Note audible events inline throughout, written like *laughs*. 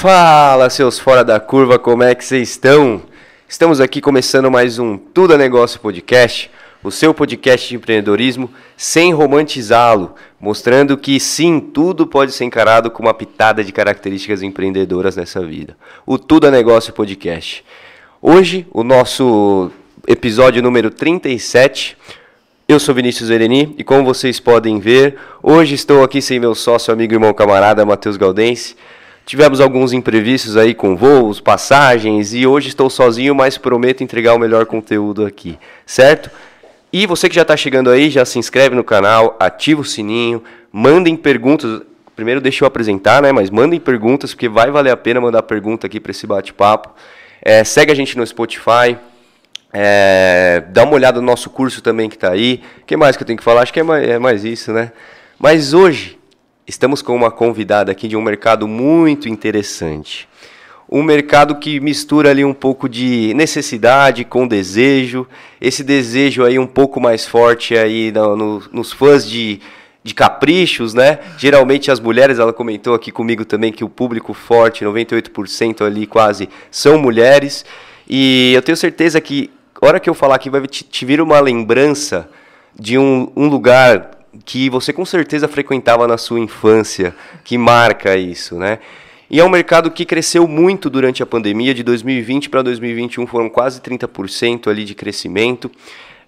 Fala, seus fora da curva, como é que vocês estão? Estamos aqui começando mais um Tudo é Negócio Podcast, o seu podcast de empreendedorismo sem romantizá-lo, mostrando que sim, tudo pode ser encarado com uma pitada de características empreendedoras nessa vida. O Tudo é Negócio Podcast. Hoje, o nosso episódio número 37. Eu sou Vinícius Ereni e como vocês podem ver, hoje estou aqui sem meu sócio, amigo, irmão, camarada Matheus Galdense. Tivemos alguns imprevistos aí com voos, passagens e hoje estou sozinho, mas prometo entregar o melhor conteúdo aqui, certo? E você que já está chegando aí, já se inscreve no canal, ativa o sininho, mandem perguntas. Primeiro deixa eu apresentar, né? Mas mandem perguntas, porque vai valer a pena mandar pergunta aqui para esse bate-papo. É, segue a gente no Spotify, é, dá uma olhada no nosso curso também que está aí. O que mais que eu tenho que falar? Acho que é mais, é mais isso, né? Mas hoje estamos com uma convidada aqui de um mercado muito interessante. Um mercado que mistura ali um pouco de necessidade com desejo. Esse desejo aí um pouco mais forte aí no, no, nos fãs de, de caprichos, né? Geralmente as mulheres, ela comentou aqui comigo também que o público forte, 98% ali quase, são mulheres. E eu tenho certeza que, a hora que eu falar aqui, vai te, te vir uma lembrança de um, um lugar que você com certeza frequentava na sua infância, que marca isso, né? E é um mercado que cresceu muito durante a pandemia, de 2020 para 2021 foram quase 30% ali de crescimento.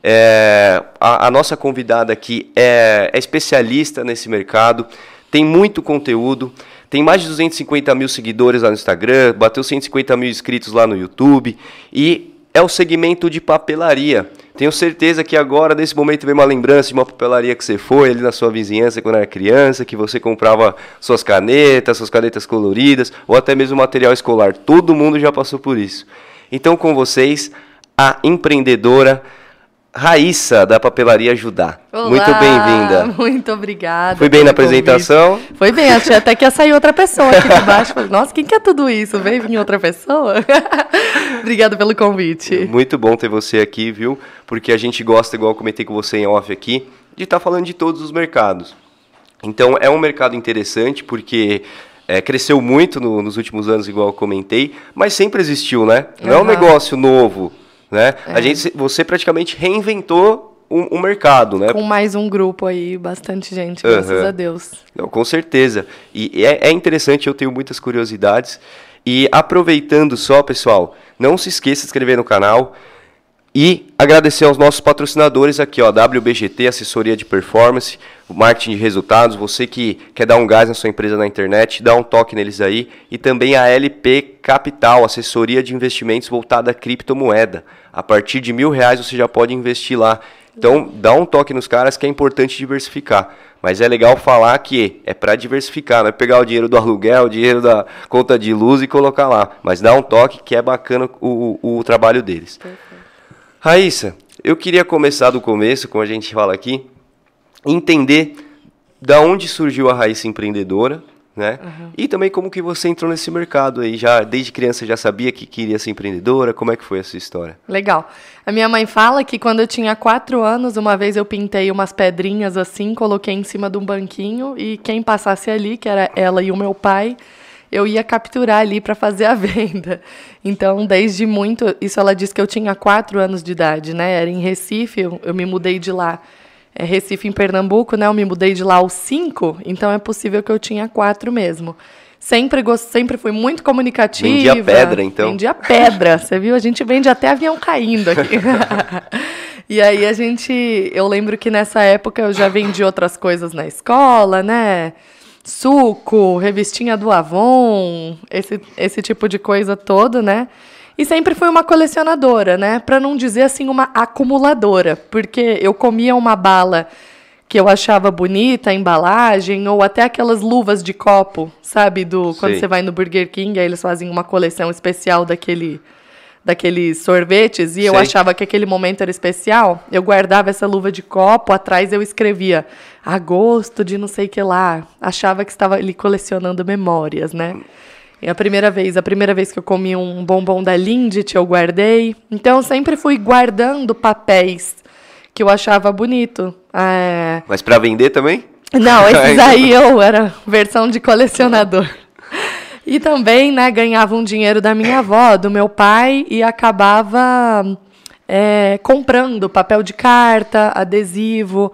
É, a, a, nossa convidada aqui é, é especialista nesse mercado, tem muito conteúdo, tem mais de 250 mil seguidores lá no Instagram, bateu 150 mil inscritos lá no YouTube e é o segmento de papelaria. Tenho certeza que agora, nesse momento, vem uma lembrança de uma papelaria que você foi ali na sua vizinhança quando era criança, que você comprava suas canetas, suas canetas coloridas, ou até mesmo material escolar. Todo mundo já passou por isso. Então, com vocês, a empreendedora Raíssa, da Papelaria Judá. Olá, muito bem-vinda. Muito obrigada. Foi bem na apresentação? Convite. Foi bem, achei até que ia sair outra pessoa aqui de baixo. Falei, Nossa, quem que é tudo isso? Veio vir outra pessoa? *laughs* Obrigada pelo convite. Muito bom ter você aqui, viu? Porque a gente gosta, igual eu comentei com você em off aqui, de estar tá falando de todos os mercados. Então, é um mercado interessante porque é, cresceu muito no, nos últimos anos, igual eu comentei, mas sempre existiu, né? Não uhum. é um negócio novo né? É. A gente, você praticamente reinventou o, um, mercado, né? Com mais um grupo aí, bastante gente, graças uhum. a Deus. Não, com certeza. E é, é interessante, eu tenho muitas curiosidades. E aproveitando só, pessoal, não se esqueça de se inscrever no canal. E agradecer aos nossos patrocinadores aqui, ó, WBGT, assessoria de performance, marketing de resultados, você que quer dar um gás na sua empresa na internet, dá um toque neles aí, e também a LP Capital, assessoria de investimentos voltada à criptomoeda. A partir de mil reais você já pode investir lá. Então, dá um toque nos caras que é importante diversificar. Mas é legal falar que é para diversificar, não é pegar o dinheiro do aluguel, o dinheiro da conta de luz e colocar lá. Mas dá um toque que é bacana o, o, o trabalho deles. Perfeito. Raíssa, eu queria começar do começo, como a gente fala aqui, entender da onde surgiu a Raíssa empreendedora, né? Uhum. E também como que você entrou nesse mercado aí, já desde criança já sabia que queria ser empreendedora, como é que foi essa história? Legal. A minha mãe fala que quando eu tinha quatro anos, uma vez eu pintei umas pedrinhas assim, coloquei em cima de um banquinho e quem passasse ali, que era ela e o meu pai, eu ia capturar ali para fazer a *laughs* venda. Então, desde muito, isso ela disse que eu tinha quatro anos de idade, né? Era em Recife, eu, eu me mudei de lá. É Recife, em Pernambuco, né? Eu me mudei de lá aos cinco, então é possível que eu tinha quatro mesmo. Sempre, gost... sempre fui muito comunicativa. Vendia pedra, então. Vendia pedra, você viu? A gente vende até avião caindo aqui. *laughs* e aí a gente... Eu lembro que nessa época eu já vendi outras coisas na escola, né? Suco, revistinha do Avon, esse, esse tipo de coisa toda, né? E sempre fui uma colecionadora, né? Para não dizer assim uma acumuladora, porque eu comia uma bala que eu achava bonita a embalagem ou até aquelas luvas de copo, sabe, do quando você vai no Burger King, aí eles fazem uma coleção especial daquele daqueles sorvetes e Sei. eu achava que aquele momento era especial, eu guardava essa luva de copo, atrás eu escrevia agosto de não sei que lá. Achava que estava ali colecionando memórias, né? E a primeira vez, a primeira vez que eu comi um bombom da Lindt, eu guardei. Então eu sempre fui guardando papéis que eu achava bonito. É... Mas para vender também? Não, esses *laughs* aí eu era versão de colecionador. E também, né, ganhava um dinheiro da minha avó, do meu pai, e acabava é, comprando papel de carta, adesivo.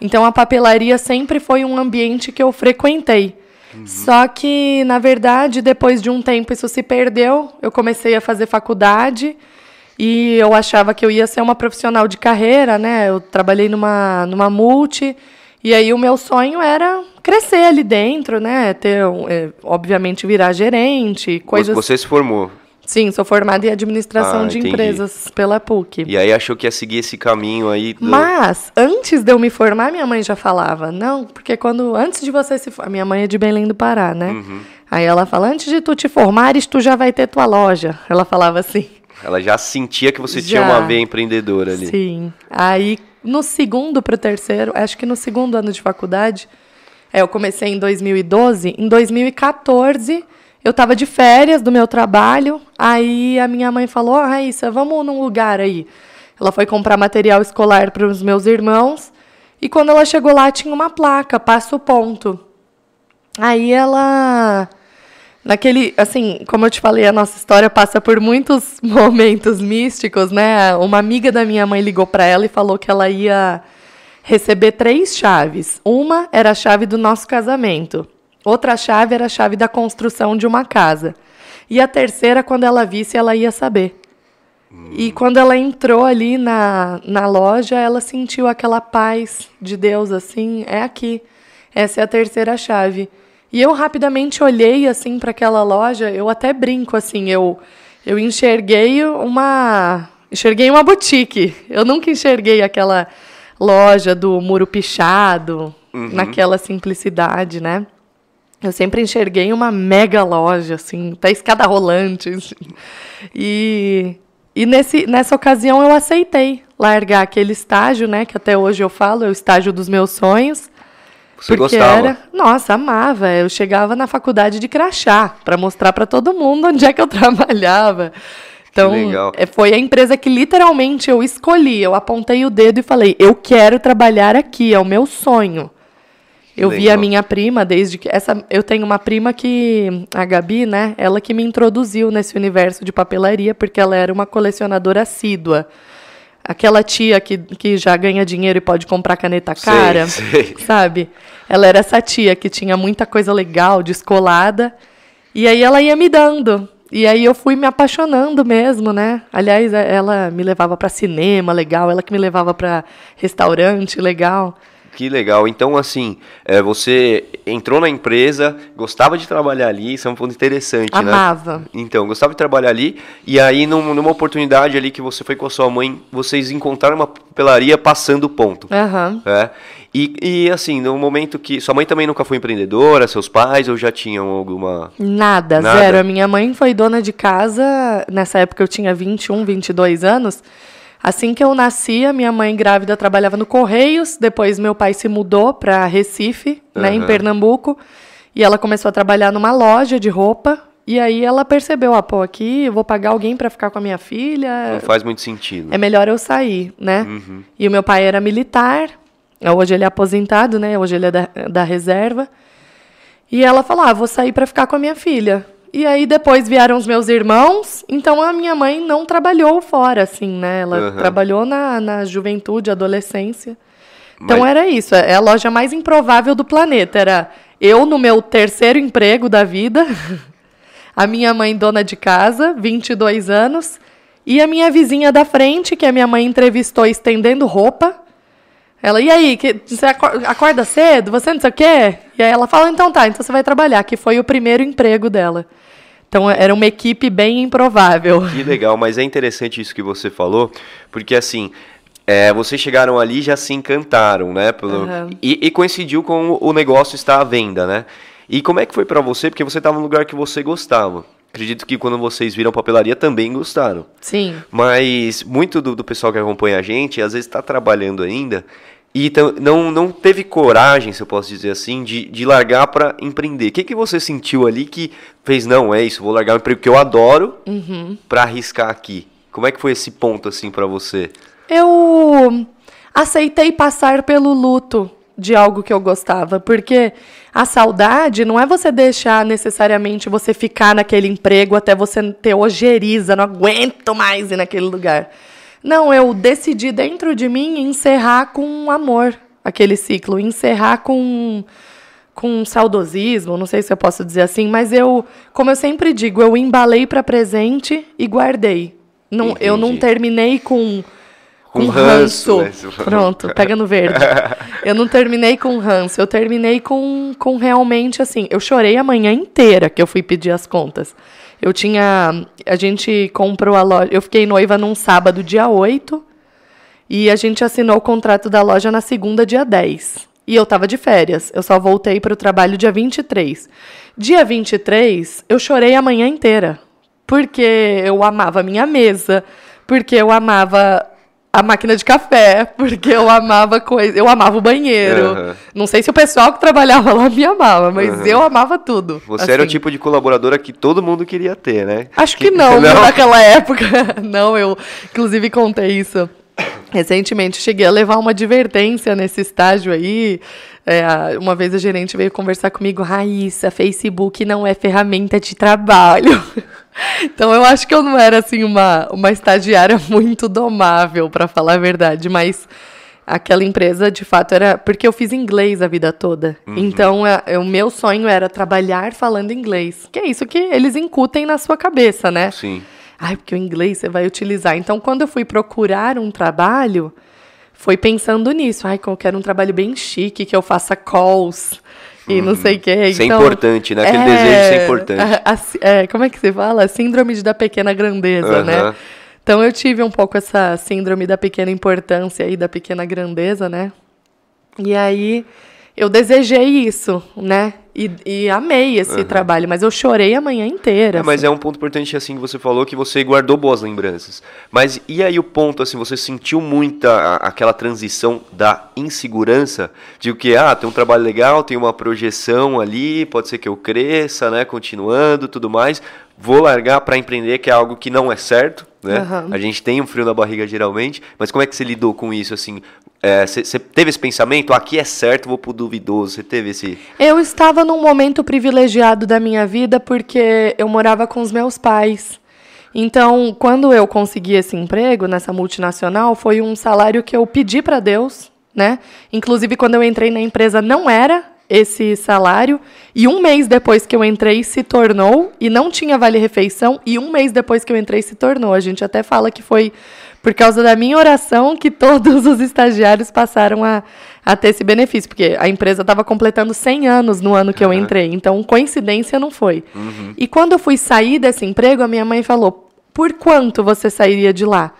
Então a papelaria sempre foi um ambiente que eu frequentei. Uhum. Só que, na verdade, depois de um tempo isso se perdeu. Eu comecei a fazer faculdade e eu achava que eu ia ser uma profissional de carreira, né? Eu trabalhei numa, numa multi. E aí o meu sonho era crescer ali dentro, né? Ter, é, obviamente, virar gerente, coisas... Você se formou? Sim, sou formada em administração ah, de entendi. empresas pela PUC. E aí achou que ia seguir esse caminho aí? Do... Mas, antes de eu me formar, minha mãe já falava, não, porque quando, antes de você se formar, minha mãe é de Belém do Pará, né? Uhum. Aí ela fala, antes de tu te formares, tu já vai ter tua loja. Ela falava assim. Ela já sentia que você já. tinha uma veia empreendedora ali. Sim. Aí, no segundo para o terceiro, acho que no segundo ano de faculdade, é, eu comecei em 2012. Em 2014, eu estava de férias do meu trabalho. Aí a minha mãe falou: oh, Raíssa, vamos num lugar aí. Ela foi comprar material escolar para os meus irmãos. E quando ela chegou lá, tinha uma placa, passa o ponto. Aí ela naquele, assim, como eu te falei, a nossa história passa por muitos *laughs* momentos místicos, né? Uma amiga da minha mãe ligou para ela e falou que ela ia receber três chaves. Uma era a chave do nosso casamento. Outra chave era a chave da construção de uma casa. E a terceira, quando ela visse, ela ia saber. E quando ela entrou ali na, na loja, ela sentiu aquela paz de Deus, assim, é aqui. Essa é a terceira chave. E eu rapidamente olhei assim para aquela loja, eu até brinco assim, eu eu enxerguei uma enxerguei uma boutique. Eu nunca enxerguei aquela loja do muro pichado, uhum. naquela simplicidade, né? Eu sempre enxerguei uma mega loja, assim, até escada rolante. Assim. E, e nesse, nessa ocasião eu aceitei largar aquele estágio, né? Que até hoje eu falo, é o estágio dos meus sonhos. Você porque gostava? Era, nossa, amava. Eu chegava na faculdade de crachá para mostrar para todo mundo onde é que eu *laughs* trabalhava. Então, é, foi a empresa que literalmente eu escolhi. Eu apontei o dedo e falei: "Eu quero trabalhar aqui, é o meu sonho". Eu vi a minha prima desde que essa eu tenho uma prima que a Gabi, né? Ela que me introduziu nesse universo de papelaria porque ela era uma colecionadora assídua aquela tia que, que já ganha dinheiro e pode comprar caneta cara, sei, sei. *laughs* sabe? Ela era essa tia que tinha muita coisa legal, descolada, e aí ela ia me dando. E aí eu fui me apaixonando mesmo, né? Aliás, ela me levava para cinema legal, ela que me levava para restaurante legal. Que legal. Então, assim, é, você entrou na empresa, gostava de trabalhar ali, isso é um ponto interessante, Amava. né? Amava. Então, gostava de trabalhar ali, e aí, num, numa oportunidade ali que você foi com a sua mãe, vocês encontraram uma papelaria passando o ponto. Uhum. É? E, e, assim, no momento que. Sua mãe também nunca foi empreendedora, seus pais, ou já tinham alguma. Nada, Nada, zero. A minha mãe foi dona de casa, nessa época eu tinha 21, 22 anos. Assim que eu nasci, a minha mãe grávida trabalhava no Correios, depois meu pai se mudou para Recife, uhum. né, em Pernambuco, e ela começou a trabalhar numa loja de roupa. E aí ela percebeu, ah, pô, aqui eu vou pagar alguém para ficar com a minha filha. Não faz muito sentido. É melhor eu sair, né? Uhum. E o meu pai era militar, hoje ele é aposentado, né? Hoje ele é da, da reserva. E ela falou, ah, vou sair para ficar com a minha filha. E aí depois vieram os meus irmãos, então a minha mãe não trabalhou fora, assim, né? Ela uhum. trabalhou na, na juventude, adolescência. Então Mas... era isso, é a loja mais improvável do planeta. Era eu no meu terceiro emprego da vida, *laughs* a minha mãe dona de casa, 22 anos, e a minha vizinha da frente, que a minha mãe entrevistou estendendo roupa. Ela, e aí, que, você acorda cedo? Você não sei o quê? E aí ela fala, então tá, então você vai trabalhar, que foi o primeiro emprego dela. Então era uma equipe bem improvável. Que legal, mas é interessante isso que você falou, porque assim, é, vocês chegaram ali e já se encantaram, né? Pelo, uhum. e, e, coincidiu com o negócio estar à venda, né? E como é que foi para você? Porque você estava num lugar que você gostava. Acredito que quando vocês viram papelaria também gostaram. Sim. Mas muito do, do pessoal que acompanha a gente, às vezes está trabalhando ainda e não, não teve coragem, se eu posso dizer assim, de, de largar para empreender. O que, que você sentiu ali que fez, não, é isso, vou largar um emprego que eu adoro uhum. para arriscar aqui? Como é que foi esse ponto assim para você? Eu aceitei passar pelo luto de algo que eu gostava, porque a saudade não é você deixar necessariamente você ficar naquele emprego até você ter ojeriza, não aguento mais ir naquele lugar. Não, eu decidi dentro de mim encerrar com amor aquele ciclo, encerrar com com saudosismo, não sei se eu posso dizer assim, mas eu, como eu sempre digo, eu embalei para presente e guardei. Não, eu não terminei com com, ranço. ranço. Né? Pronto, pega no verde. eu não terminei com ranço, eu terminei com, com realmente assim. Eu chorei a manhã inteira que eu fui pedir as contas. Eu tinha. A gente comprou a loja. Eu fiquei noiva num sábado, dia 8. E a gente assinou o contrato da loja na segunda, dia 10. E eu tava de férias. Eu só voltei para o trabalho dia 23. Dia 23, eu chorei a manhã inteira. Porque eu amava a minha mesa. Porque eu amava a máquina de café, *laughs* porque eu amava coisa, eu amava o banheiro. Uhum. Não sei se o pessoal que trabalhava lá me amava, mas uhum. eu amava tudo. Você assim. era o assim. tipo de colaboradora que todo mundo queria ter, né? Acho que, que não, *laughs* não, naquela época. *laughs* Não, eu inclusive contei isso. Recentemente cheguei a levar uma advertência nesse estágio aí. É, uma vez a gerente veio conversar comigo, Raíssa, Facebook não é ferramenta de trabalho. *laughs* então eu acho que eu não era assim uma, uma estagiária muito domável, para falar a verdade, mas aquela empresa de fato era porque eu fiz inglês a vida toda. Uhum. Então é, o meu sonho era trabalhar falando inglês. Que é isso que eles incutem na sua cabeça, né? Sim. Ai, porque o inglês você vai utilizar. Então, quando eu fui procurar um trabalho, foi pensando nisso. Ai, eu quero um trabalho bem chique, que eu faça calls e não sei o quê. Isso é então, é importante, né? Aquele é, desejo de ser importante. A, a, é, como é que se fala? Síndrome da pequena grandeza, né? Então eu tive um pouco essa síndrome da pequena importância e da pequena grandeza, né? E aí eu desejei isso, né? E, e amei esse uhum. trabalho, mas eu chorei a manhã inteira. É, mas é um ponto importante, assim, que você falou, que você guardou boas lembranças. Mas e aí o ponto, assim, você sentiu muita aquela transição da insegurança de que, ah, tem um trabalho legal, tem uma projeção ali, pode ser que eu cresça, né, continuando, tudo mais. Vou largar para empreender, que é algo que não é certo, né? Uhum. A gente tem um frio na barriga geralmente, mas como é que você lidou com isso, assim? Você é, teve esse pensamento? Aqui é certo, vou pro duvidoso. Você teve esse. Eu estava num momento privilegiado da minha vida porque eu morava com os meus pais. Então, quando eu consegui esse emprego nessa multinacional, foi um salário que eu pedi para Deus, né? Inclusive, quando eu entrei na empresa, não era esse salário. E um mês depois que eu entrei, se tornou. E não tinha vale-refeição. E um mês depois que eu entrei, se tornou. A gente até fala que foi por causa da minha oração que todos os estagiários passaram a, a ter esse benefício, porque a empresa estava completando 100 anos no ano que uhum. eu entrei, então coincidência não foi. Uhum. E quando eu fui sair desse emprego, a minha mãe falou: "Por quanto você sairia de lá?"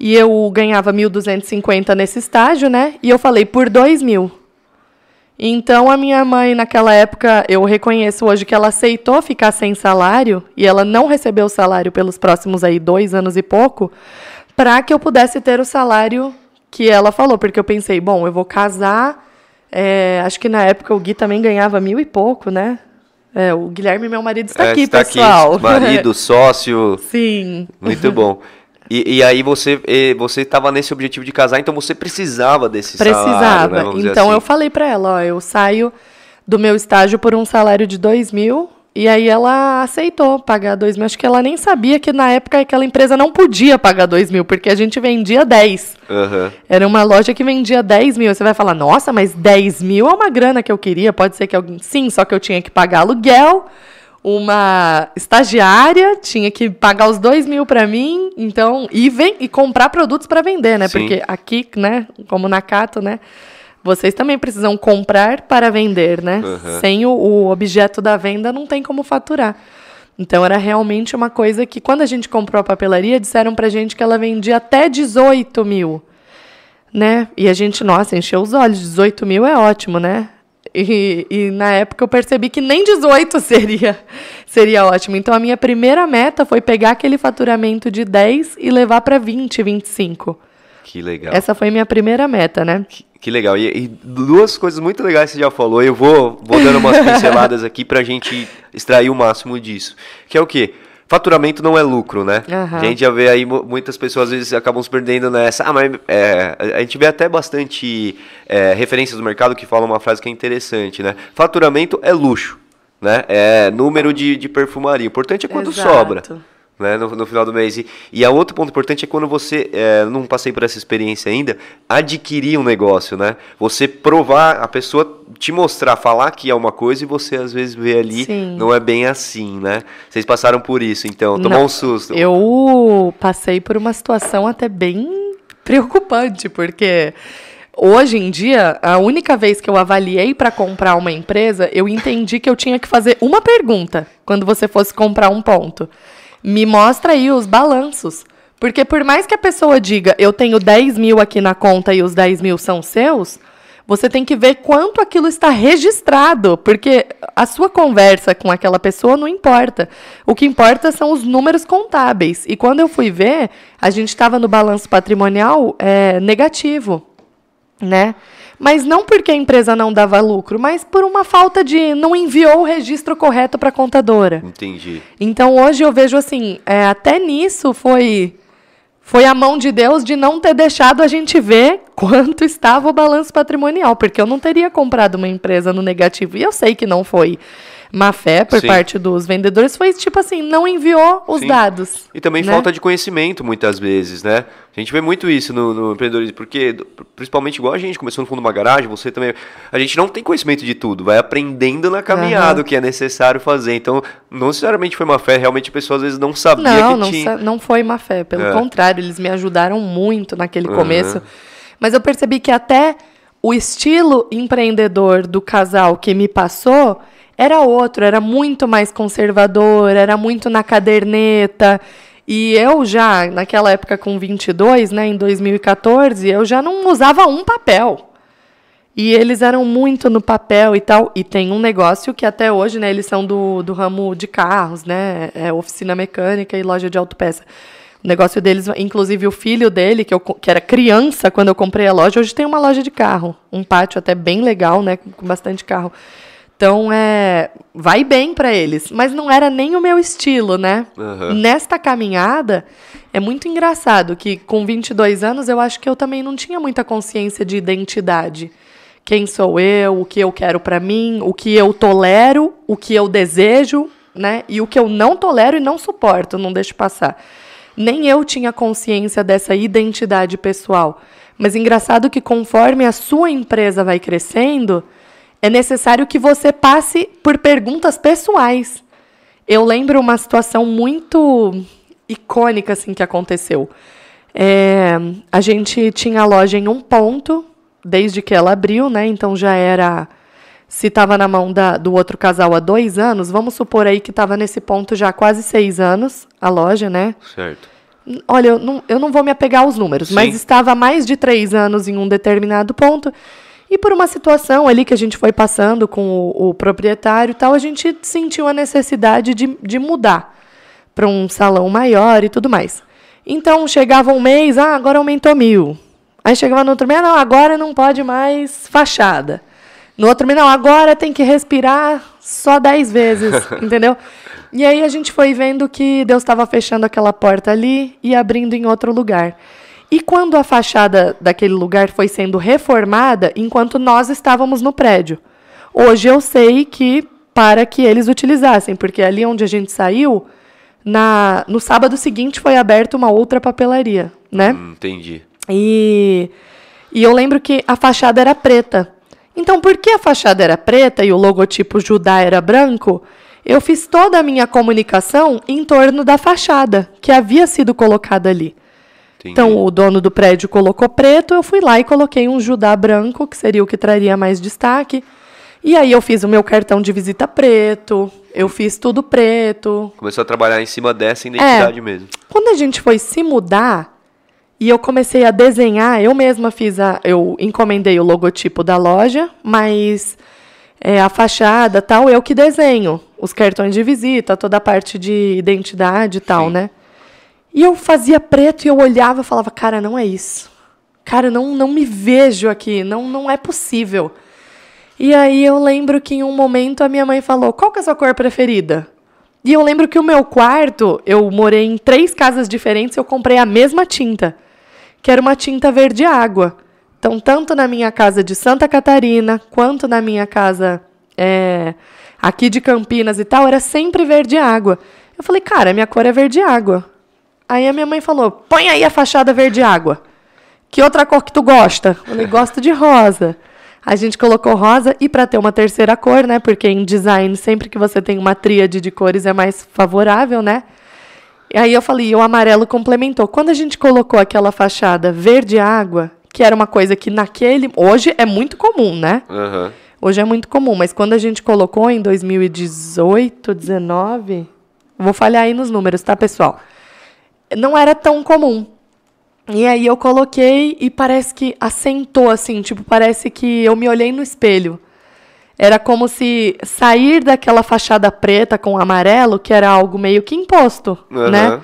E eu ganhava 1.250 nesse estágio, né? E eu falei: "Por 2 mil." Então a minha mãe naquela época, eu reconheço hoje que ela aceitou ficar sem salário e ela não recebeu o salário pelos próximos aí dois anos e pouco, para que eu pudesse ter o salário que ela falou, porque eu pensei, bom, eu vou casar. É, acho que na época o Gui também ganhava mil e pouco, né? É, o Guilherme, meu marido, está é, aqui, está pessoal. Aqui, marido, *laughs* sócio. Sim. Muito bom. E, e, aí você você estava nesse objetivo de casar, então você precisava desse precisava. salário. Precisava. Né, então assim. eu falei para ela, ó, eu saio do meu estágio por um salário de dois mil e aí ela aceitou pagar dois mil. Acho que ela nem sabia que na época aquela empresa não podia pagar dois mil, porque a gente vendia 10. Uhum. Era uma loja que vendia 10 mil. Você vai falar, nossa, mas 10 mil é uma grana que eu queria. Pode ser que alguém. Sim, só que eu tinha que pagar aluguel, uma estagiária, tinha que pagar os dois mil para mim, então. E, vem, e comprar produtos para vender, né? Sim. Porque aqui, né, como na Cato, né? Vocês também precisam comprar para vender, né? Uhum. Sem o, o, objeto da venda, não tem como faturar. Então era realmente uma coisa que, quando a gente comprou a papelaria, disseram pra gente que ela vendia até 18 mil. Né? E a gente, nossa, encheu os olhos. 18 mil é ótimo, né? E, e, na época eu percebi que nem 18 seria, *laughs* seria ótimo. Então a minha primeira meta foi pegar aquele faturamento de 10 e levar para 20, 25. Que legal. Essa foi minha primeira meta, né? Que, que legal. E, e, duas coisas muito legais que você já falou. Eu vou, vou dando umas pinceladas aqui pra gente extrair o máximo disso. Que é o quê? faturamento não é lucro, né? Aham. A gente já vê aí mu- muitas pessoas às vezes acabam se perdendo nessa. Ah, mas é, a- gente vê até bastante é, referências do mercado que falam uma frase que é interessante, né? Faturamento é luxo, né? É número de, de perfumaria. O importante é quando Exato. sobra. Né, no, no final do mês. E, e a outro ponto importante é quando você, é, não passei por essa experiência ainda, adquirir um negócio, né? Você provar, a pessoa te mostrar, falar que é uma coisa e você às vezes vê ali, Sim. não é bem assim, né? Vocês passaram por isso, então, tomou Não, um susto. Eu passei por uma situação até bem preocupante, porque hoje em dia, a única vez que eu avaliei para comprar uma empresa, eu entendi que eu tinha que fazer uma pergunta quando você fosse comprar um ponto. Me mostra aí os balanços. Porque por mais que a pessoa diga, eu tenho 10 mil aqui na conta e os 10 mil são seus, você tem que ver quanto aquilo está registrado, porque a sua conversa com aquela pessoa não importa. O que importa são os números contábeis. E quando eu fui ver, a gente estava no balanço patrimonial é, negativo, né? Mas não porque a empresa não dava lucro, mas por uma falta de não enviou o registro correto para a contadora. Entendi. Então hoje eu vejo assim, é, até nisso foi foi a mão de Deus de não ter deixado a gente ver quanto estava o balanço patrimonial, porque eu não teria comprado uma empresa no negativo. E eu sei que não foi má fé por Sim. parte dos vendedores, foi tipo assim, não enviou os Sim. dados. E também né? falta de conhecimento, muitas vezes, né? A gente vê muito isso no, no empreendedorismo, porque, principalmente igual a gente, começou no fundo de uma garagem, você também. A gente não tem conhecimento de tudo, vai aprendendo na caminhada Aham. o que é necessário fazer. Então, não necessariamente foi uma fé, realmente a pessoa às vezes não sabia Não, que não, tinha. sa- não foi má fé. Pelo É. contrário, eles me ajudaram muito naquele Aham. começo. Mas eu percebi que até o estilo empreendedor do casal que me passou era outro, era muito mais conservador, era muito na caderneta. E eu já, naquela época com 22, né, em 2014, eu já não usava um papel. E eles eram muito no papel e tal. E tem um negócio que até hoje, né, eles são do, do ramo de carros, né? É oficina mecânica e loja de autopeça. O negócio deles, inclusive o filho dele, que, eu, que era criança quando eu comprei a loja, hoje tem uma loja de carro. Um pátio até bem legal, né? Com bastante carro. Então, é, vai bem para eles. Mas não era nem o meu estilo, né? Aham. Nesta caminhada, é muito engraçado que com 22 anos eu acho que eu também não tinha muita consciência de identidade. Quem sou eu, o que eu quero para mim, o que eu tolero, o que eu desejo, né? E o que eu não tolero e não suporto, não deixo passar. Nem eu tinha consciência dessa identidade pessoal. Mas engraçado que conforme a sua empresa vai crescendo, é necessário que você passe por perguntas pessoais. Eu lembro uma situação muito icônica assim que aconteceu. É, a gente tinha a loja em um ponto desde que ela abriu, né? Então já era se estava na mão da- do outro casal há dois anos, vamos supor aí que estava nesse ponto já há quase seis anos a loja, né? Certo. Olha, eu não, eu não vou me apegar aos números, Sim. mas estava há mais de três anos em um determinado ponto. E por uma situação ali que a gente foi passando com o, o proprietário e tal, a gente sentiu a necessidade de, de mudar para um salão maior e tudo mais. Então chegava um mês, ah, agora aumentou mil. Aí chegava no outro mês, não, agora não pode mais fachada. No outro mês, não, agora tem que respirar só dez vezes, *laughs* entendeu? E aí a gente foi vendo que Deus estava fechando aquela porta ali e abrindo em outro lugar. E quando a fachada daquele lugar foi sendo reformada, enquanto nós estávamos no prédio. Hoje eu sei que para que eles utilizassem, porque ali onde a gente saiu, na, no sábado seguinte foi aberta uma outra papelaria, né? Hum, entendi. E, e eu lembro que a fachada era preta. Então, por que a fachada era preta e o logotipo Judá era branco? Eu fiz toda a minha comunicação em torno da fachada que havia sido colocada ali. Entendi. Então, o dono do prédio colocou preto, eu fui lá e coloquei um Judá branco, que seria o que traria mais destaque. E aí eu fiz o meu cartão de visita preto, eu fiz tudo preto, Começou a trabalhar em cima dessa identidade mesmo. quando a gente foi se mudar e eu comecei a desenhar, eu mesma fiz a. Eu encomendei o logotipo da loja, mas é, a fachada tal, eu que desenho. Os cartões de visita, toda a parte de identidade e tal, Sim. né? E eu fazia preto e eu olhava e falava, cara, não é isso. Cara, não, não me vejo aqui, não, não é possível. E aí eu lembro que em um momento a minha mãe falou, qual que é a sua cor preferida? E eu lembro que o meu quarto, eu morei em três casas diferentes eu comprei a mesma tinta, que era uma tinta verde água. Então, tanto na minha casa de Santa Catarina, quanto na minha casa é, aqui de Campinas e tal, era sempre verde água. Eu falei, cara, minha cor é verde água. Aí a minha mãe falou, põe aí a fachada verde água. Que outra cor que tu gosta? Eu falei, gosto de rosa. A gente colocou rosa e para ter uma terceira cor, né? Porque em design, sempre que você tem uma tríade de cores é mais favorável, né? E aí eu falei, e o amarelo complementou. Quando a gente colocou aquela fachada verde água, que era uma coisa que naquele. Hoje é muito comum, né? Aham. Hoje é muito comum, mas quando a gente colocou em 2018, 19, vou falhar aí nos números, tá, pessoal? Não era tão comum. E aí eu coloquei e parece que assentou assim, tipo, parece que eu me olhei no espelho. Era como se sair daquela fachada preta com amarelo, que era algo meio que imposto, Aham. né?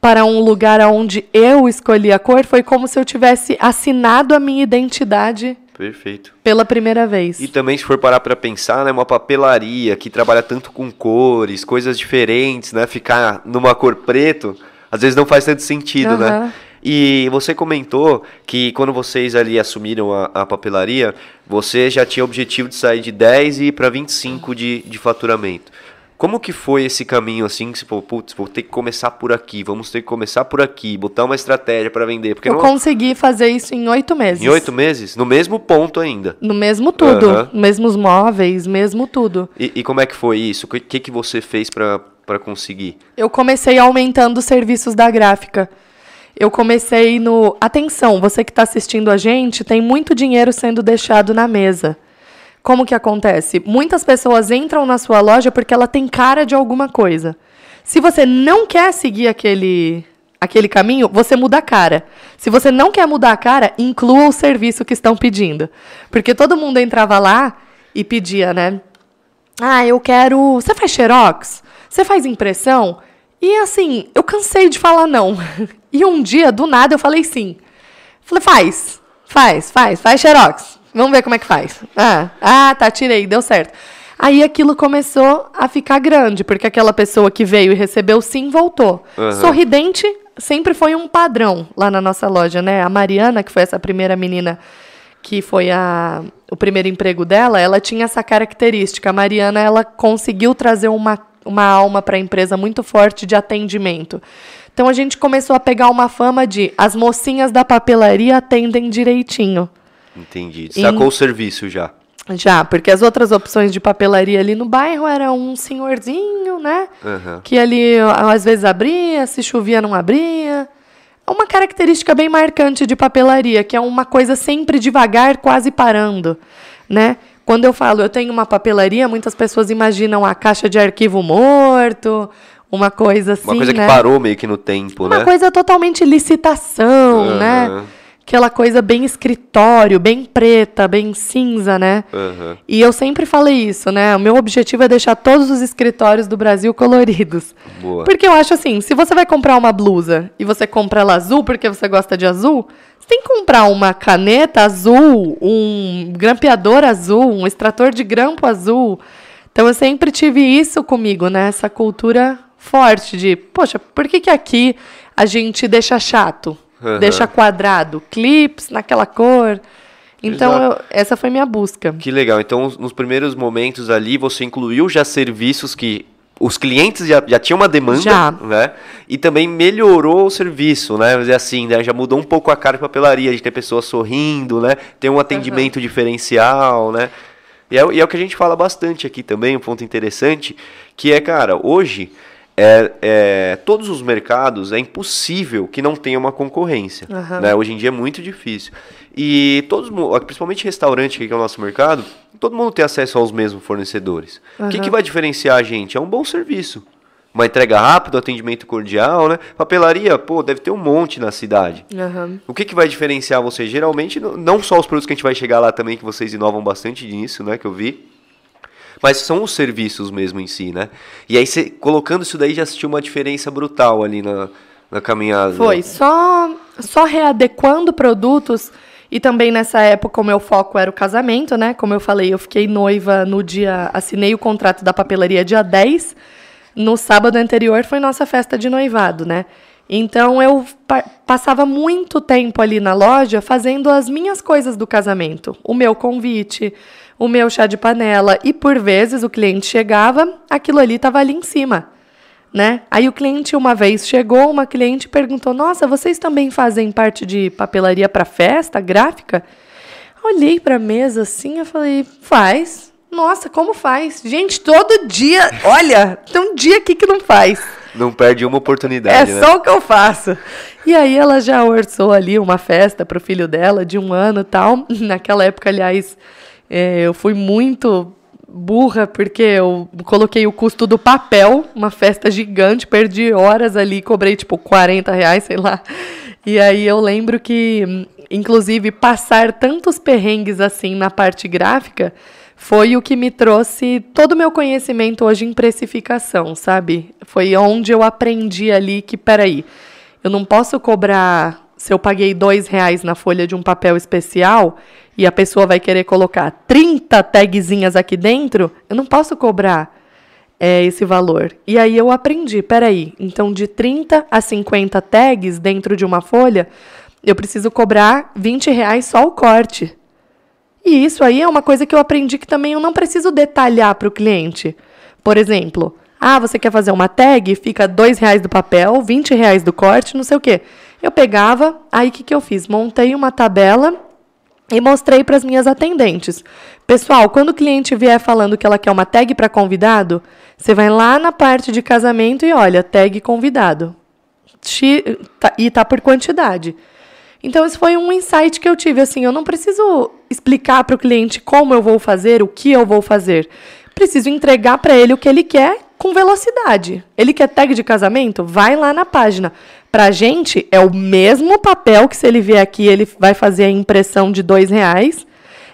Para um lugar onde eu escolhi a cor, foi como se eu tivesse assinado a minha identidade Perfeito. pela primeira vez. E também, se for parar pra pensar, né, uma papelaria que trabalha tanto com cores, coisas diferentes, né, ficar numa cor preto, às vezes não faz tanto sentido, né? Aham. E você comentou que quando vocês ali assumiram a, a papelaria, você já tinha o objetivo de sair de 10 e ir para 25 de, de faturamento. Como que foi esse caminho assim, que você falou, putz, vou ter que começar por aqui, vamos ter que começar por aqui, botar uma estratégia para vender, porque Eu não, consegui fazer isso em oito meses. em oito meses, no mesmo ponto ainda. No mesmo tudo. Aham. Mesmos móveis, mesmo tudo. E, e como é que foi isso? O que, que, que você fez para conseguir? Eu comecei aumentando os serviços da gráfica. Eu comecei no. Atenção, você que está assistindo a gente, tem muito dinheiro sendo deixado na mesa. Como que acontece? Muitas pessoas entram na sua loja porque ela tem cara de alguma coisa. Se você não quer seguir aquele, aquele caminho, você muda a cara. Se você não quer mudar a cara, inclua o serviço que estão pedindo. Porque todo mundo entrava lá e pedia, né? Ah, eu quero. Você faz xerox? Você faz impressão? E assim, eu cansei de falar não. *laughs* E um dia, do nada, eu falei sim. Falei, faz, faz, faz, faz xerox. Vamos ver como é que faz. Ah, ah, tá, tirei, deu certo. Aí aquilo começou a ficar grande, porque aquela pessoa que veio e recebeu sim voltou. Aham. Sorridente sempre foi um padrão lá na nossa loja, né? A Mariana, que foi essa primeira menina que foi a, o primeiro emprego dela, ela tinha essa característica. A Mariana, ela conseguiu trazer uma, uma alma para a empresa muito forte de atendimento. Então a gente começou a pegar uma fama de as mocinhas da papelaria atendem direitinho. Entendi. Sacou o serviço já. Já, porque as outras opções de papelaria ali no bairro era um senhorzinho, né? Aham. Que ali às vezes abria, se chovia não abria. É uma característica bem marcante de papelaria, que é uma coisa sempre devagar, quase parando, né? Quando eu falo eu tenho uma papelaria, muitas pessoas imaginam a caixa de arquivo morto, uma coisa assim, Uma coisa que né? parou meio que no tempo, Uma né? coisa totalmente licitação, Aham. né? Aquela coisa bem escritório, bem preta, bem cinza, né? Aham. E eu sempre falei isso, né? O meu objetivo é deixar todos os escritórios do Brasil coloridos. Boa. Porque eu acho assim, se você vai comprar uma blusa e você compra ela azul porque você gosta de azul, você tem que comprar uma caneta azul, um grampeador azul, um extrator de grampo azul. Então eu sempre tive isso comigo, né? Essa cultura forte de, poxa, por que que aqui a gente deixa chato? Aham. Deixa quadrado, clips naquela cor. Então, eu- essa foi minha busca. Que legal. Então, nos primeiros momentos ali, você incluiu já serviços que os clientes já, já tinham uma demanda, Já. né? E também melhorou o serviço, né? Vamos dizer assim, né? Já mudou um pouco a cara de papelaria, de ter pessoas sorrindo, né? Ter um atendimento diferencial, né? E é, e é o que a gente fala bastante aqui também, um ponto interessante, que é, cara, hoje... É, é, todos os mercados é impossível que não tenha uma concorrência. Aham. né? Hoje em dia é muito difícil. E todos, principalmente restaurante, que é o nosso mercado, todo mundo tem acesso aos mesmos fornecedores. O que, que vai diferenciar a gente? É um bom serviço. Uma entrega rápida, atendimento cordial, né? Papelaria, pô, deve ter um monte na cidade. Aham. O que, que vai diferenciar você? Geralmente, não- não só os produtos que a gente vai chegar lá também, que vocês inovam bastante nisso, né? Que eu vi. Mas são os serviços mesmo em si, né? E aí, você, colocando isso daí, já assistiu uma diferença brutal ali na, na caminhada. Foi só, só readequando produtos e também nessa época o meu foco era o casamento, né? Como eu falei, eu fiquei noiva no dia, assinei o contrato da papelaria dia 10 no sábado anterior foi nossa festa de noivado, né? Então eu pa passava muito tempo ali na loja fazendo as minhas coisas do casamento, o meu convite, o meu chá de panela e por vezes o cliente chegava, aquilo ali estava ali em cima, né? Aí o cliente uma vez chegou, uma cliente perguntou: "Nossa, vocês também fazem parte de papelaria para festa, gráfica?" Olhei para a mesa assim, eu falei: "Faz." Nossa, como faz? Gente, todo dia, olha, tem um dia aqui que não faz. Não perde uma oportunidade. É né? só o que eu faço. E aí ela já orçou ali uma festa para o filho dela de um ano e tal. *laughs* Naquela época, aliás, é, eu fui muito burra porque eu coloquei o custo do papel, uma festa gigante, perdi horas ali, cobrei tipo 40 reais, sei lá. E aí eu lembro que, inclusive, passar tantos perrengues assim na parte gráfica foi o que me trouxe todo o meu conhecimento hoje em precificação, sabe? Foi onde eu aprendi ali que, peraí, eu não posso cobrar. Se eu paguei dois reais na folha de um papel especial e a pessoa vai querer colocar 30 tagzinhas aqui dentro, eu não posso cobrar é, esse valor. E aí eu aprendi, peraí, então de 30 a 50 tags dentro de uma folha, eu preciso cobrar 20 reais só o corte. E isso aí é uma coisa que eu aprendi que também eu não preciso detalhar para o cliente. Por exemplo, ah, você quer fazer uma tag? Fica dois reais do papel, 20 reais do corte, não sei o quê. Eu pegava, aí o que, que eu fiz? Montei uma tabela e mostrei para as minhas atendentes. Pessoal, quando o cliente vier falando que ela quer uma tag para convidado, você vai lá na parte de casamento e olha, tag convidado. Tá, e tá por quantidade. Então, esse foi um insight que eu tive. Assim, eu não preciso explicar para o cliente como eu vou fazer, o que eu vou fazer. Preciso entregar para ele o que ele quer com velocidade. Ele quer tag de casamento? Vai lá na página. Para a gente, é o mesmo papel que se ele vier aqui, ele vai fazer a impressão de dois reais.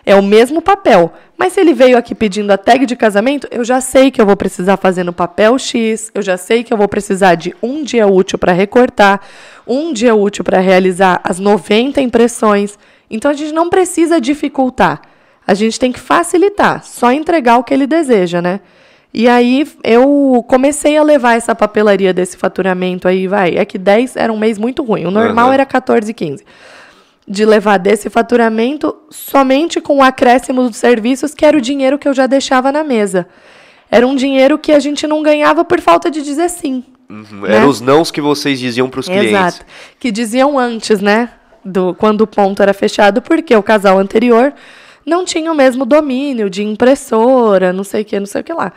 É o mesmo papel. Mas se ele veio aqui pedindo a tag de casamento, eu já sei que eu vou precisar fazer no papel X, eu já sei que eu vou precisar de um dia útil para recortar, um dia útil para realizar as 90 impressões. Então a gente não precisa dificultar. A gente tem que facilitar, só entregar o que ele deseja, né? E aí eu comecei a levar essa papelaria desse faturamento aí, vai. É que 10 era um mês muito ruim. O normal uhum. era 14, 15 de levar desse faturamento somente com o acréscimo dos serviços, que era o dinheiro que eu já deixava na mesa. Era um dinheiro que a gente não ganhava por falta de dizer sim. Uhum. Né? Eram os nãos que vocês diziam para os clientes. Exato. Que diziam antes, né? Do, quando o ponto era fechado, porque o casal anterior não tinha o mesmo domínio de impressora, não sei o que, não sei o que lá.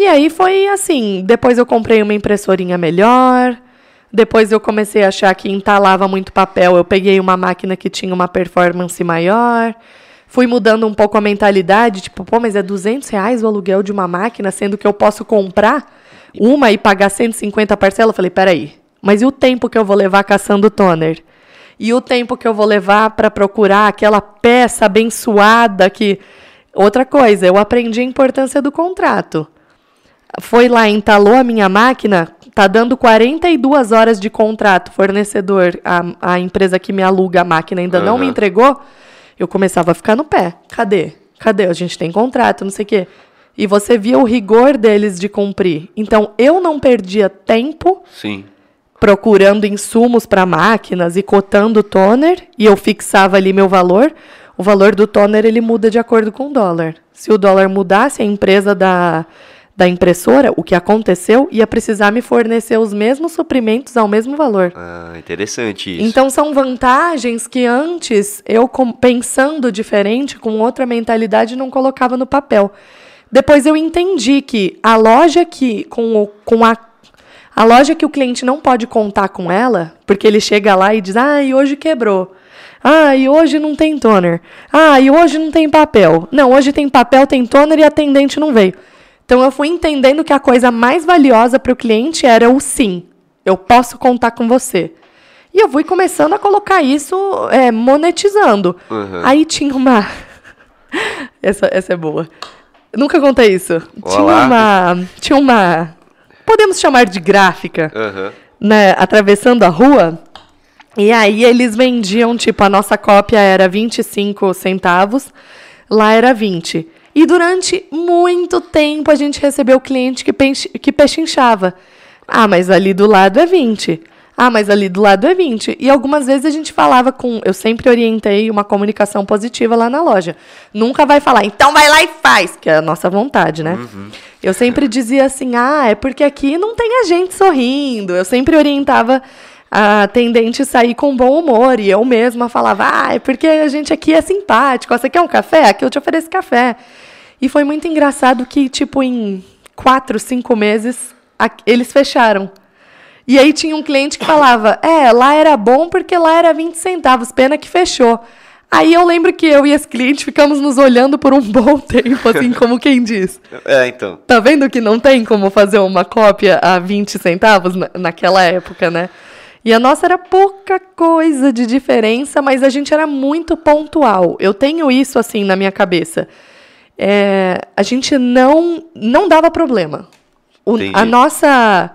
E aí foi assim, depois eu comprei uma impressorinha melhor, depois eu comecei a achar que entalava muito papel. Eu peguei uma máquina que tinha uma performance maior. Fui mudando um pouco a mentalidade, tipo, pô, mas é 200 reais o aluguel de uma máquina, sendo que eu posso comprar uma e pagar 150 parcelas. Eu falei, peraí, mas e o tempo que eu vou levar caçando toner? E o tempo que eu vou levar para procurar aquela peça abençoada que. Outra coisa, eu aprendi a importância do contrato. Foi lá, entalou a minha máquina, tá dando 42 horas de contrato, fornecedor, a, a empresa que me aluga a máquina ainda uhum. não me entregou, eu começava a ficar no pé. Cadê? Cadê? A gente tem contrato, não sei o quê. E você via o rigor deles de cumprir. Então, eu não perdia tempo Sim. procurando insumos para máquinas e cotando toner, e eu fixava ali meu valor. O valor do toner ele muda de acordo com o dólar. Se o dólar mudasse, a empresa da da impressora, o que aconteceu, ia precisar me fornecer os mesmos suprimentos ao mesmo valor. Ah, interessante isso. Então são vantagens que antes eu pensando diferente, com outra mentalidade, não colocava no papel. Depois eu entendi que a loja que com, o, com a a loja que o cliente não pode contar com ela, porque ele chega lá e diz: "Ah, e hoje quebrou". Ah, e hoje não tem toner. Ah, e hoje não tem papel. Não, hoje tem papel, tem toner e a atendente não veio. Então eu fui entendendo que a coisa mais valiosa para o cliente era o sim. Eu posso contar com você. E eu fui começando a colocar isso é, monetizando. Uhum. Aí tinha uma. *laughs* essa, essa é boa. Nunca contei isso. Olá. Tinha uma. Tinha uma. Podemos chamar de gráfica. Uhum. Né, atravessando a rua. E aí eles vendiam, tipo, a nossa cópia era 25 centavos, lá era 20. E durante muito tempo a gente recebeu cliente que, que pechinchava. Ah, mas ali do lado é 20. Ah, mas ali do lado é 20. E algumas vezes a gente falava com. Eu sempre orientei uma comunicação positiva lá na loja. Nunca vai falar, então vai lá e faz, que é a nossa vontade, né? Uhum. Eu sempre dizia assim, ah, é porque aqui não tem a gente sorrindo. Eu sempre orientava a atendente sair com bom humor. E eu mesma falava, ah, é porque a gente aqui é simpático. Você quer um café? Aqui eu te ofereço café. E foi muito engraçado que, tipo, em quatro, cinco meses, eles fecharam. E aí tinha um cliente que falava, é, lá era bom porque lá era 20 centavos, pena que fechou. Aí eu lembro que eu e esse cliente ficamos nos olhando por um *laughs* bom tempo, assim, como quem diz. É, então. Tá vendo que não tem como fazer uma cópia a 20 centavos naquela época, né? E a nossa era pouca coisa de diferença, mas a gente era muito pontual. Eu tenho isso assim na minha cabeça. É, a gente não não dava problema. O, a nossa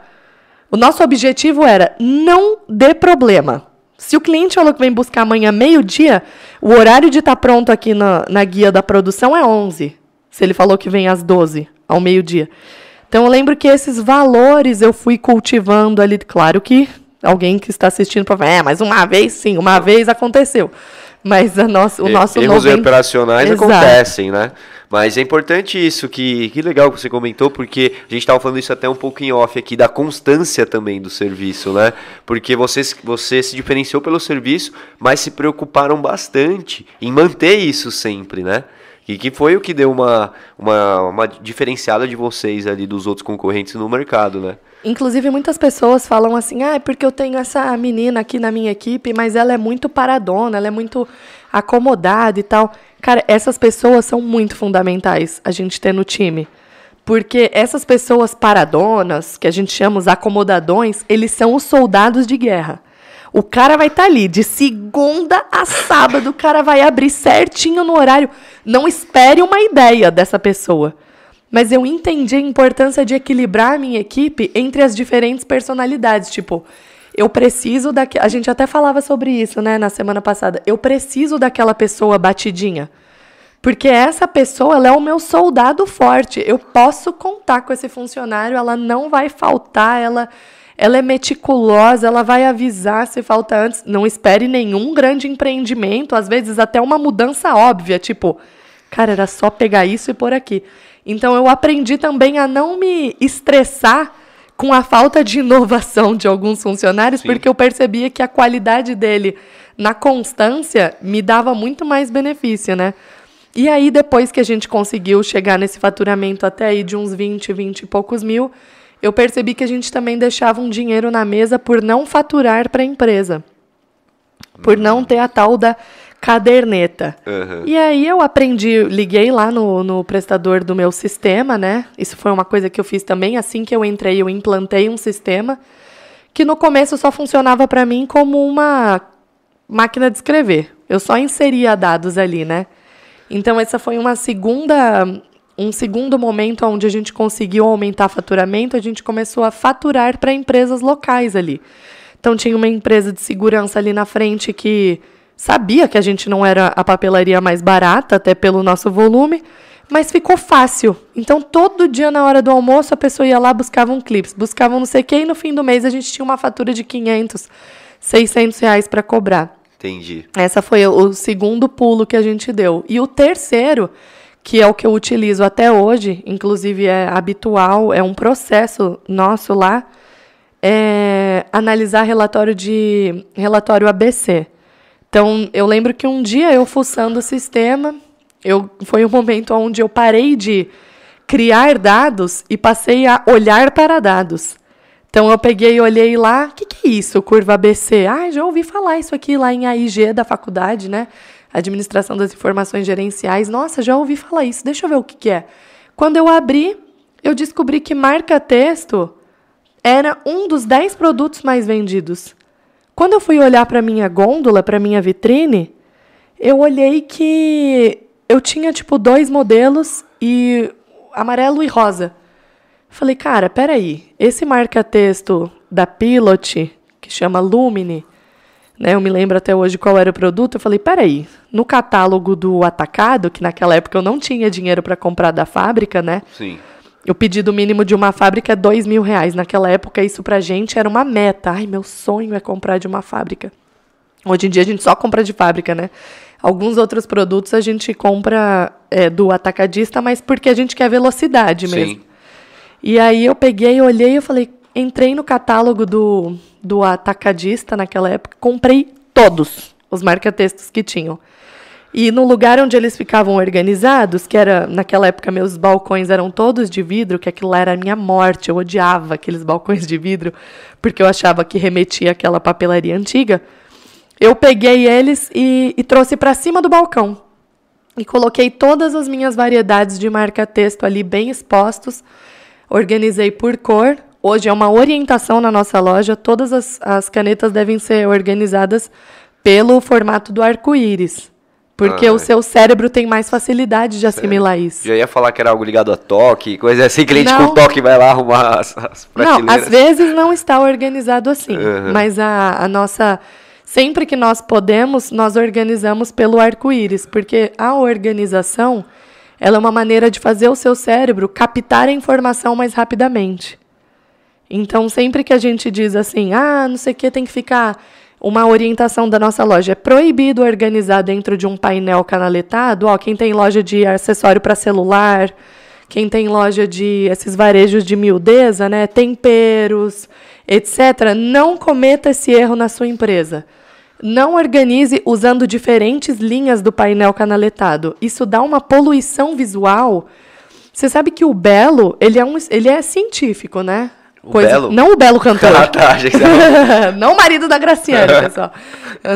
o nosso objetivo era não dê problema. Se o cliente falou que vem buscar amanhã meio-dia, o horário de estar tá pronto aqui na, na guia da produção é 11. Se ele falou que vem às 12, ao meio-dia. Então eu lembro que esses valores eu fui cultivando ali. Claro que alguém que está assistindo para falar, é, mas uma vez sim, uma vez aconteceu. Mas a nosso, o nosso Erros 90... operacionais Exato. acontecem, né? Mas é importante isso, que, que legal que você comentou, porque a gente estava falando isso até um pouco em off aqui, da constância também do serviço, né? Porque vocês, você se diferenciou pelo serviço, mas se preocuparam bastante em manter isso sempre, né? E que foi o que deu uma, uma, uma diferenciada de vocês ali dos outros concorrentes no mercado, né? Inclusive, muitas pessoas falam assim, ah, é porque eu tenho essa menina aqui na minha equipe, mas ela é muito paradona, ela é muito acomodada e tal. Cara, essas pessoas são muito fundamentais a gente ter no time. Porque essas pessoas paradonas, que a gente chama os acomodadões, eles são os soldados de guerra. O cara vai estar tá ali de segunda a sábado, o cara vai abrir certinho no horário. Não espere uma ideia dessa pessoa mas eu entendi a importância de equilibrar a minha equipe entre as diferentes personalidades. Tipo, eu preciso da. A gente até falava sobre isso, né, na semana passada. Eu preciso daquela pessoa batidinha. Porque essa pessoa ela é o meu soldado forte. Eu posso contar com esse funcionário, ela não vai faltar, ela, ela é meticulosa, ela vai avisar se falta antes. Não espere nenhum grande empreendimento, às vezes até uma mudança óbvia, tipo, cara, era só pegar isso e pôr aqui. Então eu aprendi também a não me estressar com a falta de inovação de alguns funcionários, Sim. porque eu percebia que a qualidade dele na constância me dava muito mais benefício, né? E aí, depois que a gente conseguiu chegar nesse faturamento até aí de uns 20, 20 e poucos mil, eu percebi que a gente também deixava um dinheiro na mesa por não faturar para a empresa. Por não ter a tal da caderneta. Uhum. E aí eu aprendi, liguei lá no, no prestador do meu sistema, né? Isso foi uma coisa que eu fiz também. Assim que eu entrei, eu implantei um sistema que no começo só funcionava para mim como uma máquina de escrever. Eu só inseria dados ali, né? Então essa foi uma segunda um segundo momento onde a gente conseguiu aumentar faturamento, a gente começou a faturar para empresas locais ali. Então tinha uma empresa de segurança ali na frente que Sabia que a gente não era a papelaria mais barata, até pelo nosso volume, mas ficou fácil. Então, todo dia na hora do almoço, a pessoa ia lá, buscava um clips, buscava não sei o quê, e no fim do mês a gente tinha uma fatura de 500, 600 reais para cobrar. Entendi. Essa foi o segundo pulo que a gente deu. E o terceiro, que é o que eu utilizo até hoje, inclusive é habitual, é um processo nosso lá, é analisar relatório de relatório ABC. Então, eu lembro que um dia eu fuçando o sistema, eu, foi um momento onde eu parei de criar dados e passei a olhar para dados. Então, eu peguei e olhei lá, o que, que é isso, curva ABC? Ah, já ouvi falar isso aqui lá em AIG da faculdade, né? Administração das Informações Gerenciais. Nossa, já ouvi falar isso, deixa eu ver o que, que é. Quando eu abri, eu descobri que marca-texto era um dos 10 produtos mais vendidos. Quando eu fui olhar para minha gôndola, para minha vitrine, eu olhei que eu tinha tipo dois modelos e amarelo e rosa. Falei, cara, peraí, esse marca-texto da Pilot, que chama Lumine, né? Eu me lembro até hoje qual era o produto. Eu falei, peraí, no catálogo do atacado, que naquela época eu não tinha dinheiro para comprar da fábrica, né? Sim. O pedido mínimo de uma fábrica é dois mil reais. Naquela época, isso pra gente era uma meta. Ai, meu sonho é comprar de uma fábrica. Hoje em dia a gente só compra de fábrica, né? Alguns outros produtos a gente compra é, do atacadista, mas porque a gente quer velocidade mesmo. Sim. E aí eu peguei, olhei e falei, entrei no catálogo do, do atacadista naquela época, comprei todos os marca-textos que tinham. E no lugar onde eles ficavam organizados, que era, naquela época, meus balcões eram todos de vidro, que aquilo lá era a minha morte. Eu odiava aqueles balcões de vidro, porque eu achava que remetia àquela papelaria antiga. Eu peguei eles e, e trouxe para cima do balcão. E coloquei todas as minhas variedades de marca-texto ali bem expostos. Organizei por cor. Hoje é uma orientação na nossa loja. Todas as, as canetas devem ser organizadas pelo formato do arco-íris. Porque Ah, o seu cérebro tem mais facilidade de assimilar isso. Já ia falar que era algo ligado a toque, coisa assim, cliente Não. com toque vai lá arrumar as, as Não, prateleiras. às vezes não está organizado assim. Uhum. Mas a, a nossa. Sempre que nós podemos, nós organizamos pelo arco-íris. Porque a organização ela é uma maneira de fazer o seu cérebro captar a informação mais rapidamente. Então, sempre que a gente diz assim, ah, não sei o que, tem que ficar. Uma orientação da nossa loja. É proibido organizar dentro de um painel canaletado. Ó, quem tem loja de acessório para celular, quem tem loja de esses varejos de miudeza, né, temperos, etc. Não cometa esse erro na sua empresa. Não organize usando diferentes linhas do painel canaletado. Isso dá uma poluição visual. Você sabe que o Belo, ele é um, ele é científico, né? O Belo? Não o Belo cantor. *laughs* Ah, tá, achei que você tava- *laughs* não o marido da Graciane, *laughs* pessoal.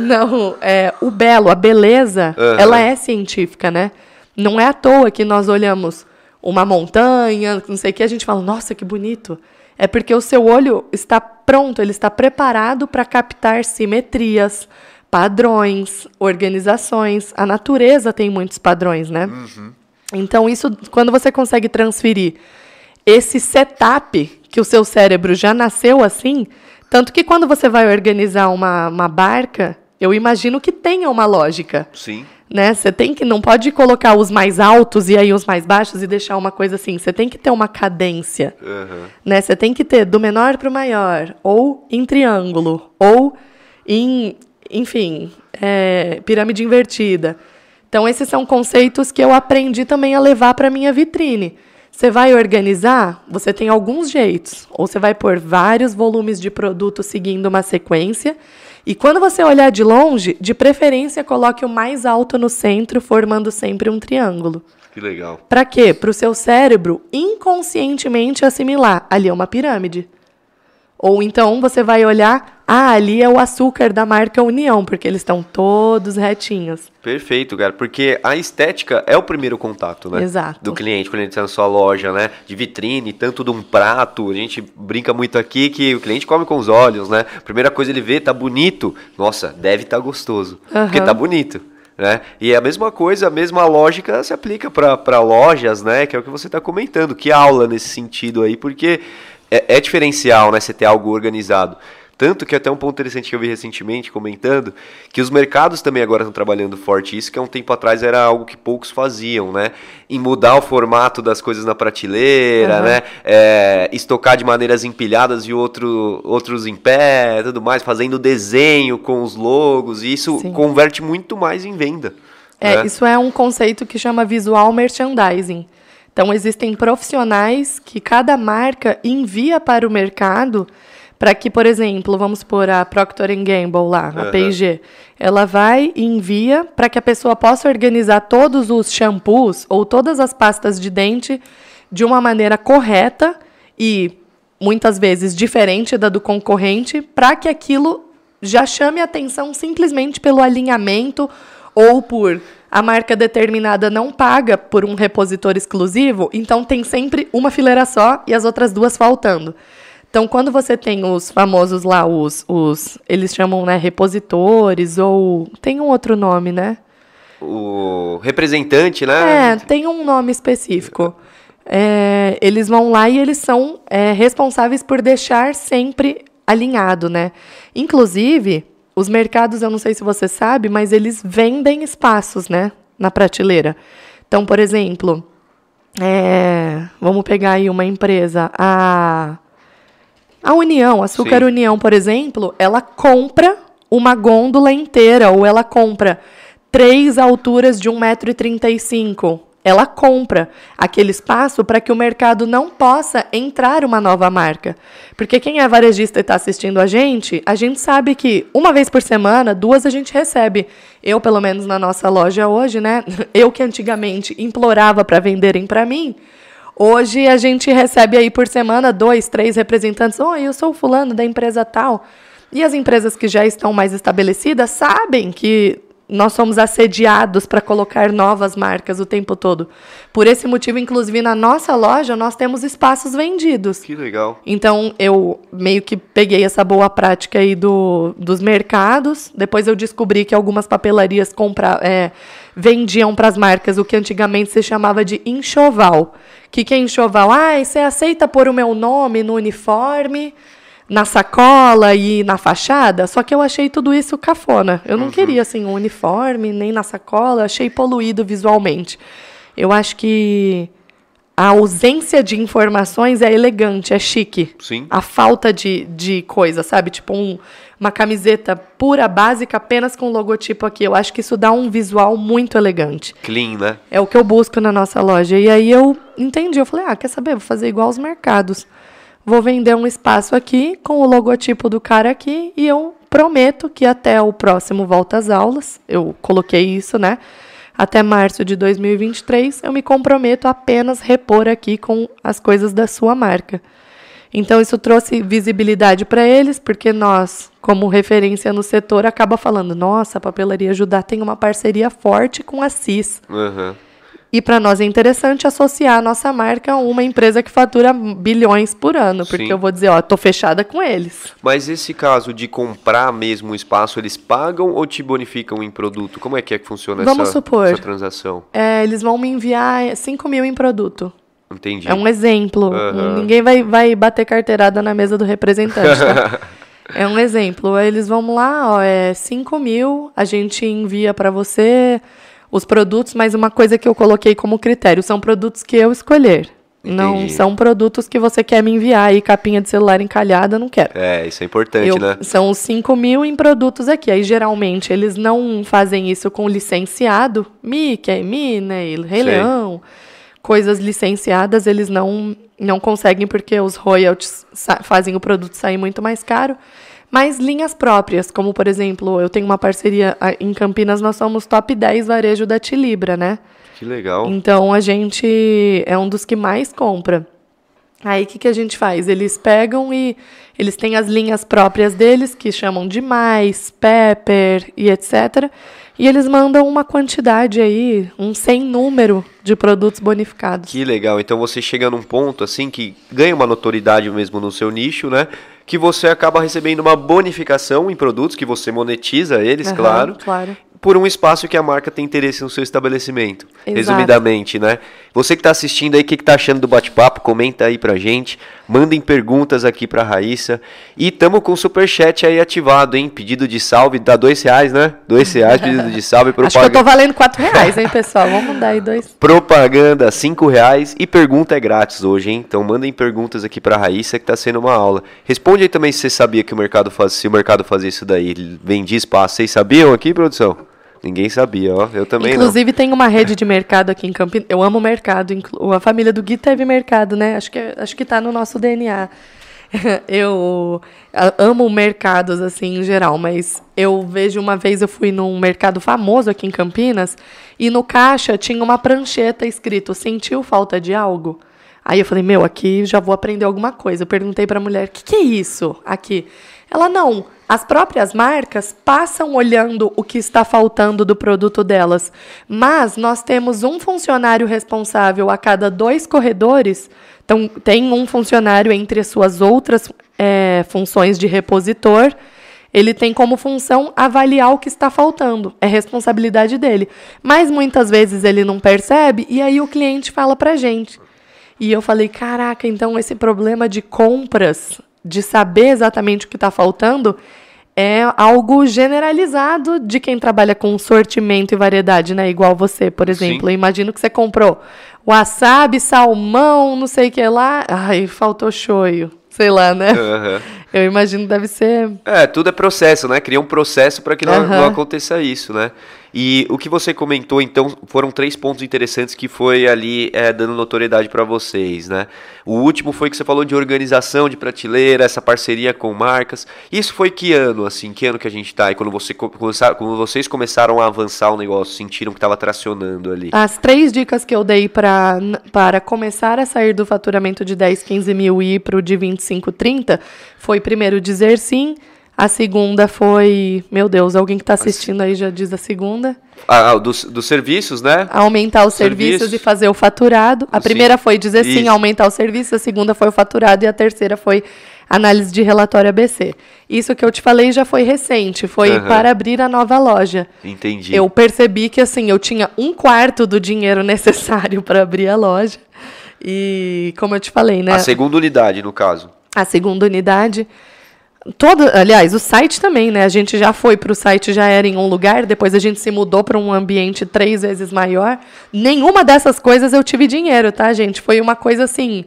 Não, é, o belo, a beleza, Aham. ela é científica, né? Não é à toa que nós olhamos uma montanha, não sei o que, a gente fala, nossa, que bonito. É porque o seu olho está pronto, ele está preparado para captar simetrias, padrões, organizações. A natureza tem muitos padrões, né? Então, isso, quando você consegue transferir esse setup que o seu cérebro já nasceu assim, tanto que quando você vai organizar uma, uma barca, eu imagino que tenha uma lógica. Sim. Né? Você tem que não pode colocar os mais altos e aí os mais baixos e deixar uma coisa assim. Você tem que ter uma cadência, Aham. né? Você tem que ter do menor para o maior, ou em triângulo, ou em, enfim, é, pirâmide invertida. Então esses são conceitos que eu aprendi também a levar para minha vitrine. Você vai organizar, você tem alguns jeitos. Ou você vai pôr vários volumes de produto seguindo uma sequência. E quando você olhar de longe, de preferência, coloque o mais alto no centro, formando sempre um triângulo. Que legal. Para quê? Para o seu cérebro inconscientemente assimilar. Ali é uma pirâmide. Ou então você vai olhar, ah, ali é o açúcar da marca União, porque eles estão todos retinhos. Perfeito, cara, porque a estética é o primeiro contato, né? Exato. Do cliente, quando ele está na sua loja, né? De vitrine, tanto de um prato. A gente brinca muito aqui que o cliente come com os olhos, né? Primeira coisa ele vê, tá bonito. Nossa, deve estar gostoso. Porque Aham. tá bonito. Né? E a mesma coisa, a mesma lógica se aplica para lojas, né? Que é o que você está comentando. Que aula nesse sentido aí, porque é, é diferencial, né? Você ter algo organizado. Tanto que até um ponto interessante que eu vi recentemente comentando, que os mercados também agora estão trabalhando forte isso, que há um tempo atrás era algo que poucos faziam, né? Em mudar o formato das coisas na prateleira, Aham. né? É, estocar de maneiras empilhadas e outro, outros em pé, tudo mais, fazendo desenho com os logos, e isso Sim. converte muito mais em venda. É, né? isso é um conceito que chama visual merchandising. Então, existem profissionais que cada marca envia para o mercado para que, por exemplo, vamos pôr a Procter Gamble lá, a Aham. P&G, ela vai e envia para que a pessoa possa organizar todos os shampoos ou todas as pastas de dente de uma maneira correta e muitas vezes diferente da do concorrente, para que aquilo já chame atenção simplesmente pelo alinhamento ou por a marca determinada não paga por um repositor exclusivo, então tem sempre uma fileira só e as outras duas faltando. Então, quando você tem os famosos lá, os, os eles chamam, né, repositores ou tem um outro nome, né? O representante, né? É, tem um nome específico. É, eles vão lá e eles são é, responsáveis por deixar sempre alinhado, né? Inclusive, os mercados, eu não sei se você sabe, mas eles vendem espaços, né? Na prateleira. Então, por exemplo, é, vamos pegar aí uma empresa, a, a União, Açúcar Sim. União, por exemplo, ela compra uma gôndola inteira, ou ela compra três alturas de 1,35m. Ela compra aquele espaço para que o mercado não possa entrar uma nova marca. Porque quem é varejista e está assistindo a gente, a gente sabe que uma vez por semana, duas a gente recebe. Eu, pelo menos na nossa loja hoje, né? *laughs* Eu que antigamente implorava para venderem para mim, Hoje a gente recebe aí por semana dois, três representantes. Oi, eu sou fulano da empresa tal. E as empresas que já estão mais estabelecidas sabem que nós somos assediados para colocar novas marcas o tempo todo. Por esse motivo, inclusive na nossa loja, nós temos espaços vendidos. Que legal. Então, eu meio que peguei essa boa prática aí do, dos mercados. Depois eu descobri que algumas papelarias compra, é, vendiam para as marcas o que antigamente se chamava de enxoval. O que, que é enxoval? Ah, você aceita pôr o meu nome no uniforme, na sacola e na fachada? Só que eu achei tudo isso cafona. Eu não queria, assim, um uniforme, nem na sacola. Achei poluído visualmente. Eu acho que a ausência de informações é elegante, é chique. Sim. A falta de, de coisa, sabe? Tipo um, uma camiseta pura, básica, apenas com logotipo aqui. Eu acho que isso dá um visual muito elegante. Clean, né? É o que eu busco na nossa loja. E aí eu entendi, eu falei, ah, quer saber? Vou fazer igual os mercados. Vou vender um espaço aqui com o logotipo do cara aqui e eu prometo que até o próximo volta às aulas, eu coloquei isso, né? Até março de 2023, eu me comprometo a apenas repor aqui com as coisas da sua marca. Então isso trouxe visibilidade para eles, porque nós, como referência no setor, acaba falando: "Nossa, a Papelaria Judá tem uma parceria forte com a CIS". Aham. E para nós é interessante associar a nossa marca a uma empresa que fatura bilhões por ano, porque Sim. eu vou dizer, ó, tô fechada com eles. Mas esse caso de comprar mesmo o espaço, eles pagam ou te bonificam em produto? Como é que é que funciona Vamos essa, supor. essa transação? É, eles vão me enviar 5 mil em produto. Entendi. É um exemplo. Aham. Ninguém vai, vai bater carteirada na mesa do representante, tá? *laughs* É um exemplo. Eles vão lá, ó, é 5 mil, a gente envia para você os produtos, mas uma coisa que eu coloquei como critério, são produtos que eu escolher. Não Entendi. são produtos que você quer me enviar aí, capinha de celular encalhada, não quero. É, isso é importante, Eu- né? São os 5 mil em produtos aqui. Aí, geralmente, eles não fazem isso com licenciado. Mickey, Minnie, Rei Sei. Leão. Coisas licenciadas, eles não, não conseguem porque os royalties fazem o produto sair muito mais caro. Mas linhas próprias, como, por exemplo, eu tenho uma parceria ah, em Campinas, nós somos top 10 varejo da Tilibra, né? Que legal. Então a gente é um dos que mais compra. Aí o que, que a gente faz? Eles pegam e eles têm as linhas próprias deles, que chamam de mais, pepper e etc. E eles mandam uma quantidade aí, um sem número de produtos bonificados. Que legal. Então você chega num ponto assim que ganha uma notoriedade mesmo no seu nicho, né? Que você acaba recebendo uma bonificação em produtos que você monetiza eles, Aham, claro. claro. Por um espaço que a marca tem interesse no seu estabelecimento. Exato. Resumidamente, né? Você que está assistindo aí, o que, que tá achando do bate-papo? Comenta aí pra gente. Mandem perguntas aqui pra Raíssa. E tamo com o superchat aí ativado, hein? Pedido de salve, dá dois reais, né? Dois reais, pedido de salve. *laughs* Acho que eu tô valendo 4 reais, hein, pessoal? Vamos dar aí dois. *laughs* Propaganda, cinco reais e pergunta é grátis hoje, hein? Então mandem perguntas aqui pra Raíssa que tá sendo uma aula. Responde aí também se você sabia que o mercado faz, se o mercado fazia isso daí, vendia espaço. Vocês sabiam aqui, produção? Ninguém sabia, ó. Eu também Inclusive, tem uma rede de mercado aqui em Campinas. Eu amo mercado. A família do Gui teve mercado, né? Acho que, acho que tá no nosso DNA. *laughs* Eu a- amo mercados, assim, em geral, mas eu vejo uma vez eu fui num mercado famoso aqui em Campinas e no caixa tinha uma prancheta escrito: Sentiu falta de algo? Aí eu falei: Meu, aqui já vou aprender alguma coisa. Eu perguntei pra mulher: O que, que é isso aqui? Ela não. As próprias marcas passam olhando o que está faltando do produto delas, mas nós temos um funcionário responsável a cada dois corredores. Então, tem um funcionário entre as suas outras eh, funções de repositor. Ele tem como função avaliar o que está faltando. É responsabilidade dele. Mas muitas vezes ele não percebe e aí o cliente fala pra gente. E eu falei, caraca, então esse problema de compras, de saber exatamente o que está faltando, é algo generalizado de quem trabalha com sortimento e variedade, né? Igual você, por exemplo. Eu imagino que você comprou wasabi, salmão, não sei o que lá. Ai, faltou shoyu. Sei lá, né? Aham. Eu imagino que deve ser. É, tudo é processo, né? Cria um processo para que não, Aham. não aconteça isso, né? E o que você comentou, então, foram três pontos interessantes que foi ali é, dando notoriedade para vocês, né? O último foi que você falou de organização de prateleira, essa parceria com marcas. Isso foi que ano, assim? Que ano que a gente tá? E quando, você, quando vocês começaram a avançar o negócio, sentiram que estava tracionando ali? As três dicas que eu dei pra, para começar a sair do faturamento de 10, 15 mil e ir pro de 25, 30 foi primeiro dizer sim. A segunda foi. Meu Deus, alguém que está assistindo aí já diz a segunda. Ah, dos, dos serviços, né? Aumentar os Serviços. serviços e fazer o faturado. A Sim. primeira foi dizer sim, Isso. aumentar os serviços. A segunda foi o faturado. E a terceira foi análise de relatório ABC. Isso que eu te falei já foi recente. Foi Aham. para abrir a nova loja. Entendi. Eu percebi que assim, eu tinha um quarto do dinheiro *laughs* necessário para abrir a loja. E como eu te falei, né? A segunda unidade, no caso. A segunda unidade. Todo, aliás, o site também, né? A gente já foi para o site, já era em um lugar, depois a gente se mudou para um ambiente três vezes maior. Nenhuma dessas coisas eu tive dinheiro, tá, gente? Foi uma coisa assim.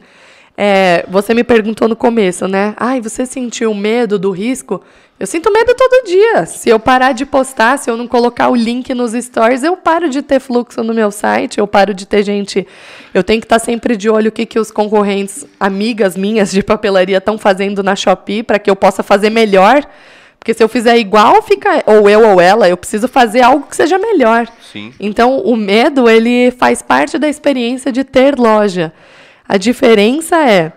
é, você me perguntou no começo, né? Ai, você sentiu medo do risco? Eu sinto medo todo dia. Se eu parar de postar, se eu não colocar o link nos stories, eu paro de ter fluxo no meu site, eu paro de ter gente. Eu tenho que estar sempre de olho o que, que os concorrentes, amigas minhas de papelaria, estão fazendo na Shopee para que eu possa fazer melhor. Porque se eu fizer igual, fica. Ou eu ou ela, eu preciso fazer algo que seja melhor. Sim. Então, o medo, ele faz parte da experiência de ter loja. A diferença é,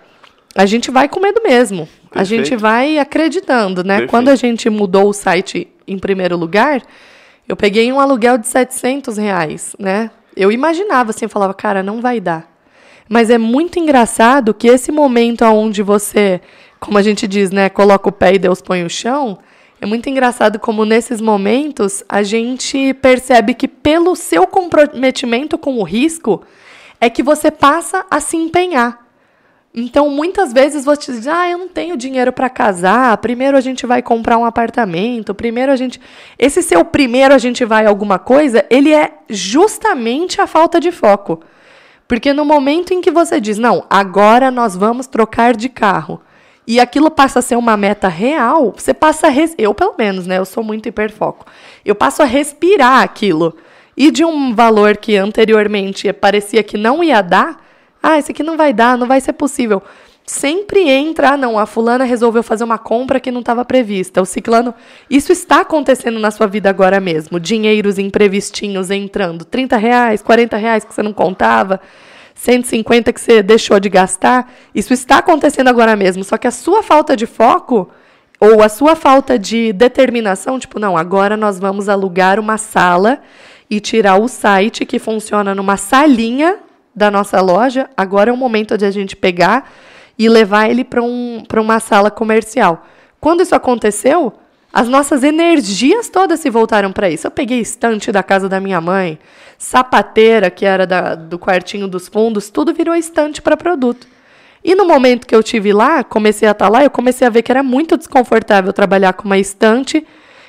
a gente vai com medo mesmo. A Perfeito. gente vai acreditando, né? Perfeito. Quando a gente mudou o site em primeiro lugar, eu peguei um aluguel de 700 reais, né? Eu imaginava assim, eu falava, cara, não vai dar. Mas é muito engraçado que esse momento onde você, como a gente diz, né, coloca o pé e Deus põe o chão, é muito engraçado como nesses momentos a gente percebe que pelo seu comprometimento com o risco é que você passa a se empenhar. Então, muitas vezes você diz: "Ah, eu não tenho dinheiro para casar. Primeiro a gente vai comprar um apartamento. Primeiro a gente Esse seu primeiro a gente vai alguma coisa, ele é justamente a falta de foco. Porque no momento em que você diz: "Não, agora nós vamos trocar de carro", e aquilo passa a ser uma meta real, você passa a res... eu pelo menos, né, eu sou muito hiperfoco. Eu passo a respirar aquilo. E de um valor que anteriormente parecia que não ia dar, ah, esse aqui não vai dar, não vai ser possível. Sempre entra, ah, não, a fulana resolveu fazer uma compra que não estava prevista. O ciclano, isso está acontecendo na sua vida agora mesmo. Dinheiros imprevistinhos entrando. 30 reais, 40 reais que você não contava, 150 que você deixou de gastar. Isso está acontecendo agora mesmo. Só que a sua falta de foco ou a sua falta de determinação, tipo, não, agora nós vamos alugar uma sala e tirar o site que funciona numa salinha da nossa loja. Agora é o momento de a gente pegar e levar ele para um, uma sala comercial. Quando isso aconteceu, as nossas energias todas se voltaram para isso. Eu peguei estante da casa da minha mãe, sapateira, que era da, do quartinho dos fundos, tudo virou estante para produto. E no momento que eu tive lá, comecei a estar lá, eu comecei a ver que era muito desconfortável trabalhar com uma estante.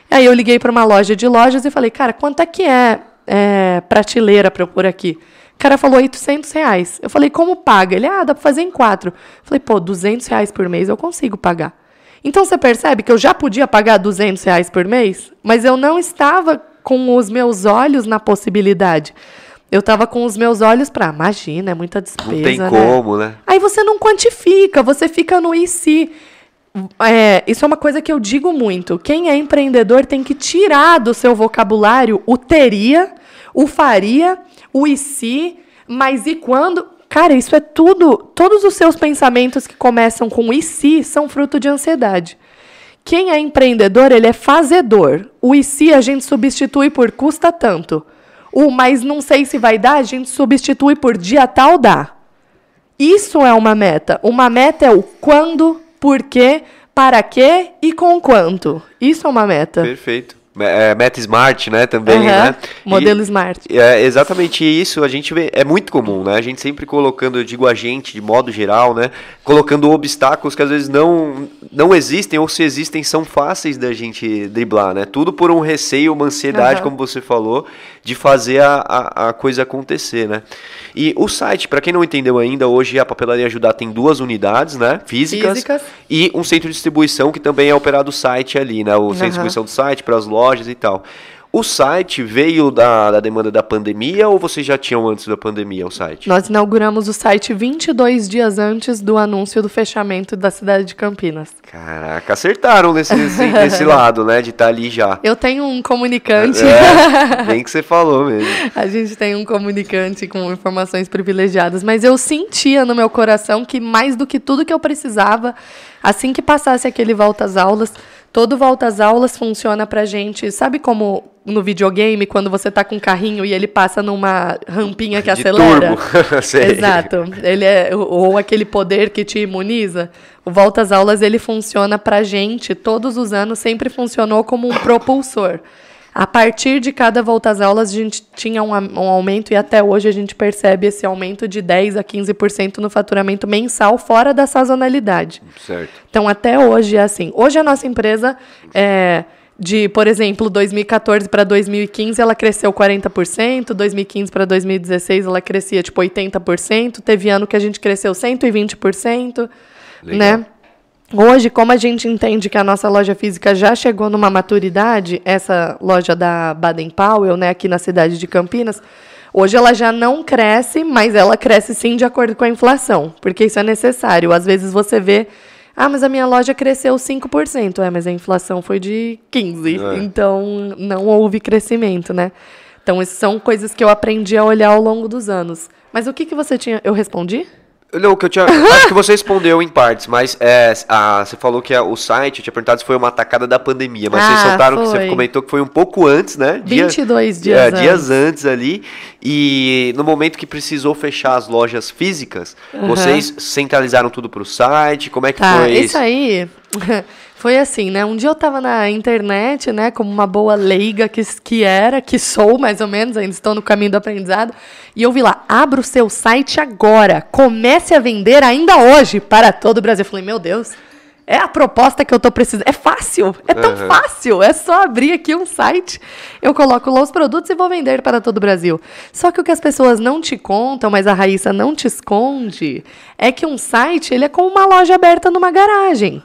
Aí eu liguei para uma loja de lojas e falei, cara, quanto é que é, é prateleira para eu pôr aqui? O cara falou 800 reais. Eu falei, como paga? Ele, ah, dá para fazer em quatro. Eu falei, pô, 200 reais por mês eu consigo pagar. Então você percebe que eu já podia pagar 200 reais por mês, mas eu não estava com os meus olhos na possibilidade. Eu estava com os meus olhos para, imagina, é muita despesa. Não tem né? como, né? Aí você não quantifica, você fica no e se. É, isso é uma coisa que eu digo muito. Quem é empreendedor tem que tirar do seu vocabulário o teria, o faria, o e se, mas e quando. Cara, isso é tudo. Todos os seus pensamentos que começam com e se são fruto de ansiedade. Quem é empreendedor, ele é fazedor. O e se a gente substitui por custa tanto. O mas não sei se vai dar, a gente substitui por dia tal dá. Isso é uma meta. Uma meta é o quando, por quê, para quê e com quanto. Isso é uma meta. Perfeito. É, Meta Smart, né, também, Aham, né? Modelo E- Smart. É exatamente isso, a gente vê, é muito comum, né? A gente sempre colocando, eu digo a gente, de modo geral, né? Colocando obstáculos que às vezes não, não existem, ou se existem, são fáceis da gente driblar, né? Tudo por um receio, uma ansiedade, Aham. como você falou, de fazer a, a, a coisa acontecer, né? E o site, para quem não entendeu ainda, hoje a Papelaria Ajudar tem duas unidades, né? Físicas, Físicas. e um centro de distribuição que também é operado o site ali, né? O centro de Aham. distribuição do site para as lojas e tal. O site veio da, da demanda da pandemia ou vocês já tinham antes da pandemia o site? Nós inauguramos o site 22 dias antes do anúncio do fechamento da cidade de Campinas. Caraca, acertaram nesse, nesse, *laughs* lado, né? De estar ali já. Eu tenho um comunicante. É, *laughs* bem que você falou mesmo. A gente tem um comunicante com informações privilegiadas, mas eu sentia no meu coração que mais do que tudo que eu precisava, assim que passasse aquele volta às aulas, todo volta às aulas funciona pra gente, sabe como no videogame quando você tá com um carrinho e ele passa numa rampinha que De acelera? *laughs* Exato. Ele é ou aquele poder que te imuniza. O volta às aulas ele funciona pra gente todos os anos, sempre funcionou como um propulsor. A partir de cada volta às aulas, a gente tinha um, um aumento e até hoje a gente percebe esse aumento de 10 a 15% no faturamento mensal fora da sazonalidade. Certo. Então, até hoje é assim. Hoje a nossa empresa é de, por exemplo, 2014 para 2015, ela cresceu 40%, 2015 para 2016 ela crescia tipo 80%, teve ano que a gente cresceu 120%, Legal. né? Hoje, como a gente entende que a nossa loja física já chegou numa maturidade, essa loja da Baden Powell, né, aqui na cidade de Campinas, hoje ela já não cresce, mas ela cresce sim de acordo com a inflação, porque isso é necessário. Às vezes você vê, ah, mas a minha loja cresceu 5%, é, mas a inflação foi de 15%, É. então não houve crescimento, né? Então, essas são coisas que eu aprendi a olhar ao longo dos anos. Mas o que, que você tinha. Eu respondi? Não, o que eu tinha. acho que você respondeu em partes, mas é, a- você falou que a- o site, eu tinha perguntado se foi uma atacada da pandemia, mas vocês Ah, soltaram que você foi. comentou que foi um pouco antes, né? 22 dias é, antes. dias antes ali. E no momento que precisou fechar as lojas físicas, Aham. vocês centralizaram tudo pro site? Como é que Tá, foi isso isso? aí foi assim, né? Um dia eu tava na internet, né, como uma boa leiga que, que era, que sou mais ou menos, ainda estou no caminho do aprendizado, e eu vi lá, abra o seu site agora, comece a vender ainda hoje para todo o Brasil. Eu falei, meu Deus, é a proposta que eu tô precisando. É fácil, é tão Aham. fácil, é só abrir aqui um site, eu coloco lá os produtos e vou vender para todo o Brasil. Só que o que as pessoas não te contam, mas a Raíssa não te esconde, é que um site, ele é como uma loja aberta numa garagem.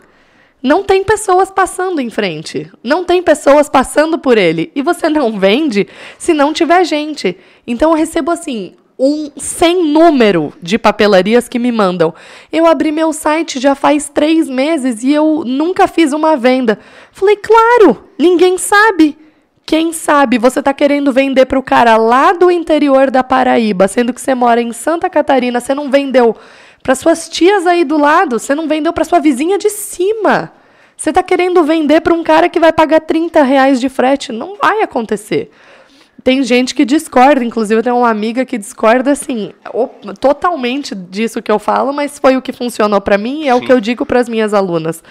Não tem pessoas passando em frente. Não tem pessoas passando por ele. E você não vende se não tiver gente. Então eu recebo assim um sem número de papelarias que me mandam. Eu abri meu site já faz três meses e eu nunca fiz uma venda. Falei, claro, ninguém sabe. Quem sabe você está querendo vender para o cara lá do interior da Paraíba, sendo que você mora em Santa Catarina, você não vendeu para suas tias aí do lado, você não vendeu para sua vizinha de cima. Você está querendo vender para um cara que vai pagar 30 reais de frete. Não vai acontecer. Tem gente que discorda, inclusive eu tenho uma amiga que discorda assim, o- totalmente disso que eu falo, mas foi o que funcionou para mim e é o Sim. que eu digo para as minhas alunas.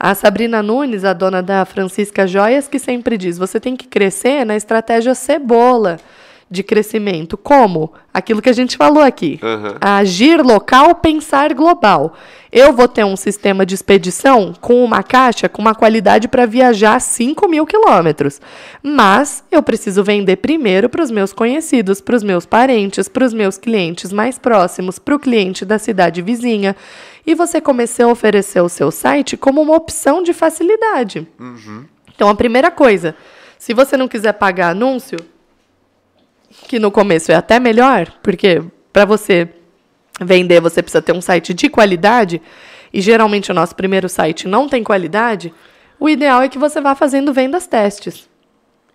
A Sabrina Nunes, a dona da Francisca Joias, que sempre diz: você tem que crescer na estratégia cebola de crescimento. Como? Aquilo que a gente falou aqui. Aham. Agir local, pensar global. Eu vou ter um sistema de expedição com uma caixa com uma qualidade para viajar 5 mil quilômetros. Mas eu preciso vender primeiro para os meus conhecidos, para os meus parentes, para os meus clientes mais próximos, para o cliente da cidade vizinha. E você começou a oferecer o seu site como uma opção de facilidade. Então, a primeira coisa, se você não quiser pagar anúncio, que no começo é até melhor, porque para você vender você precisa ter um site de qualidade, e geralmente o nosso primeiro site não tem qualidade, o ideal é que você vá fazendo vendas testes.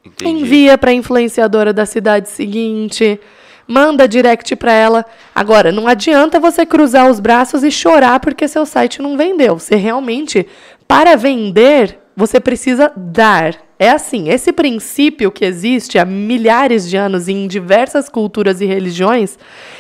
Entendi. Envia para a influenciadora da cidade seguinte, manda direct para ela. Agora, não adianta você cruzar os braços e chorar porque seu site não vendeu. Você realmente, para vender, você precisa dar. É assim, esse princípio que existe há milhares de anos em diversas culturas e religiões,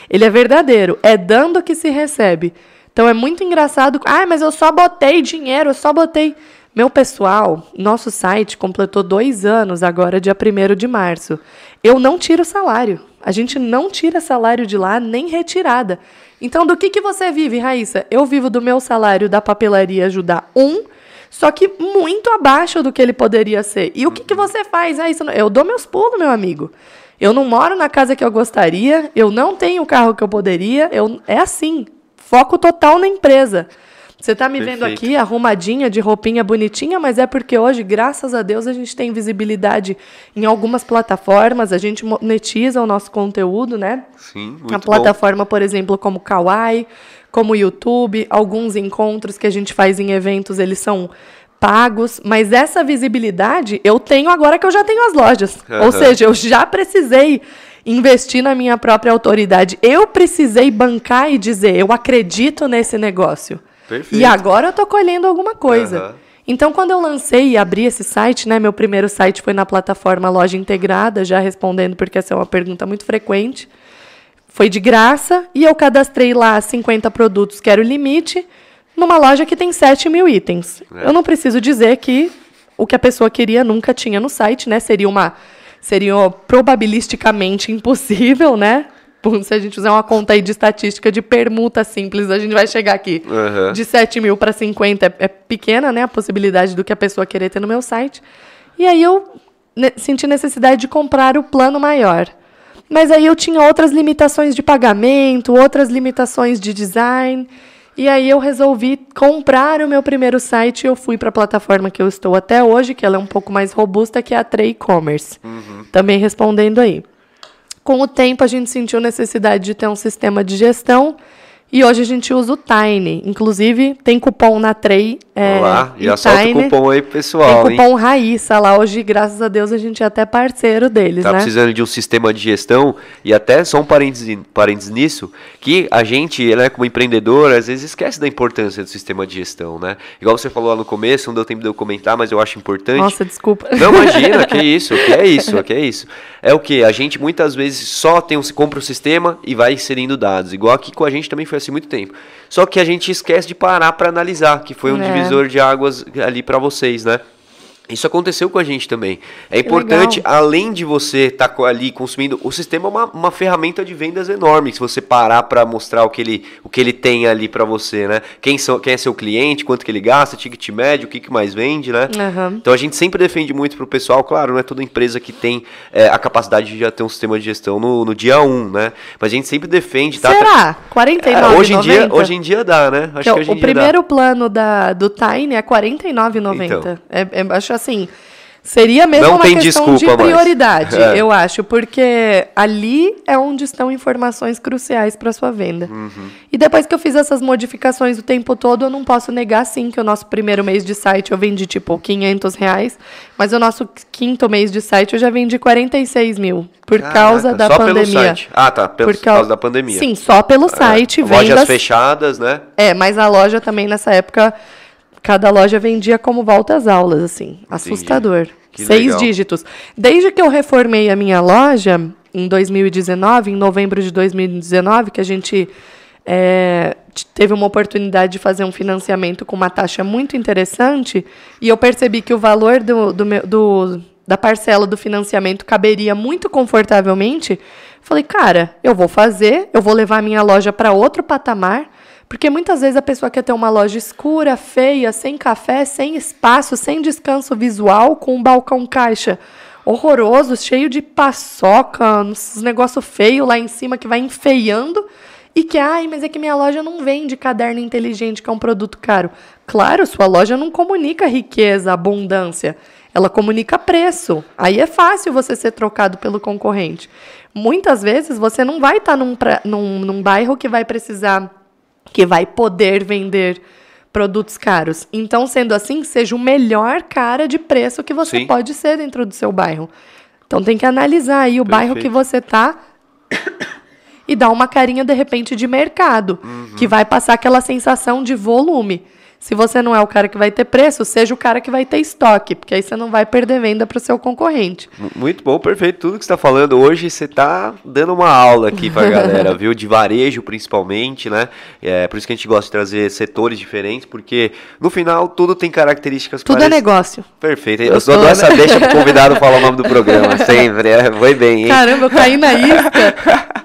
ele é verdadeiro. É dando que se recebe. Então é muito engraçado. Ah, mas eu só botei dinheiro, eu só botei. Meu pessoal, nosso site completou dois anos agora, dia 1 de março. Eu não tiro salário. A gente não tira salário de lá, nem retirada. Então, do que, que você vive, Raíssa? Eu vivo do meu salário da papelaria ajudar um, só que muito abaixo do que ele poderia ser. E o que, que você faz, Raíssa? Eu dou meus pulos, meu amigo. Eu não moro na casa que eu gostaria, eu não tenho o carro que eu poderia, eu, é assim, foco total na empresa. Você está me Perfeito. vendo aqui arrumadinha, de roupinha bonitinha, mas é porque hoje, graças a Deus, a gente tem visibilidade em algumas plataformas, a gente monetiza o nosso conteúdo, né? Sim, muito A plataforma, bom. por exemplo, como Kawaii, como YouTube, alguns encontros que a gente faz em eventos, eles são pagos, mas essa visibilidade eu tenho agora que eu já tenho as lojas. Uhum. Ou seja, eu já precisei investir na minha própria autoridade. Eu precisei bancar e dizer, eu acredito nesse negócio. Perfeito. E agora eu tô colhendo alguma coisa. Uhum. Então, quando eu lancei e abri esse site, né, meu primeiro site foi na plataforma Loja Integrada, já respondendo, porque essa é uma pergunta muito frequente. Foi de graça e eu cadastrei lá 50 produtos, que era o limite, numa loja que tem 7 mil itens. É. Eu não preciso dizer que o que a pessoa queria nunca tinha no site, né? Seria uma. Seria probabilisticamente impossível, né? se a gente fizer uma conta aí de estatística de permuta simples, a gente vai chegar aqui. Uhum. De 7 mil para 50 é, é, pequena, né? A possibilidade do que a pessoa querer ter no meu site. E aí eu ne senti necessidade de comprar o plano maior. Mas aí eu tinha outras limitações de pagamento, outras limitações de design. E aí eu resolvi comprar o meu primeiro site e eu fui para a plataforma que eu estou até hoje, que ela é um pouco mais robusta, que é a Trey Commerce. Uhum. Também respondendo aí. Com o tempo, a gente sentiu necessidade de ter um sistema de gestão e hoje a gente usa o Tiny. Inclusive, tem cupom na Trey. É, Olá, já solta o cupom aí, pessoal. Tem cupom hein? Raíssa lá. Hoje, graças a Deus, a gente é até parceiro deles, tá né? precisando de um sistema de gestão. E até só um parênteses, parênteses nisso, que a gente, né, como empreendedor, às vezes esquece da importância do sistema de gestão, né? Igual você falou lá no começo, não deu tempo de eu comentar, mas eu acho importante. Nossa, desculpa. Não, imagina, que *laughs* isso, que é isso, que é isso. É o que? A gente muitas vezes só tem um, compra o sistema e vai inserindo dados. Igual aqui com a gente também foi assim muito tempo. Só que a gente esquece de parar para analisar, que foi um é. divisor de águas ali para vocês, né? Isso aconteceu com a gente também. É que importante, legal. além de você estar tá ali consumindo, o sistema é uma, uma ferramenta de vendas enorme. Se você parar para mostrar o que ele, o que ele tem ali para você, né? Quem, são, quem é seu cliente, quanto que ele gasta, ticket médio, o que, que mais vende, né? Uhum. Então a gente sempre defende muito para o pessoal. Claro, não é toda empresa que tem é, a capacidade de já ter um sistema de gestão no, no dia 1, um, né? Mas a gente sempre defende. Tá? Será? 49, é, hoje em dia Hoje em dia dá, né? Acho que, que o primeiro dá. plano da, do Tiny é 49,90. Então. É, é, acho assim, seria mesmo não uma questão de prioridade, é. eu acho, porque ali é onde estão informações cruciais para sua venda. Uhum. E depois que eu fiz essas modificações o tempo todo, eu não posso negar sim que o nosso primeiro mês de site eu vendi tipo 500 reais, mas o nosso quinto mês de site eu já vendi 46 mil por Caraca, causa da só pandemia. Pelo site. Ah, tá, pelo, por causa da pandemia. Sim, só pelo é. site, vendas. Lojas fechadas, né? É, mas a loja também nessa época cada loja vendia como volta às aulas, assim. Assustador. Seis legal. dígitos. Desde que eu reformei a minha loja, em 2019, em novembro de 2019, que a gente é, teve uma oportunidade de fazer um financiamento com uma taxa muito interessante, e eu percebi que o valor do, do, do da parcela do financiamento caberia muito confortavelmente. Falei, cara, eu vou fazer, eu vou levar a minha loja para outro patamar porque muitas vezes a pessoa quer ter uma loja escura, feia, sem café, sem espaço, sem descanso visual, com um balcão caixa horroroso, cheio de paçoca, uns negócio feio lá em cima que vai enfeiando. E que, ai, mas é que minha loja não vende caderno inteligente, que é um produto caro. Claro, sua loja não comunica riqueza, abundância. Ela comunica preço. Aí é fácil você ser trocado pelo concorrente. Muitas vezes você não vai estar tá num, num, num bairro que vai precisar que vai poder vender produtos caros. Então, sendo assim, seja o melhor cara de preço que você Sim. pode ser dentro do seu bairro. Então, tem que analisar aí o Perfeito. bairro que você está *coughs* e dar uma carinha, de repente, de mercado, uhum. que vai passar aquela sensação de volume. Se você não é o cara que vai ter preço, seja o cara que vai ter estoque, porque aí você não vai perder venda para o seu concorrente. Muito bom, perfeito. Tudo que você está falando hoje, você está dando uma aula aqui para a *laughs* galera, viu? De varejo, principalmente, né? É por isso que a gente gosta de trazer setores diferentes, porque no final tudo tem características Tudo é negócio. Perfeito. Eu só dou né? essa deixa pro convidado falar o nome do programa, *laughs* sempre. É, foi bem, hein? Caramba, eu caí na isca.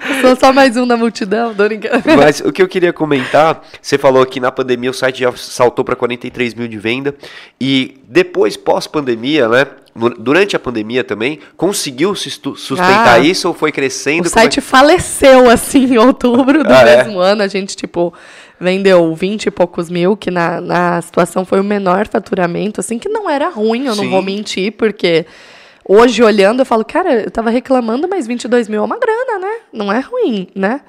*laughs* Sou só mais um na multidão, brincando. Mas o que eu queria comentar, você falou que na pandemia o site já saltou para 43 mil de venda. E depois, pós-pandemia, né? Durante a pandemia também, conseguiu sustentar ah, isso ou foi crescendo? O site é? faleceu assim em outubro do ah, é? mesmo é? ano. A gente, tipo, vendeu 20 e poucos mil, que na, na situação foi o menor faturamento, assim, que não era ruim, eu Sim. não vou mentir, porque hoje olhando eu falo, cara, eu tava reclamando, mas 22 mil é uma grana, né? Não é ruim, né?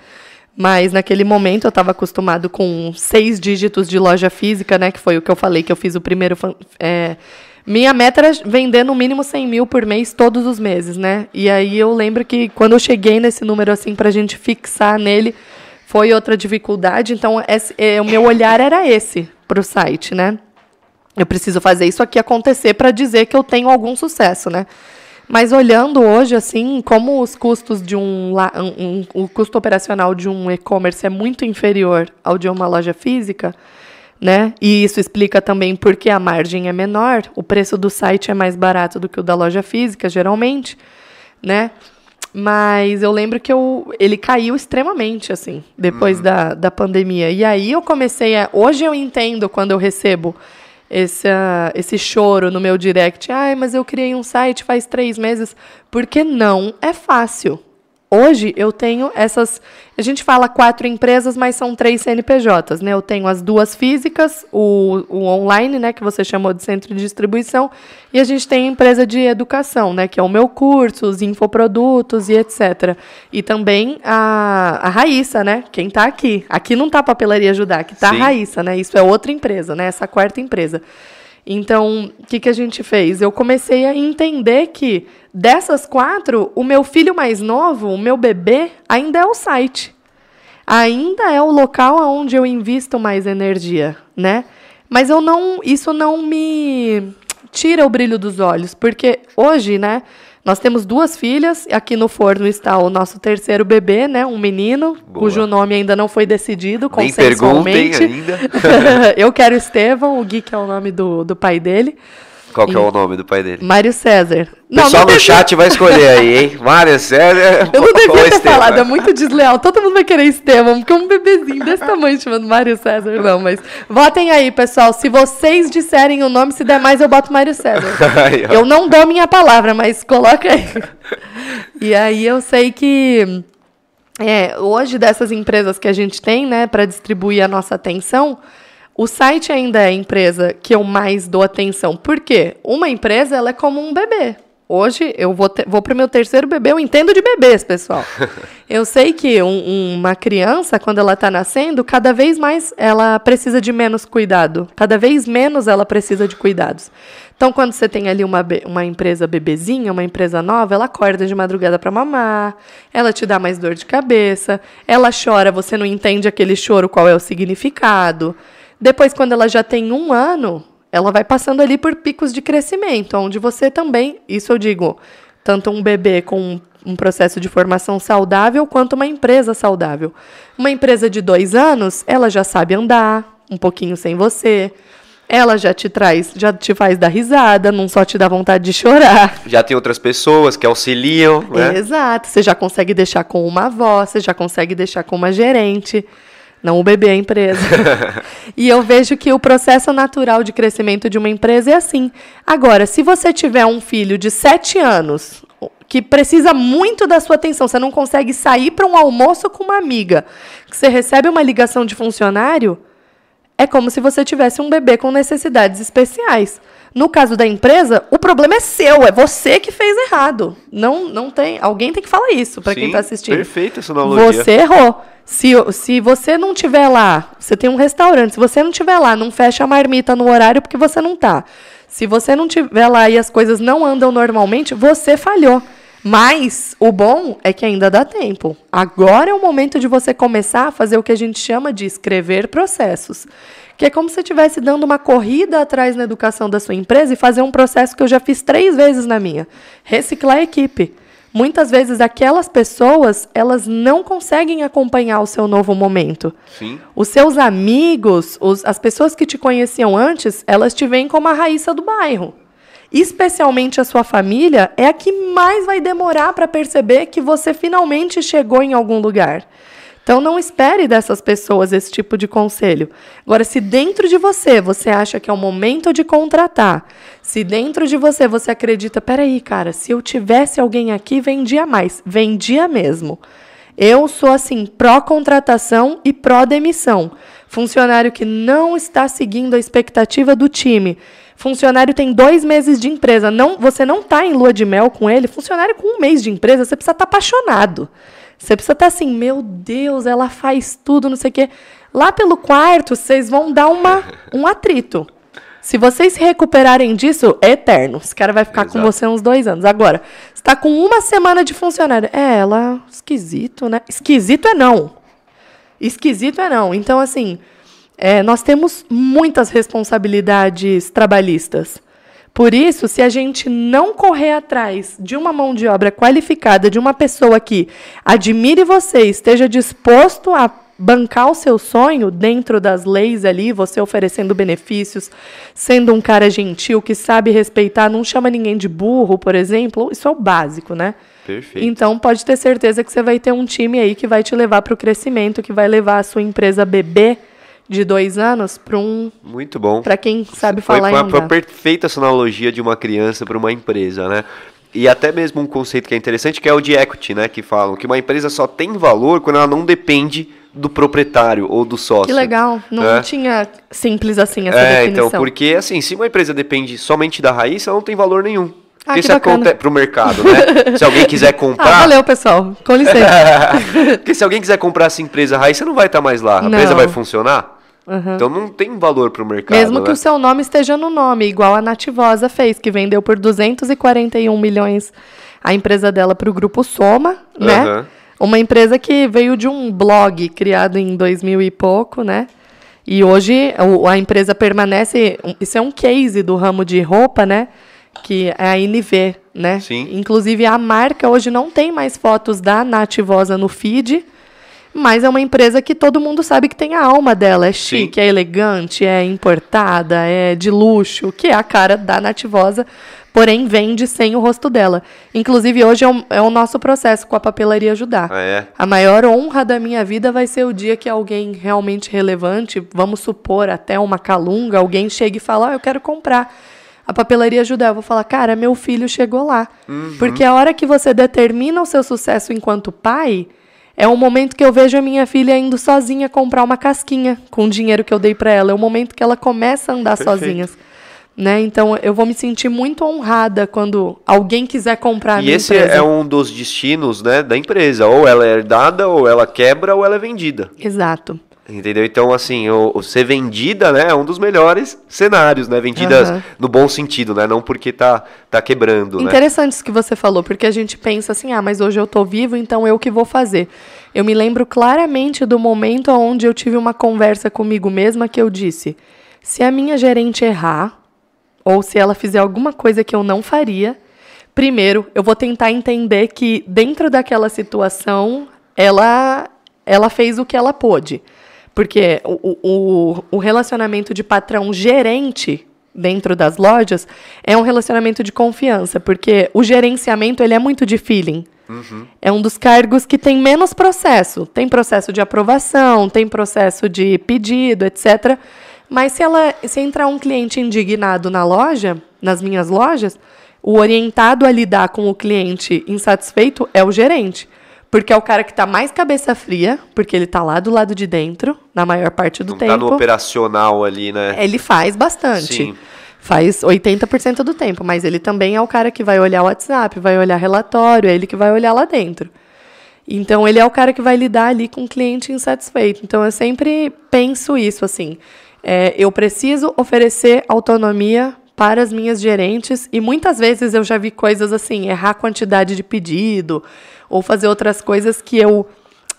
Mas naquele momento eu estava acostumado com seis dígitos de loja física, né? Que foi o que eu falei, que eu fiz o primeiro. É, minha meta era vender no mínimo 100 mil por mês todos os meses, né? E aí eu lembro que quando eu cheguei nesse número assim para a gente fixar nele, foi outra dificuldade. Então esse, é, o meu olhar era esse para o site, né? Eu preciso fazer isso aqui acontecer para dizer que eu tenho algum sucesso, né? Mas olhando hoje, assim, como os custos de um, um, um o custo operacional de um e-commerce é muito inferior ao de uma loja física, né? E isso explica também porque a margem é menor, o preço do site é mais barato do que o da loja física, geralmente, né? Mas eu lembro que eu, ele caiu extremamente, assim, depois uhum. da, da pandemia. E aí eu comecei a. Hoje eu entendo quando eu recebo esse, uh, esse choro no meu direct. Ai, mas eu criei um site faz três meses. Porque não é fácil. Hoje eu tenho essas. A gente fala quatro empresas, mas são três CNPJs, né? Eu tenho as duas físicas, o, o online, né, que você chamou de centro de distribuição, e a gente tem a empresa de educação, né, que é o meu curso, os infoprodutos e etc. E também a, a Raíssa, né? Quem está aqui. Aqui não está a papelaria ajudar, aqui está a Raíssa, né? Isso é outra empresa, né? Essa quarta empresa. Então, o que, que a gente fez? Eu comecei a entender que dessas quatro, o meu filho mais novo, o meu bebê, ainda é o site. Ainda é o local onde eu invisto mais energia, né? Mas eu não, isso não me tira o brilho dos olhos, porque hoje, né, nós temos duas filhas, aqui no forno está o nosso terceiro bebê, né? Um menino, Boa. cujo nome ainda não foi decidido Nem consensualmente. ainda. *laughs* Eu quero Estevão, o Gui que é o nome do, do pai dele. Qual que é o nome do pai dele? Mário César. O pessoal no devia... chat vai escolher aí, hein? *laughs* Mário César. Eu não devia ter falado, é muito desleal. Todo mundo vai querer Estevam, porque é um bebezinho desse tamanho chamando Mário César. Não, mas votem aí, pessoal. Se vocês disserem o nome, se der mais, eu boto Mário César. *laughs* eu não dou minha palavra, mas coloca aí. E aí eu sei que é, hoje dessas empresas que a gente tem, né, para distribuir a nossa atenção, o site ainda é a empresa que eu mais dou atenção. Por quê? Uma empresa ela é como um bebê. Hoje eu vou, vou para o meu terceiro bebê, eu entendo de bebês, pessoal. *laughs* eu sei que um, uma criança, quando ela está nascendo, cada vez mais ela precisa de menos cuidado. Cada vez menos ela precisa de cuidados. Então, quando você tem ali uma, uma empresa bebezinha, uma empresa nova, ela acorda de madrugada para mamar, ela te dá mais dor de cabeça, ela chora, você não entende aquele choro, qual é o significado. Depois, quando ela já tem um ano, ela vai passando ali por picos de crescimento, onde você também, isso eu digo, tanto um bebê com um processo de formação saudável quanto uma empresa saudável. Uma empresa de dois anos, ela já sabe andar um pouquinho sem você. Ela já te traz, já te faz dar risada, não só te dá vontade de chorar. Já tem outras pessoas que auxiliam, né? Exato. Você já consegue deixar com uma avó, você já consegue deixar com uma gerente. Não o bebê, a empresa. *laughs* e eu vejo que o processo natural de crescimento de uma empresa é assim. Agora, se você tiver um filho de 7 anos que precisa muito da sua atenção, você não consegue sair para um almoço com uma amiga, que você recebe uma ligação de funcionário, é como se você tivesse um bebê com necessidades especiais. No caso da empresa, o problema é seu, é você que fez errado. Não, não tem, alguém tem que falar isso para quem está assistindo. Perfeito essa analogia. Você errou. Se, se você não tiver lá, você tem um restaurante, se você não tiver lá, não fecha a marmita no horário porque você não tá. Se você não tiver lá e as coisas não andam normalmente, você falhou. Mas o bom é que ainda dá tempo. Agora é o momento de você começar a fazer o que a gente chama de escrever processos. Que é como se estivesse dando uma corrida atrás na educação da sua empresa e fazer um processo que eu já fiz três vezes na minha: reciclar a equipe. Muitas vezes aquelas pessoas, elas não conseguem acompanhar o seu novo momento. Sim. Os seus amigos, os, as pessoas que te conheciam antes, elas te veem como a Raíssa do bairro. Especialmente a sua família é a que mais vai demorar para perceber que você finalmente chegou em algum lugar. Então não espere dessas pessoas esse tipo de conselho. Agora, se dentro de você você acha que é o momento de contratar, se dentro de você você acredita, peraí, cara, se eu tivesse alguém aqui, vendia mais. Vendia mesmo. Eu sou assim, pró-contratação e pró-demissão. Funcionário que não está seguindo a expectativa do time. Funcionário tem dois meses de empresa. Não, você não está em lua de mel com ele. Funcionário com um mês de empresa, você precisa estar tá apaixonado. Você precisa estar assim, meu Deus, ela faz tudo, não sei o quê. Lá pelo quarto, vocês vão dar uma, um *laughs* atrito. Se vocês se recuperarem disso, é eterno. Esse cara vai ficar Exato. com você uns dois anos. Agora, está com uma semana de funcionário. É, ela. Esquisito, né? Esquisito é não. Esquisito é não. Então, assim, é, nós temos muitas responsabilidades trabalhistas. Por isso, se a gente não correr atrás de uma mão de obra qualificada, de uma pessoa que admire você, esteja disposto a bancar o seu sonho dentro das leis ali, você oferecendo benefícios, sendo um cara gentil que sabe respeitar, não chama ninguém de burro, por exemplo, isso é o básico, né? Perfeito. Então pode ter certeza que você vai ter um time aí que vai te levar para o crescimento, que vai levar a sua empresa a beber de dois anos para um. Muito bom. Para quem sabe foi, falar foi, foi perfeita essa analogia de uma criança para uma empresa, né? E até mesmo um conceito que é interessante, que é o de equity, né? Que falam que uma empresa só tem valor quando ela não depende do proprietário ou do sócio. Que legal, não é. tinha simples assim essa é, definição. então, porque assim, se uma empresa depende somente da raiz, ela não tem valor nenhum. Ah, porque se acontece para o mercado, né? se alguém *laughs* quiser comprar. Ah, valeu, pessoal. Com licença. *laughs* porque se alguém quiser comprar essa empresa raiz, você não vai estar mais lá. A não. empresa vai funcionar? Uhum. Então não tem valor para o mercado. Mesmo que né? o seu nome esteja no nome, igual a Nativosa fez, que vendeu por 241 milhões a empresa dela para o grupo Soma, né? Uhum. Uma empresa que veio de um blog criado em 2000 e pouco, né? E hoje a empresa permanece. Isso é um case do ramo de roupa, né? Que é a NV, né? Sim. Inclusive a marca hoje não tem mais fotos da Nativosa no feed mas é uma empresa que todo mundo sabe que tem a alma dela. É chique, Sim. é elegante, é importada, é de luxo, que é a cara da Nativosa, porém vende sem o rosto dela. Inclusive, hoje é o, é o nosso processo com a papelaria ajudar. Ah, é? A maior honra da minha vida vai ser o dia que alguém realmente relevante, vamos supor até uma calunga, alguém chega e fala: oh, eu quero comprar a papelaria ajudar. Eu vou falar, cara, meu filho chegou lá. Uhum. Porque a hora que você determina o seu sucesso enquanto pai, é um momento que eu vejo a minha filha indo sozinha comprar uma casquinha com o dinheiro que eu dei para ela. É o momento que ela começa a andar Perfeito. sozinha. Né? Então eu vou me sentir muito honrada quando alguém quiser comprar E esse empresa. é um dos destinos né, da empresa. Ou ela é herdada, ou ela quebra, ou ela é vendida. Exato. Entendeu? Então, assim, o, o, ser vendida, né, é um dos melhores cenários, né? Vendidas uhum. no bom sentido, né? Não porque tá, tá quebrando, né? Interessante né? isso que você falou, porque a gente pensa assim, ah, mas hoje eu tô vivo, então eu que vou fazer. Eu me lembro claramente do momento onde eu tive uma conversa comigo mesma que eu disse, se a minha gerente errar, ou se ela fizer alguma coisa que eu não faria, primeiro, eu vou tentar entender que dentro daquela situação, ela, ela fez o que ela pôde. Porque o, o, o relacionamento de patrão-gerente dentro das lojas é um relacionamento de confiança, porque o gerenciamento ele é muito de feeling. Uhum. É um dos cargos que tem menos processo. Tem processo de aprovação, tem processo de pedido, etc. Mas se ela, se entrar um cliente indignado na loja, nas minhas lojas, o orientado a lidar com o cliente insatisfeito é o gerente. Porque é o cara que está mais cabeça fria, porque ele está lá do lado de dentro, na maior parte do Não tempo. Tá no operacional ali, né? Ele faz bastante. Sim. Faz 80% do tempo, mas ele também é o cara que vai olhar o WhatsApp, vai olhar relatório, é ele que vai olhar lá dentro. Então, ele é o cara que vai lidar ali com o cliente insatisfeito. Então, eu sempre penso isso, assim. É, eu preciso oferecer autonomia para as minhas gerentes e muitas vezes eu já vi coisas assim, errar a quantidade de pedido, ou fazer outras coisas que eu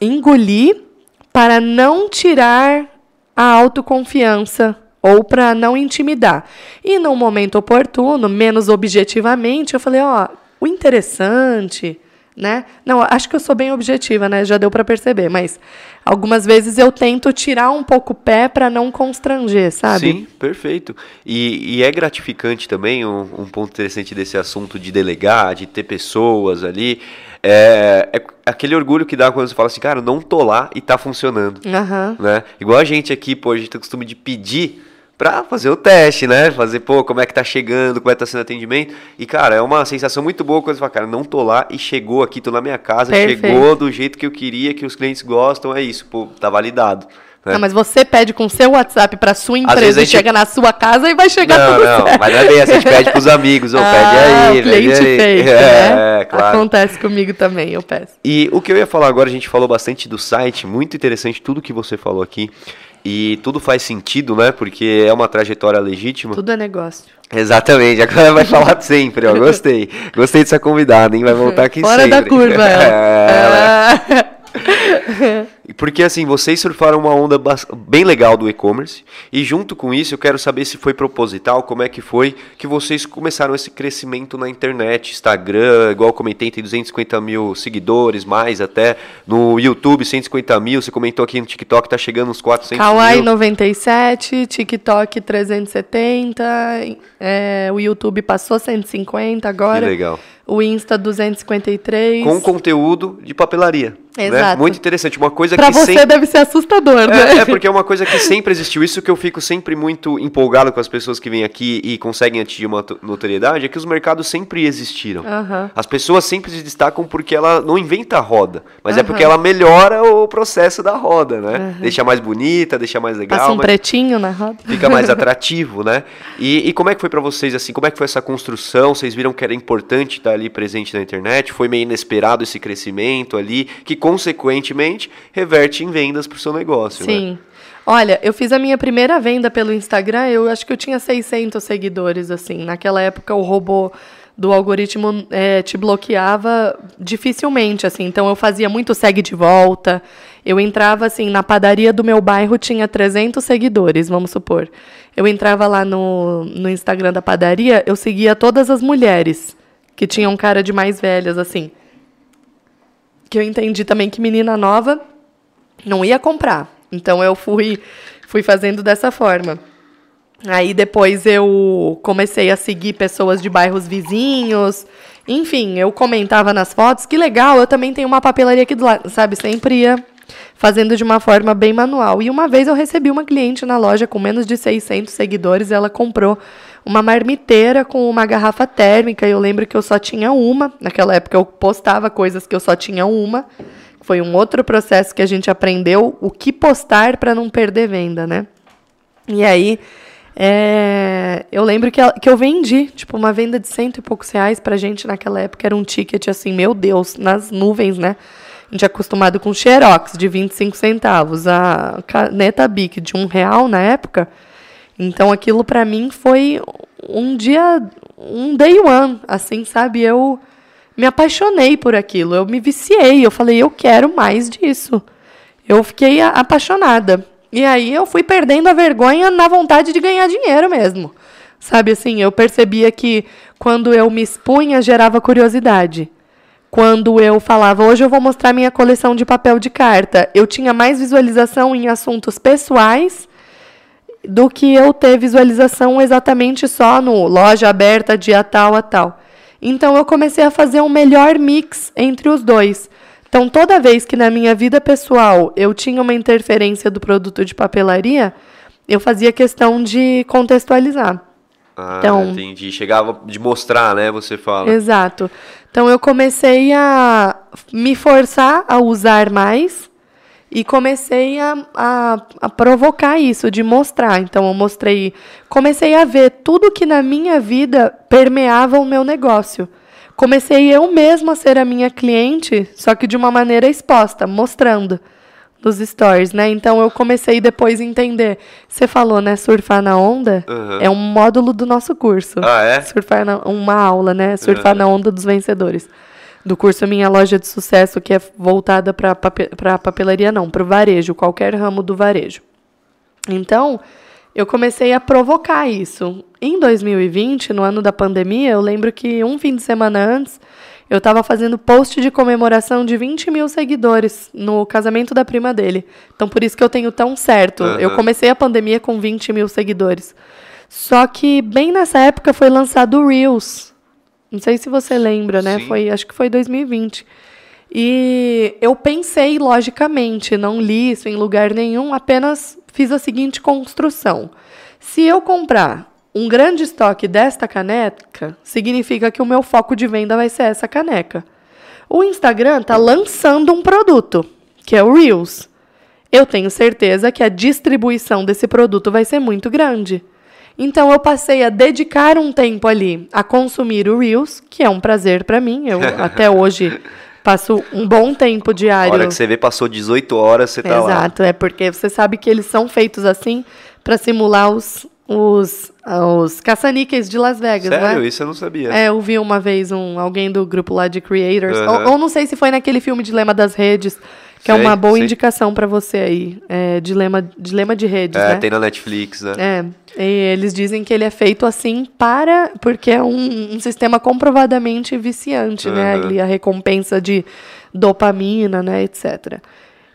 engoli para não tirar a autoconfiança ou para não intimidar. E num momento oportuno, menos objetivamente, eu falei, ó, o interessante, né? Não, acho que eu sou bem objetiva, né? Já deu para perceber, mas algumas vezes eu tento tirar um pouco o pé para não constranger, sabe? Sim, perfeito. E, e é gratificante também um, um, ponto interessante desse assunto de delegar, de ter pessoas ali. É, é, aquele orgulho que dá quando você fala assim, cara, não tô lá e tá funcionando. Uhum. Né? Igual a gente aqui, pô, a gente tem o costume de pedir para fazer o teste, né? Fazer, pô, como é que tá chegando, como é que tá sendo atendimento. E, cara, é uma sensação muito boa quando você fala, cara, não tô lá e chegou aqui, tô na minha casa, Perfeito. chegou do jeito que eu queria, que os clientes gostam, é isso, pô, tá validado. Né? Não, mas você pede com seu WhatsApp para sua empresa gente... e chega na sua casa e vai chegar não, Não, certo. mas não é bem assim, a gente pede pros amigos, ou *laughs* ah, pede aí, cliente pede aí. Fake, é, né? é, claro. Acontece comigo também, eu peço. E o que eu ia falar agora, a gente falou bastante do site, muito interessante tudo que você falou aqui. E tudo faz sentido, né? Porque é uma trajetória legítima. Tudo é negócio. Exatamente, agora vai falar *laughs* sempre, ó. Gostei. Gostei dessa convidada, hein? Vai voltar aqui Fora sempre. da curva. *laughs* é. Porque assim, vocês surfaram uma onda bem legal do e-commerce e junto com isso eu quero saber se foi proposital, como é que foi que vocês começaram esse crescimento na internet, Instagram, igual eu comentei, tem 250 mil seguidores, mais até, no YouTube 150 mil, você comentou aqui no TikTok, tá chegando uns 400 Kawaii mil. 97, TikTok 370, é, o YouTube passou 150 agora. Que legal. O Insta 253. Com conteúdo de papelaria. Né? Exato. Né? Muito interessante. Uma coisa pra que. Pra você sempre... deve ser assustador, é, né? É, porque é uma coisa que sempre existiu. Isso que eu fico sempre muito empolgado com as pessoas que vêm aqui e conseguem atingir uma notoriedade é que os mercados sempre existiram. Uhum. As pessoas sempre se destacam porque ela não inventa a roda, mas uhum. é porque ela melhora o processo da roda, né? Uhum. Deixa mais bonita, deixa mais legal. Passa um pretinho na roda. Fica mais *laughs* atrativo, né? E, e como é que foi para vocês assim? Como é que foi essa construção? Vocês viram que era importante estar ali presente na internet? Foi meio inesperado esse crescimento ali, que consequentemente reverte em vendas para o seu negócio. Né? Sim. Né? Olha, eu fiz a minha primeira venda pelo Instagram, eu acho que eu tinha 600 seguidores, assim. Naquela época, o robô do algoritmo é, te bloqueava dificilmente, assim. Então, eu fazia muito segue de volta. Eu entrava, assim, na padaria do meu bairro, tinha 300 seguidores, vamos supor. Eu entrava lá no, no Instagram da padaria, eu seguia todas as mulheres que tinham cara de mais velhas, assim que eu entendi também que menina nova não ia comprar. Então eu fui fui fazendo dessa forma. Aí depois eu comecei a seguir pessoas de bairros vizinhos. Enfim, eu comentava nas fotos, que legal, eu também tenho uma papelaria aqui do lado, sabe? Sempre ia fazendo de uma forma bem manual. E uma vez eu recebi uma cliente na loja com menos de 600 seguidores, ela comprou uma marmiteira com uma garrafa térmica. Eu lembro que eu só tinha uma. Naquela época eu postava coisas que eu só tinha uma. Foi um outro processo que a gente aprendeu o que postar para não perder venda, né? E aí é, eu lembro que, que eu vendi, tipo, uma venda de cento e poucos reais pra gente naquela época. Era um ticket assim, meu Deus, nas nuvens, né? A gente é acostumado com Xerox de 25 centavos, a caneta Bic de um real na época. Então aquilo para mim foi um dia, um day one, assim, sabe? Eu me apaixonei por aquilo, eu me viciei, eu falei, eu quero mais disso. Eu fiquei apaixonada. E aí eu fui perdendo a vergonha na vontade de ganhar dinheiro mesmo. Sabe assim, eu percebia que quando eu me expunha gerava curiosidade. Quando eu falava, hoje eu vou mostrar minha coleção de papel de carta, eu tinha mais visualização em assuntos pessoais do que eu ter visualização exatamente só no loja aberta dia tal a tal. Então eu comecei a fazer um melhor mix entre os dois. Então toda vez que na minha vida pessoal eu tinha uma interferência do produto de papelaria, eu fazia questão de contextualizar. Ah, então, entendi. Chegava de mostrar, né? Você fala. Exato. Então eu comecei a me forçar a usar mais e comecei a, a, a, provocar isso, de mostrar. Então, eu mostrei. Comecei a ver tudo que na minha vida permeava o meu negócio. Comecei eu mesma a ser a minha cliente, só que de uma maneira exposta, mostrando nos stories, né? Então eu comecei depois a entender. Você falou, né? Surfar na onda uhum. é um módulo do nosso curso. Ah, é? Surfar na, uma aula, né? Surfar uhum. na onda dos vencedores do curso Minha Loja de Sucesso, que é voltada para papelaria, não, para o varejo, qualquer ramo do varejo. Então, eu comecei a provocar isso. Em 2020, no ano da pandemia, eu lembro que um fim de semana antes, eu estava fazendo post de comemoração de 20 mil seguidores no casamento da prima dele. Então, por isso que eu tenho tão certo. Uhum. Eu comecei a pandemia com 20 mil seguidores. Só que bem nessa época foi lançado o Reels. Não sei se você lembra, né? Foi, acho que foi 2020. E eu pensei logicamente, não li isso em lugar nenhum, apenas fiz a seguinte construção. Se eu comprar um grande estoque desta caneca, significa que o meu foco de venda vai ser essa caneca. O Instagram está lançando um produto, que é o Reels. Eu tenho certeza que a distribuição desse produto vai ser muito grande. Então eu passei a dedicar um tempo ali a consumir o Reels, que é um prazer para mim. Eu *laughs* até hoje passo um bom tempo diário. A hora que você vê passou 18 horas, você tá Exato, lá. Exato, é porque você sabe que eles são feitos assim para simular os os, os caça-níqueis de Las Vegas, né? Sério? Né? Isso eu não sabia. É, eu vi uma vez um, alguém do grupo lá de creators, uhum. ou, ou, não sei se foi naquele filme Dilema das Redes, que sei, é uma boa sei. indicação para você aí. É, dilema, dilema de redes, é, né? tem na Netflix, né? É, e eles dizem que ele é feito assim para... Porque é um, um sistema comprovadamente viciante, uhum. né? Ali, a recompensa de dopamina, né, etc.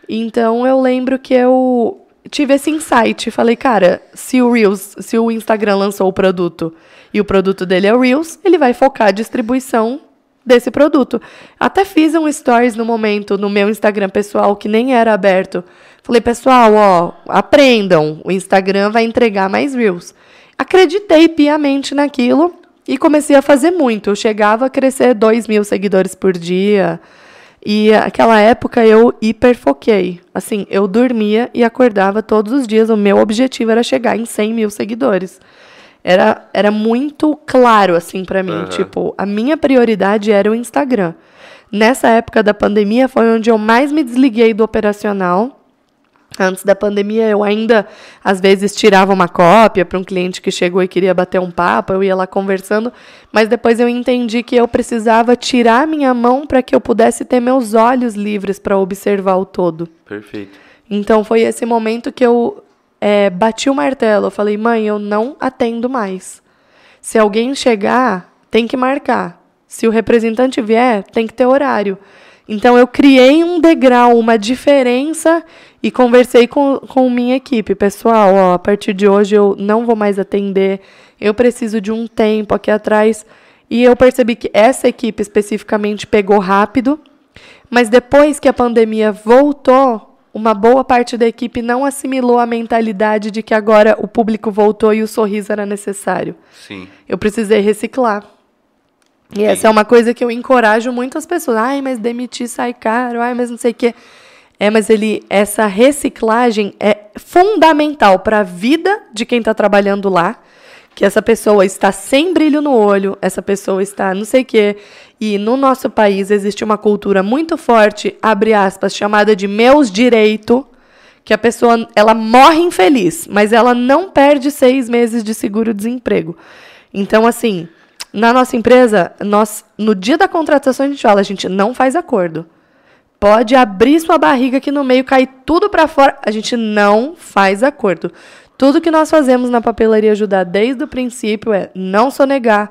Então, eu lembro que eu tive esse insight. Falei, cara, se o Reels, se o Instagram lançou o produto e o produto dele é o Reels, ele vai focar a distribuição desse produto. Até fiz um stories no momento no meu Instagram pessoal que nem era aberto. Falei, pessoal, ó, aprendam, o Instagram vai entregar mais Reels. Acreditei piamente naquilo e comecei a fazer muito. Eu chegava a crescer 2 mil seguidores por dia. E aquela época eu hiperfoquei. Assim, eu dormia e acordava todos os dias. O meu objetivo era chegar em 100 mil seguidores. Era, era muito claro, assim, para mim. Uhum. Tipo, a minha prioridade era o Instagram. Nessa época da pandemia foi onde eu mais me desliguei do operacional Antes da pandemia, eu ainda, às vezes, tirava uma cópia para um cliente que chegou e queria bater um papo, eu ia lá conversando, mas depois eu entendi que eu precisava tirar minha mão para que eu pudesse ter meus olhos livres para observar o todo. Perfeito. Então, foi esse momento que eu é, bati o martelo. Eu falei, mãe, eu não atendo mais. Se alguém chegar, tem que marcar. Se o representante vier, tem que ter horário. Então eu criei um degrau, uma diferença e conversei com, com minha equipe. Pessoal, ó, a partir de hoje eu não vou mais atender, eu preciso de um tempo aqui atrás. E eu percebi que essa equipe especificamente pegou rápido, mas depois que a pandemia voltou, uma boa parte da equipe não assimilou a mentalidade de que agora o público voltou e o sorriso era necessário. Sim. Eu precisei reciclar. E essa é uma coisa que eu encorajo muitas pessoas. Ai, mas demitir sai caro. Ai, mas não sei o quê. É, mas ele, essa reciclagem é fundamental para a vida de quem está trabalhando lá. Que essa pessoa está sem brilho no olho, essa pessoa está não sei o quê. E no nosso país existe uma cultura muito forte, abre aspas, chamada de meus direito, que a pessoa ela morre infeliz, mas ela não perde seis meses de seguro-desemprego. Então, assim, na nossa empresa, nós, no dia da contratação, a gente fala, a gente não faz acordo. Pode abrir sua barriga aqui no meio, cair tudo para fora. A gente não faz acordo. Tudo que nós fazemos na papelaria ajudar desde o princípio é não sonegar.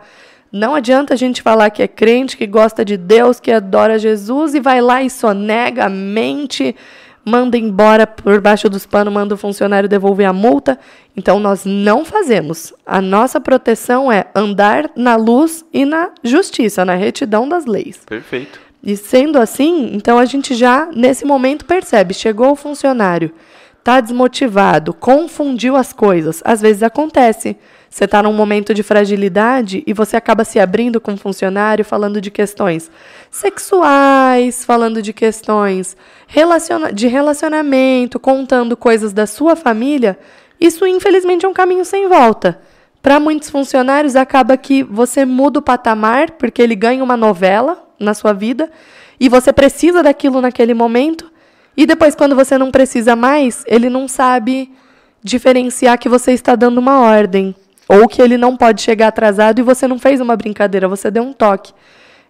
Não adianta a gente falar que é crente, que gosta de Deus, que adora Jesus e vai lá e sonega, mente, manda embora por baixo dos panos, manda o funcionário devolver a multa. Então nós não fazemos. A nossa proteção é andar na luz e na justiça, na retidão das leis. Perfeito. E sendo assim, então a gente já nesse momento percebe, chegou o funcionário, está desmotivado, confundiu as coisas. Às vezes acontece. Você está num momento de fragilidade e você acaba se abrindo com o funcionário, falando de questões sexuais, falando de questões relaciona de relacionamento, contando coisas da sua família. Isso, infelizmente, é um caminho sem volta. Para muitos funcionários, acaba que você muda o patamar, porque ele ganha uma novela na sua vida, e você precisa daquilo naquele momento, e depois, quando você não precisa mais, ele não sabe diferenciar que você está dando uma ordem. Ou que ele não pode chegar atrasado e você não fez uma brincadeira, você deu um toque.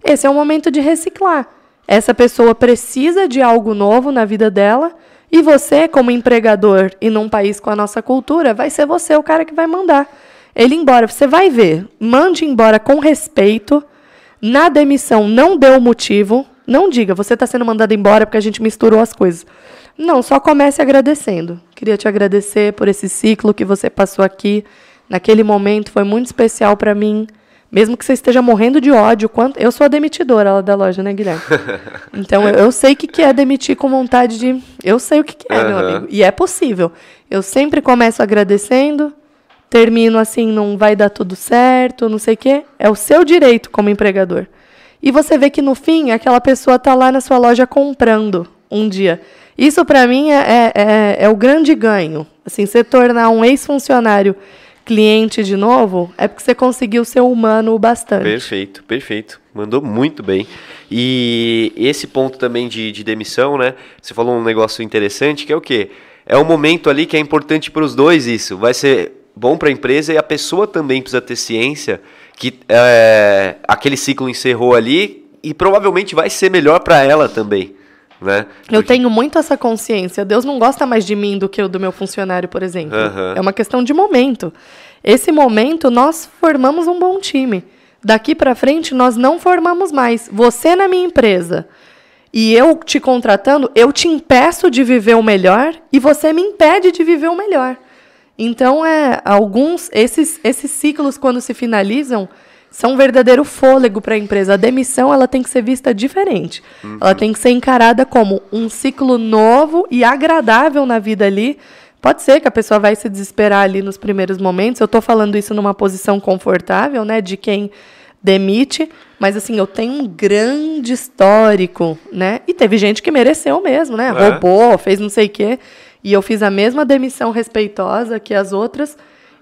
Esse é o momento de reciclar. Essa pessoa precisa de algo novo na vida dela E você, como empregador e num país com a nossa cultura, vai ser você o cara que vai mandar ele embora. Você vai ver, mande embora com respeito. Na demissão não deu motivo. Não diga, você está sendo mandado embora porque a gente misturou as coisas. Não, só comece agradecendo. Queria te agradecer por esse ciclo que você passou aqui. Naquele momento foi muito especial para mim. Mesmo que você esteja morrendo de ódio, quanto eu sou a demitidora lá da loja, né, Guilherme? *laughs* Então eu, eu sei o que, que é demitir com vontade de. Eu sei o que, que é, uhum. meu amigo. E é possível. Eu sempre começo agradecendo, termino assim, não vai dar tudo certo, não sei o quê. É o seu direito como empregador. E você vê que no fim aquela pessoa está lá na sua loja comprando um dia. Isso para mim é, é, é, é, o grande ganho. Assim, você tornar um ex-funcionário cliente de novo, é porque você conseguiu ser humano bastante. Perfeito, perfeito. Mandou muito bem. E esse ponto também de, de demissão, né? Você falou um negócio interessante que é o quê? É um momento ali que é importante para os dois isso. Vai ser bom para a empresa e a pessoa também precisa ter ciência que é, aquele ciclo encerrou ali e provavelmente vai ser melhor para ela também. Né? Eu tenho muito essa consciência. Deus não gosta mais de mim do que do meu funcionário, por exemplo. Uhum. É uma questão de momento. Esse momento nós formamos um bom time. Daqui para frente nós não formamos mais. Você na minha empresa e eu te contratando, eu te impeço de viver o melhor e você me impede de viver o melhor. Então, é, alguns esses, esses ciclos, quando se finalizam, são um verdadeiro fôlego para a empresa. A demissão ela tem que ser vista diferente. Uhum. Ela tem que ser encarada como um ciclo novo e agradável na vida ali. Pode ser que a pessoa vai se desesperar ali nos primeiros momentos. Eu estou falando isso numa posição confortável, né, de quem demite, mas assim, eu tenho um grande histórico, né? E teve gente que mereceu mesmo, né? É. Roubou, fez não sei o quê. E eu fiz a mesma demissão respeitosa que as outras.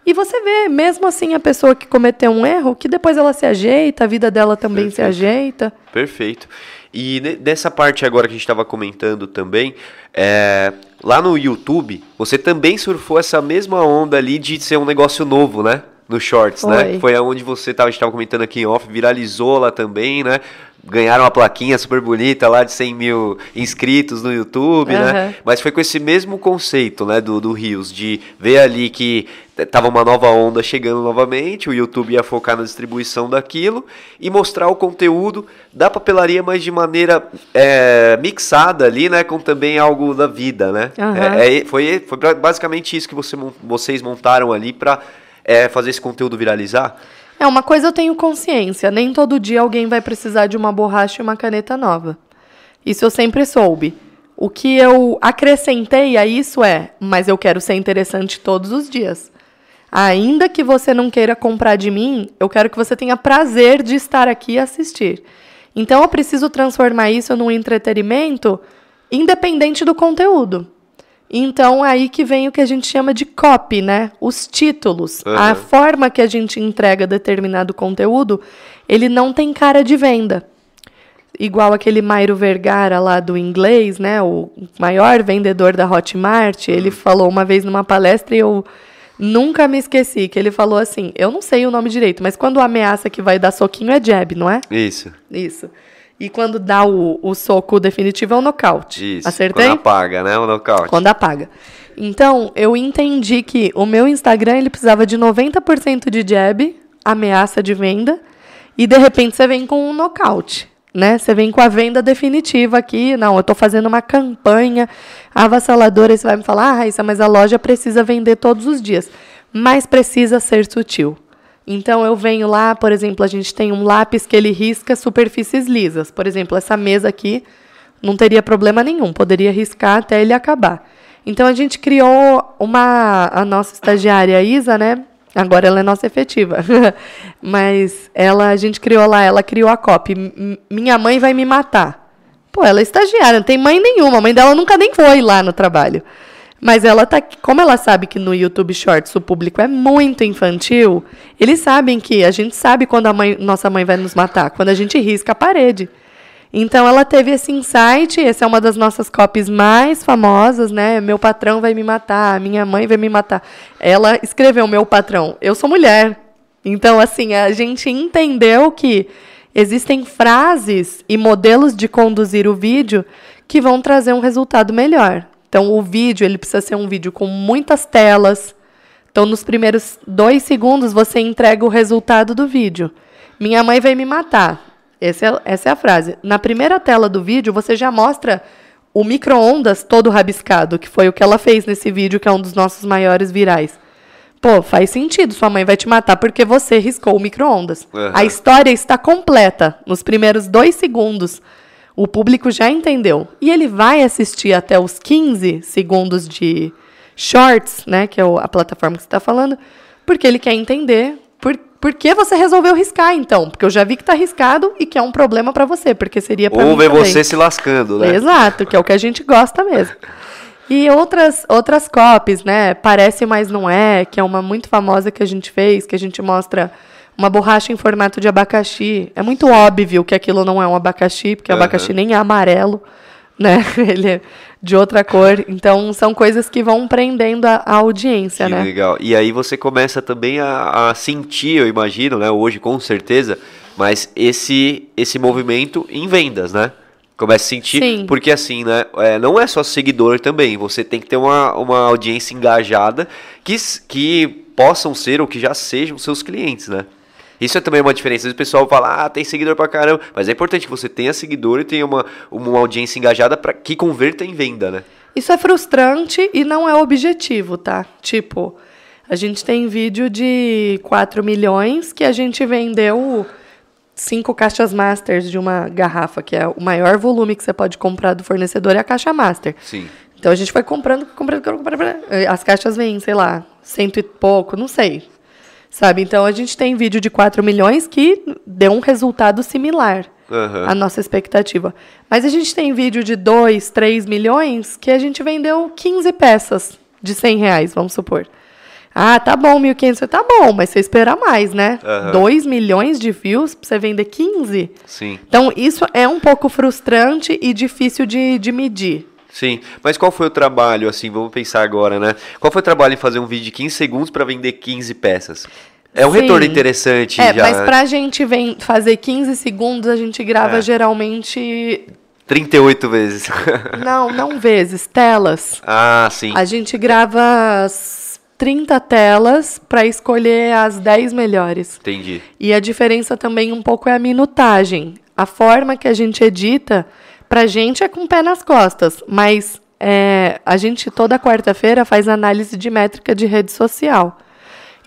E você vê, mesmo assim, a pessoa que cometeu um erro, que depois ela se ajeita, a vida dela também Perfeito. se ajeita. Perfeito. E nessa parte agora que a gente estava comentando também, é, lá no YouTube, você também surfou essa mesma onda ali de ser um negócio novo, né? No Shorts, né? Foi. né? Foi aonde você estava, a gente estava comentando aqui em off, viralizou lá também, né? Ganharam uma plaquinha super bonita lá de 100 mil inscritos no YouTube, uhum. né? Mas foi com esse mesmo conceito, né, do, do Rios, de ver ali que tava uma nova onda chegando novamente, o YouTube ia focar na distribuição daquilo e mostrar o conteúdo da papelaria, mas de maneira é, mixada ali, né, com também algo da vida, né? Uhum. É, é, foi, foi basicamente isso que você, vocês montaram ali para é, fazer esse conteúdo viralizar? É, uma coisa eu tenho consciência: nem todo dia alguém vai precisar de uma borracha e uma caneta nova. Isso eu sempre soube. O que eu acrescentei a isso é, mas eu quero ser interessante todos os dias. Ainda que você não queira comprar de mim, eu quero que você tenha prazer de estar aqui e assistir. Então eu preciso transformar isso num entretenimento independente do conteúdo. Então, aí que vem o que a gente chama de copy, né? Os títulos. Uhum. A forma que a gente entrega determinado conteúdo, ele não tem cara de venda. Igual aquele Mairo Vergara lá do inglês, né? O maior vendedor da Hotmart. Uhum. Ele falou uma vez numa palestra e eu nunca me esqueci que ele falou assim: eu não sei o nome direito, mas quando ameaça que vai dar soquinho é jab, não é? Isso. Isso. E quando dá o, o soco definitivo é o nocaute. Isso. Acertei? Quando apaga, né? O nocaute. Quando apaga. Então, eu entendi que o meu Instagram ele precisava de 90% de jab, ameaça de venda, e de repente você vem com um nocaute. Né? Você vem com a venda definitiva aqui. Não, eu estou fazendo uma campanha avassaladora. E você vai me falar, ah, Raíssa, mas a loja precisa vender todos os dias. Mas precisa ser sutil. Então eu venho lá, por exemplo, a gente tem um lápis que ele risca superfícies lisas. Por exemplo, essa mesa aqui não teria problema nenhum, poderia riscar até ele acabar. Então a gente criou uma a nossa estagiária Isa, né? Agora ela é nossa efetiva. *laughs* Mas ela a gente criou lá, ela criou a copy. Minha mãe vai me matar. Pô, ela é estagiária, não tem mãe nenhuma, a mãe dela nunca nem foi lá no trabalho. Mas ela tá. Como ela sabe que no YouTube Shorts o público é muito infantil, eles sabem que a gente sabe quando a mãe, nossa mãe vai nos matar, quando a gente risca a parede. Então ela teve esse insight, essa é uma das nossas copies mais famosas, né? Meu patrão vai me matar, minha mãe vai me matar. Ela escreveu meu patrão, eu sou mulher. Então assim, a gente entendeu que existem frases e modelos de conduzir o vídeo que vão trazer um resultado melhor. Então, o vídeo ele precisa ser um vídeo com muitas telas. Então, nos primeiros dois segundos, você entrega o resultado do vídeo. Minha mãe vai me matar. Essa é, essa é a frase. Na primeira tela do vídeo, você já mostra o micro-ondas todo rabiscado, que foi o que ela fez nesse vídeo, que é um dos nossos maiores virais. Pô, faz sentido, sua mãe vai te matar porque você riscou o micro-ondas. Uhum. A história está completa. Nos primeiros dois segundos, o público já entendeu. E ele vai assistir até os 15 segundos de shorts, né, que é a plataforma que você está falando, porque ele quer entender por, por que você resolveu riscar, então. Porque eu já vi que está riscado e que é um problema para você, porque seria para Ou ver também. você se lascando, né? Exato, que é o que a gente gosta mesmo. E outras, outras copies, né? Parece, mas não é, que é uma muito famosa que a gente fez, que a gente mostra uma borracha em formato de abacaxi. É muito óbvio que aquilo não é um abacaxi, porque o Aham. abacaxi nem é amarelo, *laughs* né? Ele é de outra cor. Então, são coisas que vão prendendo a, a audiência, Que né? legal. E aí você começa também a, a sentir, eu imagino, né? Hoje, com certeza, mas esse, esse movimento em vendas, né? Começa a sentir, Sim. porque assim, né? é, não é só seguidor também, você tem que ter uma, uma audiência engajada que, que possam ser ou que já sejam seus clientes, né? Isso é também uma diferença. O pessoal fala, ah, tem seguidor pra caramba. Mas é importante que você tenha seguidor e tenha uma, uma audiência engajada para que converta em venda, né? Isso é frustrante e não é objetivo, tá? Tipo, a gente tem vídeo de 4 milhões que a gente vendeu cinco caixas masters de uma garrafa, que é o maior volume que você pode comprar do fornecedor é a caixa master. Sim. Então a gente foi comprando, comprando, comprando, comprando. As caixas vêm, sei lá, cento e pouco, não sei. Sabe? Então a gente tem vídeo de 4 milhões que deu um resultado similar Aham. à nossa expectativa. Mas a gente tem vídeo de 2, 3 milhões que a gente vendeu 15 peças de 100 reais, vamos supor. Ah, tá bom, 1.500, tá bom, mas você espera mais, né? Aham. 2 milhões de views pra você vender 15? Sim. Então, isso é um pouco frustrante e difícil de, de medir. Sim, mas qual foi o trabalho, assim, vamos pensar agora, né? Qual foi o trabalho em fazer um vídeo de 15 segundos para vender 15 peças? É um Sim. retorno interessante É, já. mas pra gente vem fazer 15 segundos, a gente grava É. geralmente. 38 vezes. *laughs* Não, não vezes, telas. ah, sim. A gente grava as 30 telas para escolher as 10 melhores. Entendi. E a diferença também um pouco é a minutagem. A forma que a gente edita, pra gente é com o pé nas costas, mas é, a gente toda quarta-feira faz análise de métrica de rede social.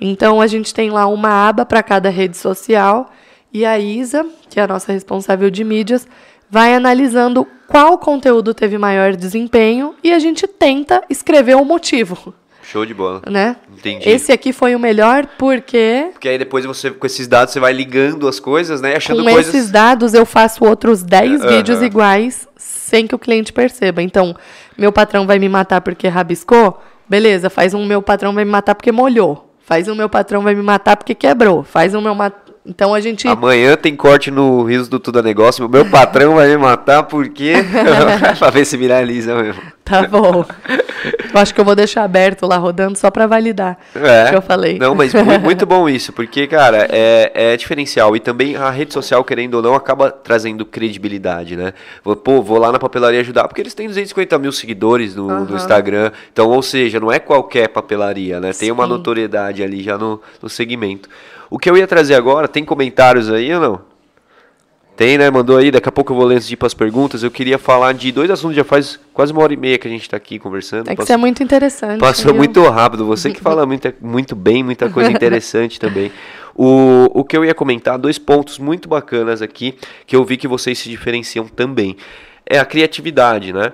Então a gente tem lá uma aba para cada rede social e a Isa, que é a nossa responsável de mídias, vai analisando qual conteúdo teve maior desempenho e a gente tenta escrever o motivo, Show de bola. né? Entendi. Esse aqui foi o melhor porque Porque aí depois você, com esses dados, você vai ligando as coisas, né? Achando com coisas. esses dados eu faço outros 10 Aham. vídeos iguais sem que o cliente perceba. Então, meu patrão vai me matar porque rabiscou? Beleza, faz um meu patrão vai me matar porque molhou. Faz um meu patrão vai me matar porque quebrou. Faz um meu ma... Então a gente Amanhã tem corte no Rios do Tudo é Negócio. Meu patrão vai me matar porque. *laughs* *laughs* pra ver se viraliza mesmo. Tá bom. *laughs* Eu acho que eu vou deixar aberto lá rodando só pra validar É. o que eu falei. Não, mas mu- *laughs* muito bom isso, porque, cara, é, é diferencial. E também a rede social, querendo ou não, acaba trazendo credibilidade, né? Pô, vou lá na papelaria ajudar, porque eles têm 250 mil seguidores no, no Aham. Instagram. Então, ou seja, não é qualquer papelaria, né? Tem uma notoriedade ali já no, no segmento. O que eu ia trazer agora, tem comentários aí ou não? Tem, né? Mandou aí, daqui a pouco eu vou ler antes de ir pras perguntas. Eu queria falar de dois assuntos, já faz quase uma hora e meia que a gente tá aqui conversando. É que isso é muito interessante. Passou viu? muito rápido. Você que fala *laughs* muita, muito bem, muita coisa *laughs* interessante também. O, o que eu ia comentar, dois pontos muito bacanas aqui, que eu vi que vocês se diferenciam também. É a criatividade, né?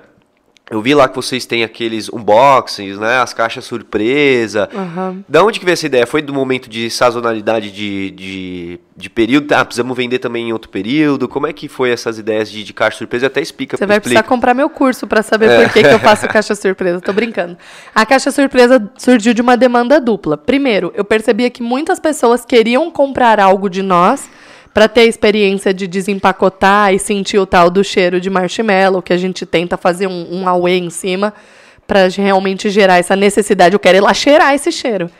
Eu vi lá que vocês têm aqueles unboxings, né? As caixas surpresa. Aham. Da onde que veio essa ideia? Foi do momento de sazonalidade de, de, de período? Ah, precisamos vender também em outro período? Como é que foi essas ideias de, de caixa surpresa? Até explica, Você vai explica. precisar comprar meu curso para saber É. por que, que eu faço caixa surpresa. Tô brincando. A caixa surpresa surgiu de uma demanda dupla. Primeiro, eu percebia que muitas pessoas queriam comprar algo de nós para ter a experiência de desempacotar e sentir o tal do cheiro de marshmallow, que a gente tenta fazer um, um auê em cima para realmente gerar essa necessidade. Eu quero ir lá cheirar esse cheiro.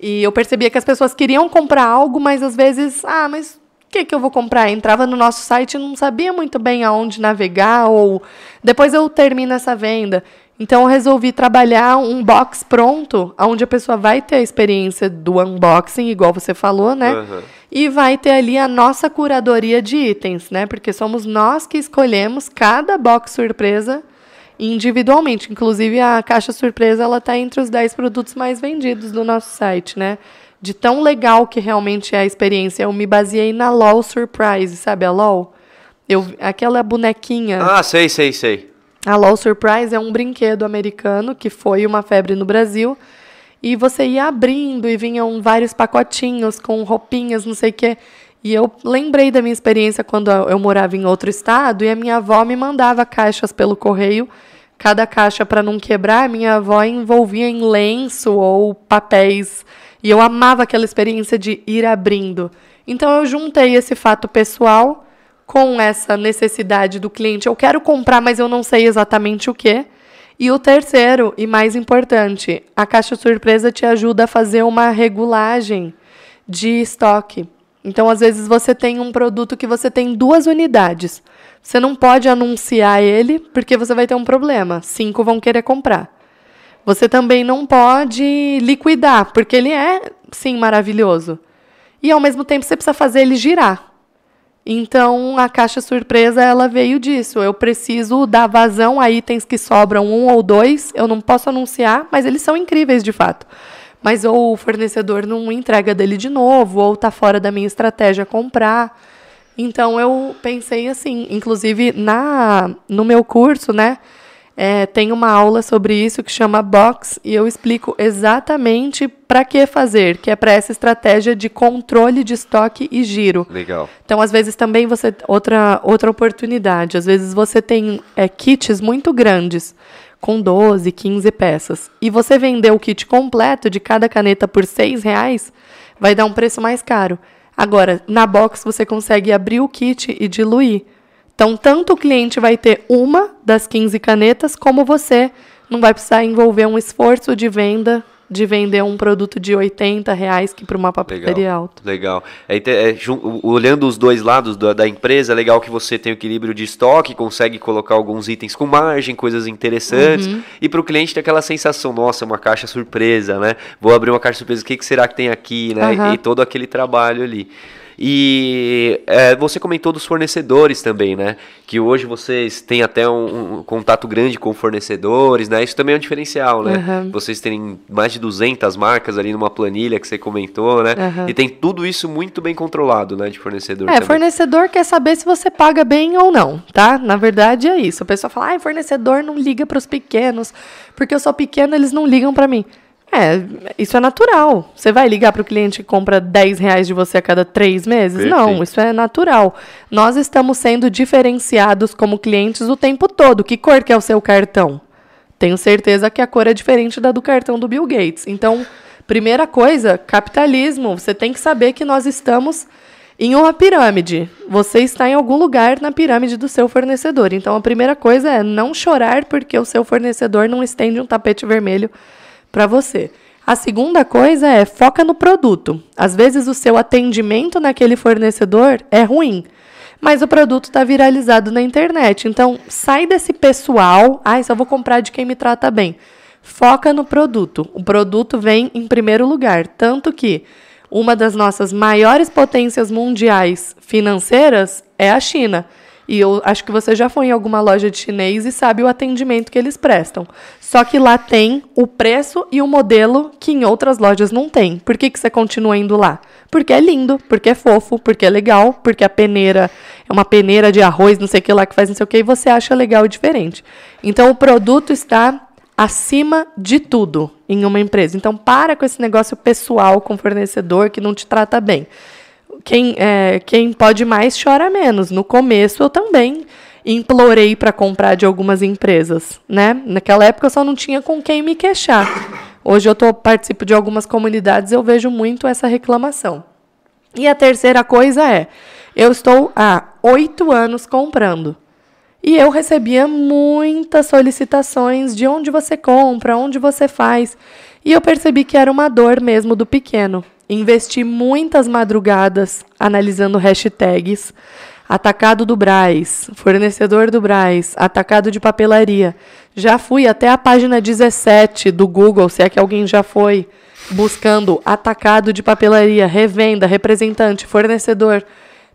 E eu percebia que as pessoas queriam comprar algo, mas às vezes, ah, mas o que, que eu vou comprar? Entrava no nosso site e não sabia muito bem aonde navegar, ou depois eu termino essa venda. Então eu resolvi trabalhar um box pronto, onde a pessoa vai ter a experiência do unboxing, igual você falou, né? Aham. E vai ter ali a nossa curadoria de itens, né? Porque somos nós que escolhemos cada box surpresa individualmente. Inclusive, a caixa surpresa ela está entre os 10 produtos mais vendidos do nosso site, né? De tão legal que realmente é a experiência. Eu me baseei na LOL Surprise, sabe a LOL? Eu, aquela bonequinha. Ah, sei, sei, sei. A LOL Surprise é um brinquedo americano que foi uma febre no Brasil. E você ia abrindo e vinham vários pacotinhos com roupinhas, não sei o quê. E eu lembrei da minha experiência quando eu morava em outro estado e a minha avó me mandava caixas pelo correio. Cada caixa, para não quebrar, minha avó envolvia em lenço ou papéis. E eu amava aquela experiência de ir abrindo. Então eu juntei esse fato pessoal com essa necessidade do cliente. Eu quero comprar, mas eu não sei exatamente o que. E o terceiro e mais importante, a caixa surpresa te ajuda a fazer uma regulagem de estoque. Então, às vezes, você tem um produto que você tem duas unidades. Você não pode anunciar ele, porque você vai ter um problema. Cinco vão querer comprar. Você também não pode liquidar, porque ele é, sim, maravilhoso. E, ao mesmo tempo, você precisa fazer ele girar. Então, a caixa surpresa, ela veio disso. Eu preciso dar vazão a itens que sobram um ou dois. Eu não posso anunciar, mas eles são incríveis de fato. Mas ou o fornecedor não entrega dele de novo, ou está fora da minha estratégia comprar. Então, eu pensei assim. Inclusive, na, no meu curso, né? É, tem uma aula sobre isso que chama Box e eu explico exatamente para que fazer, que é para essa estratégia de controle de estoque e giro. Legal. Então, às vezes também você outra outra oportunidade. Às vezes você tem é, kits muito grandes com 12, 15 peças e você vender o kit completo de cada caneta por R$ reais, vai dar um preço mais caro. Agora, na box você consegue abrir o kit e diluir. Então, tanto o cliente vai ter uma das 15 canetas, como você não vai precisar envolver um esforço de venda de vender um produto de 80 reais que para uma papelaria Legal. alta. Legal. É, é, olhando os dois lados da, da empresa, é legal que você tem o equilíbrio de estoque, consegue colocar alguns itens com margem, coisas interessantes. Uhum. E para o cliente tem aquela sensação, nossa, uma caixa surpresa, né? Vou abrir uma caixa surpresa, o que, que será que tem aqui, né? Aham. E todo aquele trabalho ali. E é, você comentou dos fornecedores também, né? Que hoje vocês têm até um, um contato grande com fornecedores, né? Isso também é um diferencial, né? Aham. Vocês terem mais de 200 marcas ali numa planilha que você comentou, né? Aham. E tem tudo isso muito bem controlado, né? De fornecedor É, também. fornecedor quer saber se você paga bem ou não, tá? Na verdade é isso. A pessoa fala, ah, fornecedor não liga para os pequenos, porque eu sou pequeno, eles não ligam para mim. É, isso é natural. Você vai ligar para o cliente que compra 10 reais de você a cada três meses? Não, Perfeito. isso é natural. Nós estamos sendo diferenciados como clientes o tempo todo. Que cor que é o seu cartão? Tenho certeza que a cor é diferente da do cartão do Bill Gates. Então, primeira coisa, capitalismo. Você tem que saber que nós estamos em uma pirâmide. Você está em algum lugar na pirâmide do seu fornecedor. Então, a primeira coisa é não chorar porque o seu fornecedor não estende um tapete vermelho para você. A segunda coisa é foca no produto. Às vezes o seu atendimento naquele fornecedor é ruim, mas o produto está viralizado na internet. Então, sai desse pessoal, ah, só vou comprar de quem me trata bem. Foca no produto. O produto vem em primeiro lugar, tanto que uma das nossas maiores potências mundiais financeiras é a China. E eu acho que você já foi em alguma loja de chinês e sabe o atendimento que eles prestam. Só que lá tem o preço e o modelo que em outras lojas não tem. Por que, que você continua indo lá? Porque é lindo, porque é fofo, porque é legal, porque a peneira é uma peneira de arroz, não sei o que lá que faz não sei o que, e você acha legal e diferente. Então o produto está acima de tudo em uma empresa. Então para com esse negócio pessoal com fornecedor que não te trata bem quem, é, quem pode mais chora menos. No começo eu também implorei para comprar de algumas empresas, né? Naquela época eu só não tinha com quem me queixar. Hoje eu tô, participo de algumas comunidades eu vejo muito essa reclamação. E a terceira coisa é, eu estou há oito anos comprando. E eu recebia muitas solicitações de onde você compra, onde você faz. E eu percebi que era uma dor mesmo do pequeno. Investi muitas madrugadas analisando hashtags, Atacado do Braz, fornecedor do Braz, atacado de papelaria. Já fui até a página 17 do Google, se é que alguém já foi, buscando atacado de papelaria, revenda, representante, fornecedor.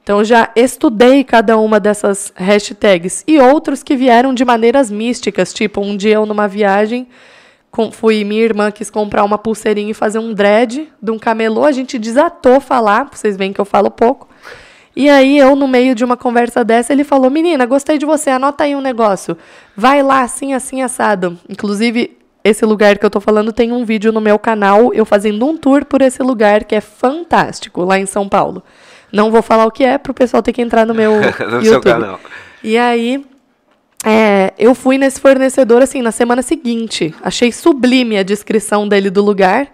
Então já estudei cada uma dessas hashtags e outros que vieram de maneiras místicas, tipo um dia eu numa viagem com, fui minha irmã quis comprar uma pulseirinha e fazer um dread de um camelô, a gente desatou falar, vocês veem que eu falo pouco. E aí eu no meio de uma conversa dessa, ele falou: "Menina, gostei de você, anota aí um negócio. Vai lá assim assim assado". Inclusive esse lugar que eu tô falando tem um vídeo no meu canal, eu fazendo um tour por esse lugar que é fantástico, lá em São Paulo. Não vou falar o que é para o pessoal ter que entrar no meu *laughs* no YouTube. Seu canal. E aí, é, eu fui nesse fornecedor assim na semana seguinte. Achei sublime a descrição dele do lugar.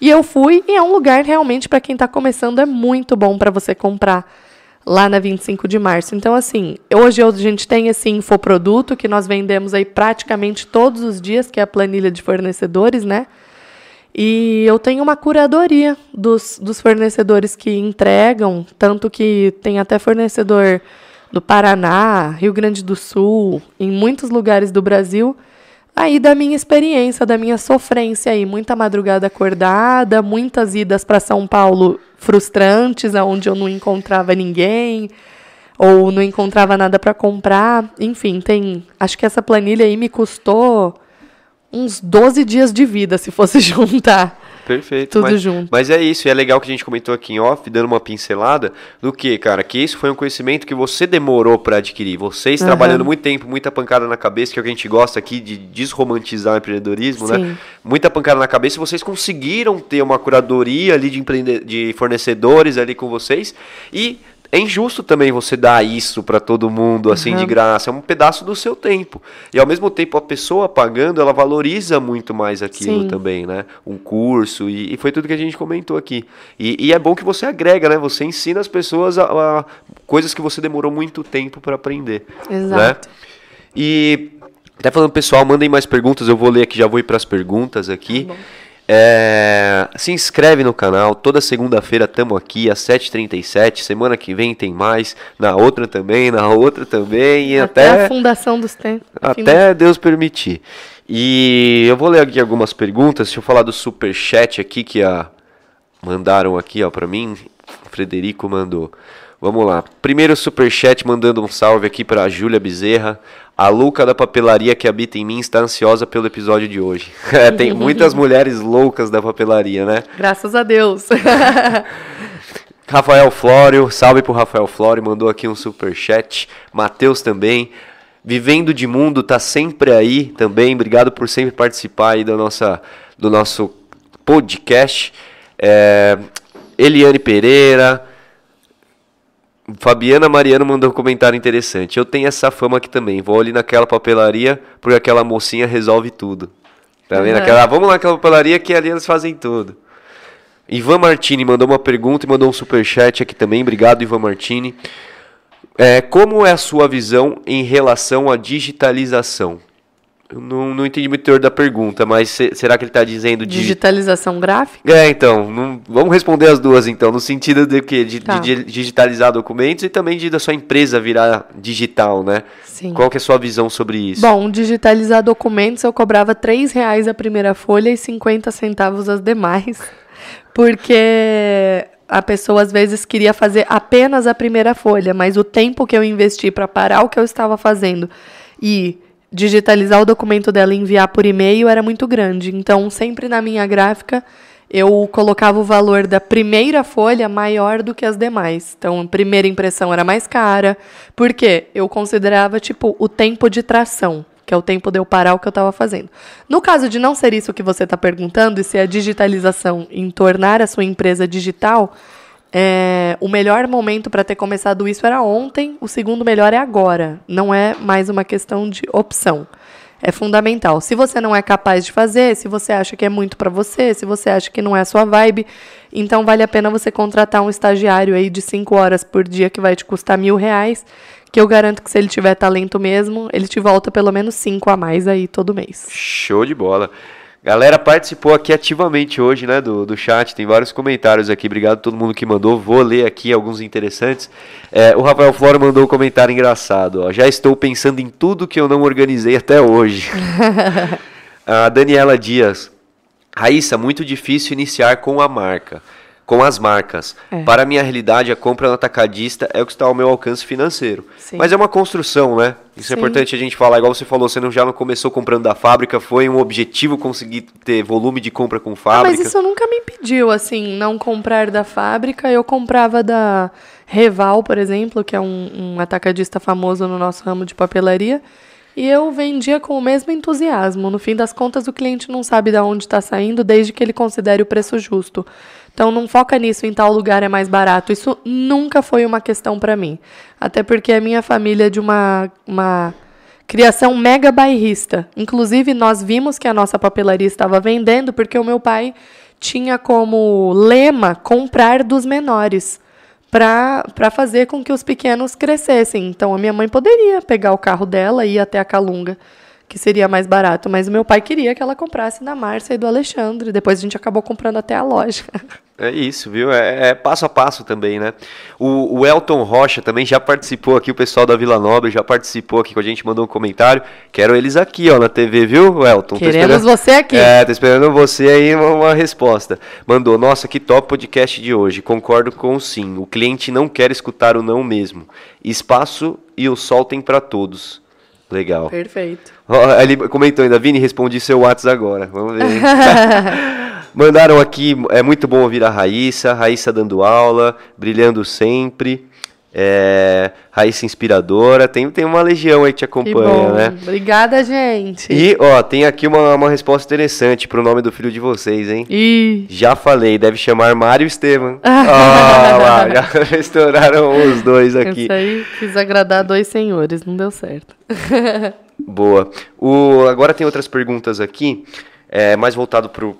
E eu fui, e é um lugar realmente para quem está começando é muito bom para você comprar lá na 25 de março. Então, assim, hoje a gente tem esse infoproduto que nós vendemos aí praticamente todos os dias, que é a planilha de fornecedores, né? E eu tenho uma curadoria dos, dos fornecedores que entregam, tanto que tem até fornecedor do Paraná, Rio Grande do Sul, em muitos lugares do Brasil. Aí da minha experiência, da minha sofrência aí, muita madrugada acordada, muitas idas para São Paulo frustrantes, aonde eu não encontrava ninguém ou não encontrava nada para comprar. Enfim, tem, acho que essa planilha aí me custou uns 12 dias de vida, se fosse *laughs* juntar. Perfeito. Tudo mas, junto. Mas é isso, e é legal que a gente comentou aqui em off, dando uma pincelada, do que, cara, que isso foi um conhecimento que você demorou para adquirir. Vocês uhum. trabalhando muito tempo, muita pancada na cabeça, que é o que a gente gosta aqui de desromantizar o empreendedorismo, né? Sim. né? Muita pancada na cabeça, vocês conseguiram ter uma curadoria ali de, empreende de fornecedores ali com vocês e é injusto também você dar isso para todo mundo assim uhum. de graça, é um pedaço do seu tempo. E ao mesmo tempo a pessoa pagando, ela valoriza muito mais aquilo Sim. também, né? Um curso e, e, foi tudo que a gente comentou aqui. E, e, é bom que você agrega, né? Você ensina as pessoas a, a coisas que você demorou muito tempo para aprender, Exato. Né? E até falando pessoal, mandem mais perguntas, eu vou ler aqui, já vou ir para as perguntas aqui. Tá é, se inscreve no canal, toda segunda-feira estamos aqui às 7h37, semana que vem tem mais, na outra também, na outra também. E até, até a fundação dos tempos. Até Deus permitir. E eu vou ler aqui algumas perguntas, deixa eu falar do super chat aqui que a mandaram aqui ó para mim, o Frederico mandou. Vamos lá. Primeiro superchat mandando um salve aqui para a Júlia Bezerra. A louca da papelaria que habita em mim está ansiosa pelo episódio de hoje. *laughs* É, tem *laughs* muitas mulheres loucas da papelaria, né? Graças a Deus. *laughs* Rafael Flório, salve pro Rafael Flório, mandou aqui um superchat. Matheus também. Vivendo de Mundo tá sempre aí também. Obrigado por sempre participar aí da nossa, do nosso podcast. É, Eliane Pereira, Fabiana Mariano mandou um comentário interessante. Eu tenho essa fama aqui também. Vou ali naquela papelaria porque aquela mocinha resolve tudo. Tá vendo? Uhum. Aquela, vamos lá naquela papelaria que ali eles fazem tudo. Ivan Martini mandou uma pergunta e mandou um super chat aqui também. Obrigado, Ivan Martini. É, como é a sua visão em relação à digitalização? Eu não, não entendi muito o teor da pergunta, mas se, será que ele está dizendo de... Digitalização gráfica? É, então, não, vamos responder as duas então, no sentido de que de, tá. de, digitalizar documentos e também de da sua empresa virar digital, né? Sim. Qual que é a sua visão sobre isso? Bom, digitalizar documentos eu cobrava R$ reais a primeira folha e 50 centavos as demais, *laughs* porque a pessoa às vezes queria fazer apenas a primeira folha, mas o tempo que eu investi para parar o que eu estava fazendo e digitalizar o documento dela e enviar por e-mail era muito grande. Então, sempre na minha gráfica, eu colocava o valor da primeira folha maior do que as demais. Então, a primeira impressão era mais cara, porque eu considerava tipo o tempo de tração, que é o tempo de eu parar o que eu estava fazendo. No caso de não ser isso que você está perguntando, e se a digitalização em tornar a sua empresa digital, é, o melhor momento para ter começado isso era ontem, o segundo melhor é agora. Não é mais uma questão de opção. É fundamental. Se você não é capaz de fazer, se você acha que é muito para você, se você acha que não é a sua vibe, então vale a pena você contratar um estagiário aí de 5 horas por dia que vai te custar mil reais, que eu garanto que se ele tiver talento mesmo, ele te volta pelo menos 5 a mais aí todo mês. Show de bola. Galera participou aqui ativamente hoje, né, do, do chat. Tem vários comentários aqui. Obrigado a todo mundo que mandou. Vou ler aqui alguns interessantes. É, o Rafael Flora mandou um comentário engraçado. Ó. Já estou pensando em tudo que eu não organizei até hoje. *laughs* a Daniela Dias. Raíssa, muito difícil iniciar com a marca com as marcas. É. Para a minha realidade, a compra no atacadista é o que está ao meu alcance financeiro. Sim. Mas é uma construção, né? Isso Sim. é importante a gente falar. Igual você falou, você não, já não começou comprando da fábrica, foi um objetivo conseguir ter volume de compra com fábrica. Ah, mas isso nunca me impediu, assim, não comprar da fábrica. Eu comprava da Reval, por exemplo, que é um, um atacadista famoso no nosso ramo de papelaria. E eu vendia com o mesmo entusiasmo. No fim das contas, o cliente não sabe de onde está saindo, desde que ele considere o preço justo. Então não foca nisso em tal lugar é mais barato. Isso nunca foi uma questão para mim. Até porque a minha família é de uma, uma criação mega bairrista. Inclusive, nós vimos que a nossa papelaria estava vendendo porque o meu pai tinha como lema comprar dos menores para fazer com que os pequenos crescessem. Então a minha mãe poderia pegar o carro dela e ir até a Calunga que seria mais barato. Mas o meu pai queria que ela comprasse da Márcia e do Alexandre. Depois a gente acabou comprando até a loja. É isso, viu? É, é passo a passo também, né? O, o, Elton Rocha também já participou aqui, o pessoal da Vila Nobre já participou aqui com a gente, mandou um comentário. Quero eles aqui, ó, na TV, viu, Elton? Queremos você aqui. É, tô esperando você aí uma, uma resposta. Mandou, nossa, que top podcast de hoje. Concordo com o sim. O cliente não quer escutar o não mesmo. Espaço e o sol tem para todos. Legal. Perfeito. Ele comentou ainda, Vini, respondi seu WhatsApp agora. Vamos ver. *laughs* Mandaram aqui, é muito bom ouvir a Raíssa, Raíssa dando aula, brilhando sempre. É, Raíssa inspiradora, tem, tem uma legião aí que te acompanha, que né? Obrigada, gente. E, ó, tem aqui uma, uma resposta interessante pro nome do filho de vocês, hein? Ih. Já falei, deve chamar Mário Estevam. ó, *laughs* lá, já *laughs* estouraram os dois aqui. Isso aí, quis agradar dois senhores, não deu certo. *laughs* Boa. O, agora tem outras perguntas aqui, é, mais voltado pro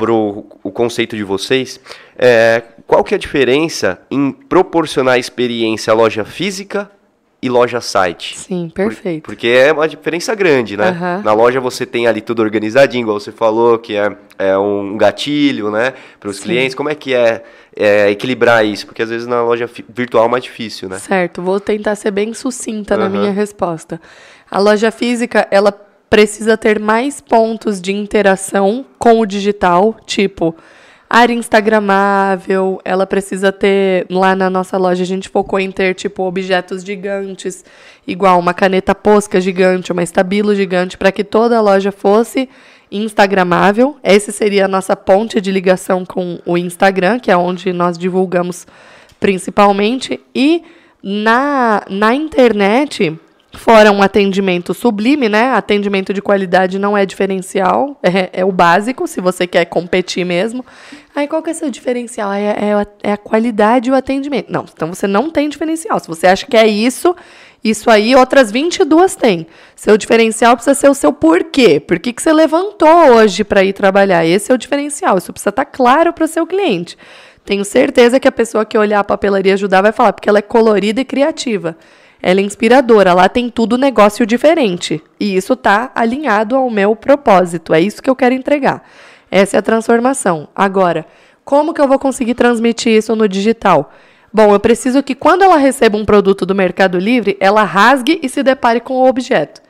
para o conceito de vocês, é, qual que é a diferença em proporcionar experiência loja física e loja site? Sim, perfeito. Por, porque é uma diferença grande, né? Uhum. Na loja você tem ali tudo organizadinho, igual você falou, que é, é um gatilho, né? Para os clientes. Como é que é, é, equilibrar isso? Porque às vezes na loja virtual é mais difícil, né? Certo, vou tentar ser bem sucinta uhum. na minha resposta. A loja física, ela precisa ter mais pontos de interação com o digital, tipo área instagramável, ela precisa ter lá na nossa loja a gente focou em ter tipo objetos gigantes, igual uma caneta posca gigante, uma estabilo gigante para que toda a loja fosse instagramável. Esse seria a nossa ponte de ligação com o Instagram, que é onde nós divulgamos principalmente e na na internet Fora um atendimento sublime, né? Atendimento de qualidade não é diferencial, é, é o básico, se você quer competir mesmo. Aí qual que é seu diferencial? É, é, é, a qualidade e o atendimento. Não, então você não tem diferencial. Se você acha que é isso, isso aí outras 22 tem. Seu diferencial precisa ser o seu porquê. Por que, que você levantou hoje para ir trabalhar? Esse é o diferencial. Isso precisa estar tá claro para o seu cliente. Tenho certeza que a pessoa que olhar a papelaria ajudar vai falar, porque ela é colorida e criativa. Ela é inspiradora, lá tem tudo negócio diferente. E isso está alinhado ao meu propósito. É isso que eu quero entregar. Essa é a transformação. Agora, como que eu vou conseguir transmitir isso no digital? Bom, eu preciso que quando ela receba um produto do Mercado Livre, ela rasgue e se depare com o objeto.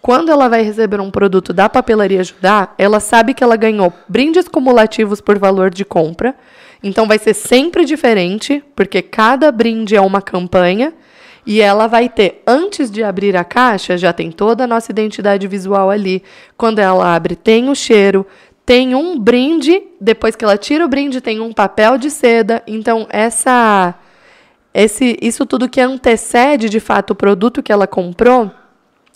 Quando ela vai receber um produto da Papelaria Ajudar, ela sabe que ela ganhou brindes cumulativos por valor de compra. Então vai ser sempre diferente, porque cada brinde é uma campanha e ela vai ter, antes de abrir a caixa, já tem toda a nossa identidade visual ali. Quando ela abre, tem o cheiro, tem um brinde. Depois que ela tira o brinde, tem um papel de seda. Então, essa, esse, isso tudo que antecede de fato o produto que ela comprou,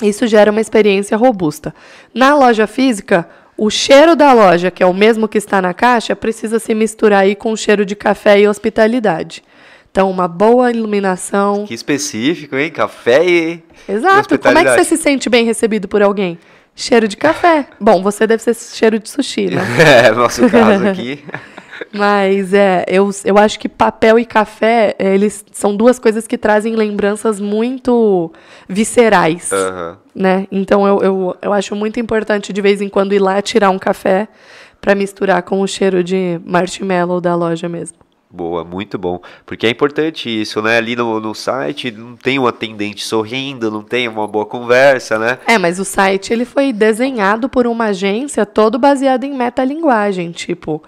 isso gera uma experiência robusta. Na loja física, o cheiro da loja, que é o mesmo que está na caixa, precisa se misturar aí com o cheiro de café e hospitalidade. Então, uma boa iluminação. Que específico, hein? Café e. Exato. Como é que você se sente bem recebido por alguém? Cheiro de café. Bom, você deve ser cheiro de sushi, né? *laughs* é, nosso caso aqui. *laughs* Mas é, eu, eu acho que papel e café, eles são duas coisas que trazem lembranças muito viscerais. Aham. Né? Então eu, eu, eu acho muito importante de vez em quando ir lá tirar um café para misturar com o cheiro de marshmallow da loja mesmo. Boa, muito bom. Porque é importante isso, né? Ali no, no site não tem um atendente sorrindo, não tem uma boa conversa, né? É, mas o site ele foi desenhado por uma agência todo baseado em metalinguagem, tipo,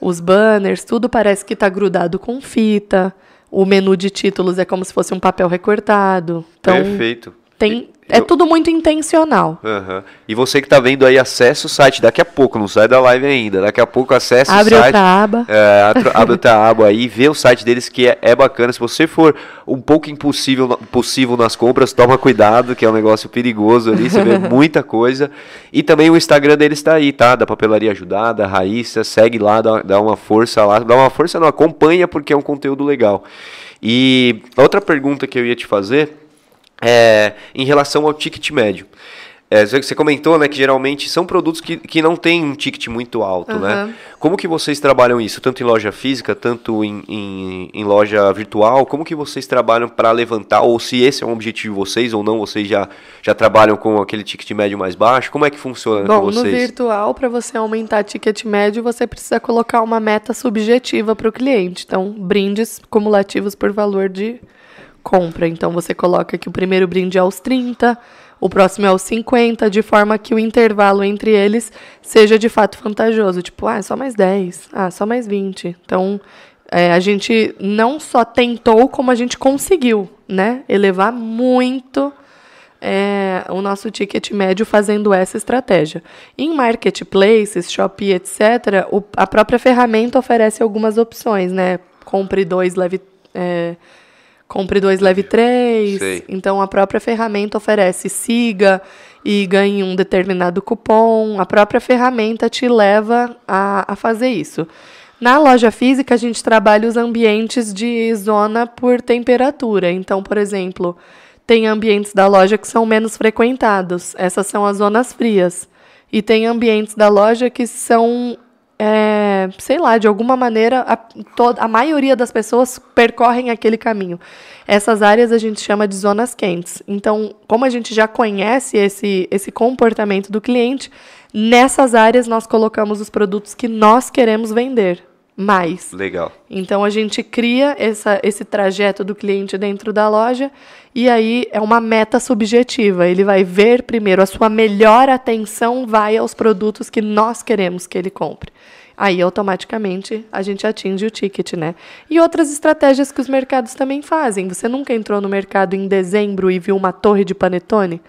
os banners, tudo parece que tá grudado com fita. O menu de títulos é como se fosse um papel recortado. Então, Perfeito. tem é eu- tudo muito intencional. Aham. E você que tá vendo aí, acessa o site daqui a pouco, não sai da live ainda. Daqui a pouco acessa Abre o site. outra aba. É, *laughs* abre outra aba aí, vê o site deles que é, é bacana. Se você for um pouco impossível possível nas compras, toma cuidado, que é um negócio perigoso ali, você vê *laughs* muita coisa. E também o Instagram deles tá aí, tá? Da Papelaria Ajudada, Raíssa, segue lá, dá, dá uma força lá. Dá uma força, não, acompanha porque é um conteúdo legal. E outra pergunta que eu ia te fazer é, em relação ao ticket médio. É, você comentou né, que geralmente são produtos que, que não têm um ticket muito alto, né? Aham. Como que vocês trabalham isso? Tanto em loja física, tanto em, em, em loja virtual? Como que vocês trabalham para levantar? Ou se esse é um objetivo de vocês ou não, vocês já, já trabalham com aquele ticket médio mais baixo? Como é que funciona Bom, com no vocês? virtual, para você aumentar ticket médio, você precisa colocar uma meta subjetiva para o cliente. Então, brindes cumulativos por valor de compra. Então, você coloca que o primeiro brinde é aos 30, o próximo é aos 50, de forma que o intervalo entre eles seja de fato vantajoso. Tipo, ah, só mais 10, ah, só mais 20. Então, é, a gente não só tentou, como a gente conseguiu, né? Elevar muito é, o nosso ticket médio fazendo essa estratégia. Em marketplaces, Shopee, etc., o- a própria ferramenta oferece algumas opções, né? Compre dois, leve. é, compre dois, leve três. Sei. Então a própria ferramenta oferece siga e ganhe um determinado cupom. A própria ferramenta te leva a, a fazer isso. Na loja física, a gente trabalha os ambientes de zona por temperatura. Então, por exemplo, tem ambientes da loja que são menos frequentados. Essas são as zonas frias. E tem ambientes da loja que são, é, sei lá, de alguma maneira, a, to- a maioria das pessoas percorrem aquele caminho. Essas áreas a gente chama de zonas quentes. Então, como a gente já conhece esse, esse comportamento do cliente, nessas áreas nós colocamos os produtos que nós queremos vender mais. Legal. Então a gente cria essa, esse trajeto do cliente dentro da loja e aí é uma meta subjetiva. Ele vai ver primeiro a sua melhor atenção vai aos produtos que nós queremos que ele compre. Aí automaticamente a gente atinge o ticket, né? E outras estratégias que os mercados também fazem. Você nunca entrou no mercado em dezembro e viu uma torre de panetone?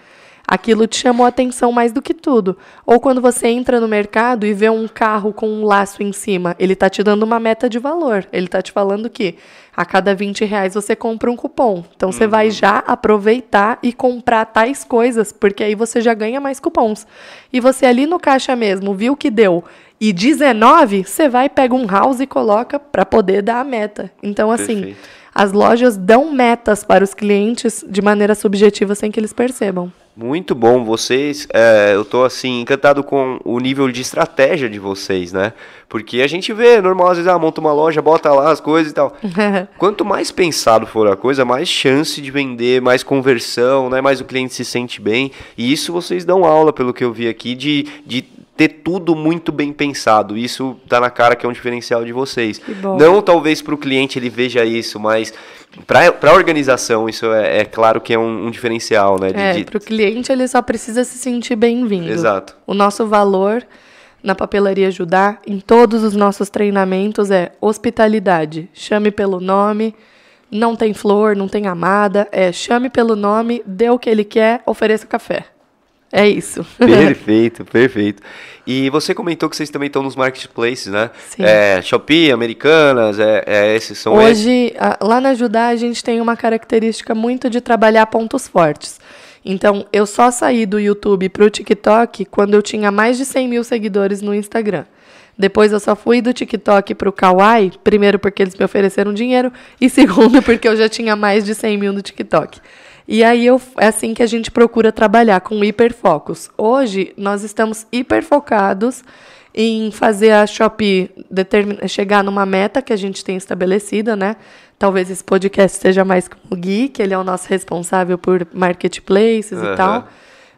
Aquilo te chamou a atenção mais do que tudo. Ou quando você entra no mercado e vê um carro com um laço em cima, ele está te dando uma meta de valor. Ele está te falando que a cada 20 reais você compra um cupom. Então você vai já aproveitar e comprar tais coisas, porque aí você já ganha mais cupons. E você ali no caixa mesmo viu que deu e 19, você vai, pega um house e coloca para poder dar a meta. Então, assim, Perfeito. As lojas dão metas para os clientes de maneira subjetiva sem que eles percebam. Muito bom, vocês. é, eu tô assim encantado com o nível de estratégia de vocês, né? Porque a gente vê, normal, às vezes, ah, monta uma loja, bota lá as coisas e tal. *laughs* Quanto mais pensado for a coisa, mais chance de vender, mais conversão, né? Mais o cliente se sente bem. E isso vocês dão aula, pelo que eu vi aqui, de, de ter tudo muito bem pensado. Isso tá na cara que é um diferencial de vocês. Não talvez para o cliente ele veja isso, mas para a organização isso é, é claro que é um, um diferencial, né? de- É, de- para o cliente ele só precisa se sentir bem-vindo. Exato. O nosso valor na papelaria ajudar em todos os nossos treinamentos é hospitalidade. Chame pelo nome, não tem flor, não tem amada, é chame pelo nome, dê o que ele quer, ofereça café. É isso. Perfeito, *laughs* perfeito. E você comentou que vocês também estão nos marketplaces, né? Sim. É, Shopee, Americanas, é, é esses são esses. Hoje, a- lá na Ajudar, a gente tem uma característica muito de trabalhar pontos fortes. Então, eu só saí do YouTube para o TikTok quando eu tinha mais de 100 mil seguidores no Instagram. Depois, eu só fui do TikTok para o Kawaii, primeiro porque eles me ofereceram dinheiro, e *laughs* segundo porque eu já tinha mais de 100 mil no TikTok. E aí eu, é assim que a gente procura trabalhar com hiperfocos. Hoje nós estamos hiperfocados em fazer a Shopee chegar numa meta que a gente tem estabelecida, né? Talvez esse podcast seja mais com o Gui, que ele é o nosso responsável por marketplaces uhum. e tal.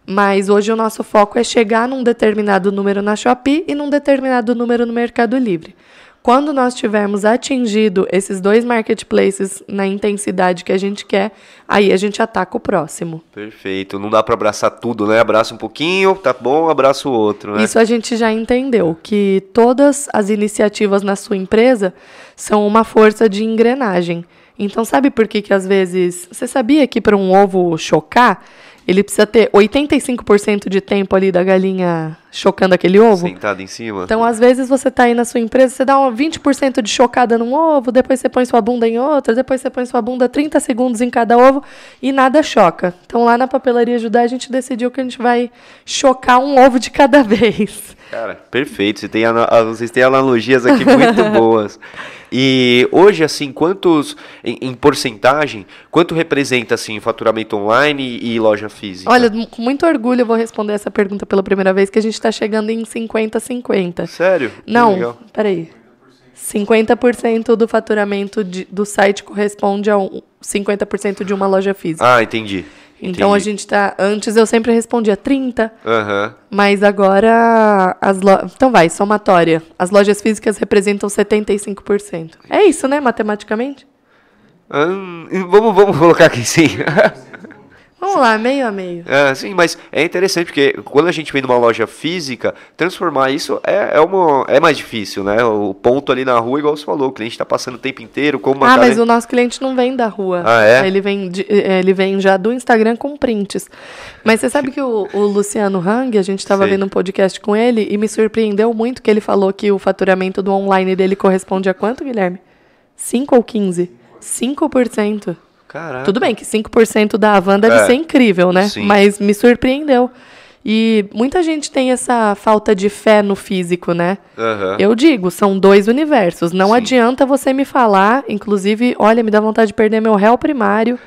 Mas hoje o nosso foco é chegar num determinado número na Shopee e num determinado número no Mercado Livre. Quando nós tivermos atingido esses dois marketplaces na intensidade que a gente quer, aí a gente ataca o próximo. Perfeito. Não dá para abraçar tudo, né? Abraça um pouquinho, tá bom, abraça o outro, né? Isso a gente já entendeu, que todas as iniciativas na sua empresa são uma força de engrenagem. Então, sabe por que que às vezes... Você sabia que para um ovo chocar, ele precisa ter 85% de tempo ali da galinha chocando aquele ovo. Sentado em cima. Então, às vezes, você está aí na sua empresa, você dá 20% de chocada num ovo, depois você põe sua bunda em outra, depois você põe sua bunda 30 segundos em cada ovo e nada choca. Então, lá na papelaria ajudar, a gente decidiu que a gente vai chocar um ovo de cada *laughs* vez. Cara, perfeito. Você tem, vocês têm analogias aqui muito *laughs* boas. E hoje, assim, quantos, em, em, porcentagem, quanto representa, assim, faturamento online e, loja física? Olha, com muito orgulho eu vou responder essa pergunta pela primeira vez, que a gente está chegando em 50-50. Sério? Não, peraí. 50% do faturamento de, do site corresponde a um, 50% de uma loja física. Ah, entendi. Então a gente tá. Antes eu sempre respondia 30. Uhum. Mas agora as lo... Então vai, somatória. As lojas físicas representam 75%. É isso, né, matematicamente? Hum, vamos, vamos colocar aqui sim. *laughs* Vamos lá, meio a meio. É, sim, mas é interessante porque quando a gente vem numa loja física, transformar isso é, é, uma, é mais difícil, né? O ponto ali na rua, igual você falou, o cliente está passando o tempo inteiro. Como ah, mas o nosso cliente não vem da rua. Ah, é? Ele vem, de, é, ele vem já do Instagram com prints. Mas você sabe que o, o Luciano Hang, a gente estava vendo um podcast com ele e me surpreendeu muito que ele falou que o faturamento do online dele corresponde a quanto, Guilherme? 5 ou 15? 5%. Caraca. Tudo bem que 5% da Havan deve é. ser incrível, né? Sim. Mas me surpreendeu. E muita gente tem essa falta de fé no físico, né? Uhum. Eu digo, são dois universos. Não Sim. adianta você me falar, inclusive, olha, me dá vontade de perder meu réu primário.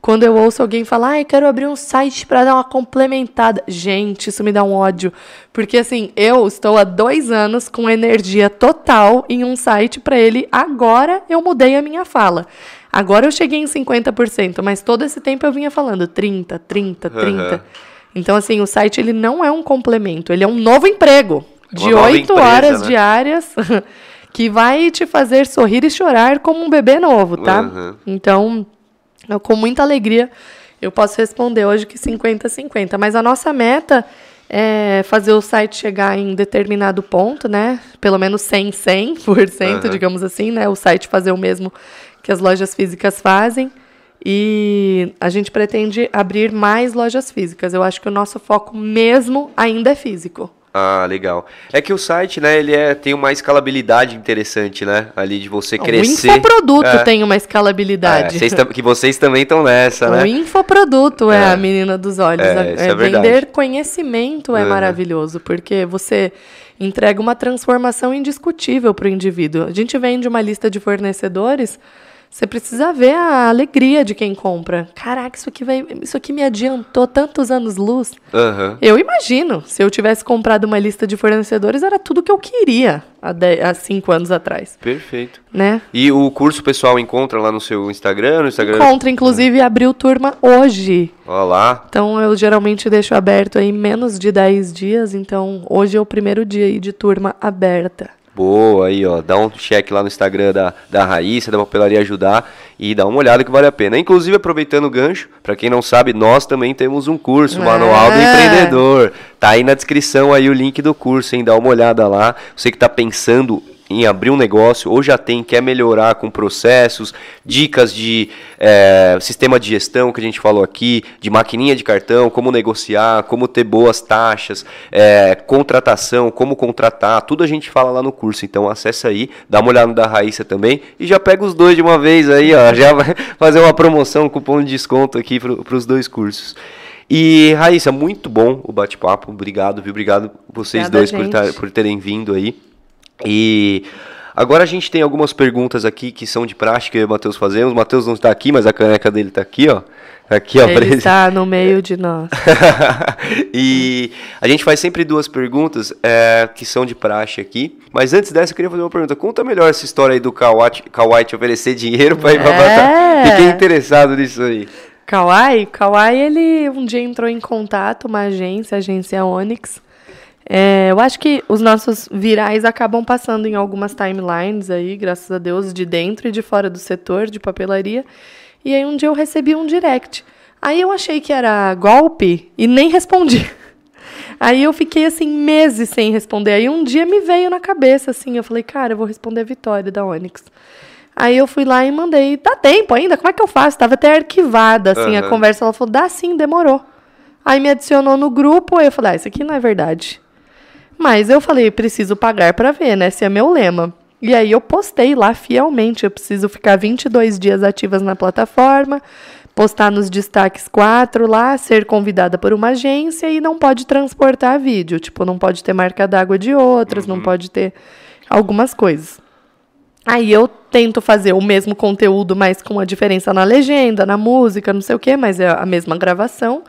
Quando eu ouço alguém falar, ai, quero abrir um site para dar uma complementada. Gente, isso me dá um ódio. Porque, assim, eu estou há dois anos com energia total em um site para ele. Agora eu mudei a minha fala. Agora eu cheguei em 50%, mas todo esse tempo eu vinha falando 30, 30, 30. Uhum. Então, assim, o site ele não é um complemento, ele é um novo emprego de oito horas né? diárias *laughs* que vai te fazer sorrir e chorar como um bebê novo, tá? Uhum. Então, eu, com muita alegria, eu posso responder hoje que 50-50. Mas a nossa meta é fazer o site chegar em determinado ponto, né? Pelo menos 100, 100%, uhum. digamos assim, né? O site fazer o mesmo que as lojas físicas fazem. E a gente pretende abrir mais lojas físicas. Eu acho que o nosso foco mesmo ainda é físico. Ah, legal. É que o site, né, ele é, tem uma escalabilidade interessante, né? Ali de você crescer. O infoproduto é. tem uma escalabilidade. É, vocês que vocês também estão nessa, o né? O infoproduto é. é. a menina dos olhos. É, é, é vender conhecimento é uhum. maravilhoso, porque você entrega uma transformação indiscutível para o indivíduo. A gente vende uma lista de fornecedores você precisa ver a alegria de quem compra. Caraca, isso aqui, vai, isso aqui me adiantou tantos anos luz. Uhum. Eu imagino, se eu tivesse comprado uma lista de fornecedores, era tudo que eu queria há, dez, há cinco anos atrás. Perfeito. Né? E o curso pessoal encontra lá no seu Instagram? No Instagram? Encontra, inclusive abriu turma hoje. Olá. Então eu geralmente deixo aberto aí menos de 10 dias, então hoje é o primeiro dia aí de turma aberta. Boa, aí ó, dá um check lá no Instagram da, da Raíssa, da Papelaria Ajudar e dá uma olhada que vale a pena. Inclusive, aproveitando o gancho, para quem não sabe, nós também temos um curso, é. Manual do Empreendedor. Tá aí na descrição aí o link do curso, hein? Dá uma olhada lá. Você que está pensando em abrir um negócio ou já tem, quer melhorar com processos, dicas de é, sistema de gestão que a gente falou aqui, de maquininha de cartão, como negociar, como ter boas taxas, é, contratação, como contratar, tudo a gente fala lá no curso. Então acessa aí, dá uma olhada no da Raíssa também e já pega os dois de uma vez aí, ó, já vai *laughs* fazer uma promoção, um cupom de desconto aqui para os dois cursos. E Raíssa, muito bom o bate-papo, obrigado, viu? Obrigado vocês Obrigada, dois por, tar, por terem vindo aí. E Agora a gente tem algumas perguntas aqui que são de prática que eu e o Matheus fazemos. O Matheus não está aqui, mas a caneca dele está aqui, ó. Tá aqui, ó. Ele está no *laughs* meio de nós. e a gente faz sempre duas perguntas é, que são de praxe aqui. Mas antes dessa, eu queria fazer uma pergunta. Conta melhor essa história aí do Kawai te oferecer dinheiro para ir pra é. Fiquei interessado nisso aí. Kawai? Kawai, ele um dia entrou em contato, uma agência, a agência Onyx. É, eu acho que os nossos virais acabam passando em algumas timelines aí, graças a Deus, de dentro e de fora do setor de papelaria. E aí um dia eu recebi um direct. Aí eu achei que era golpe e nem respondi. *laughs* Aí eu fiquei assim meses sem responder. Aí um dia me veio na cabeça assim, eu falei, cara, eu vou responder a Vitória da Onyx. Aí eu fui lá e mandei, dá tempo ainda? Como é que eu faço? Tava até arquivada assim uhum. a conversa. Ela falou, dá sim, demorou. Aí me adicionou no grupo, aí eu falei, ah, isso aqui não é verdade. Mas eu falei, preciso pagar para ver, né? Esse é meu lema. E aí eu postei lá fielmente, eu preciso ficar 22 dias ativas na plataforma, postar nos destaques 4 lá, ser convidada por uma agência e não pode transportar vídeo, tipo, não pode ter marca d'água de outras, uhum. não pode ter algumas coisas. Aí eu tento fazer o mesmo conteúdo, mas com a diferença na legenda, na música, não sei o quê, mas é a mesma gravação.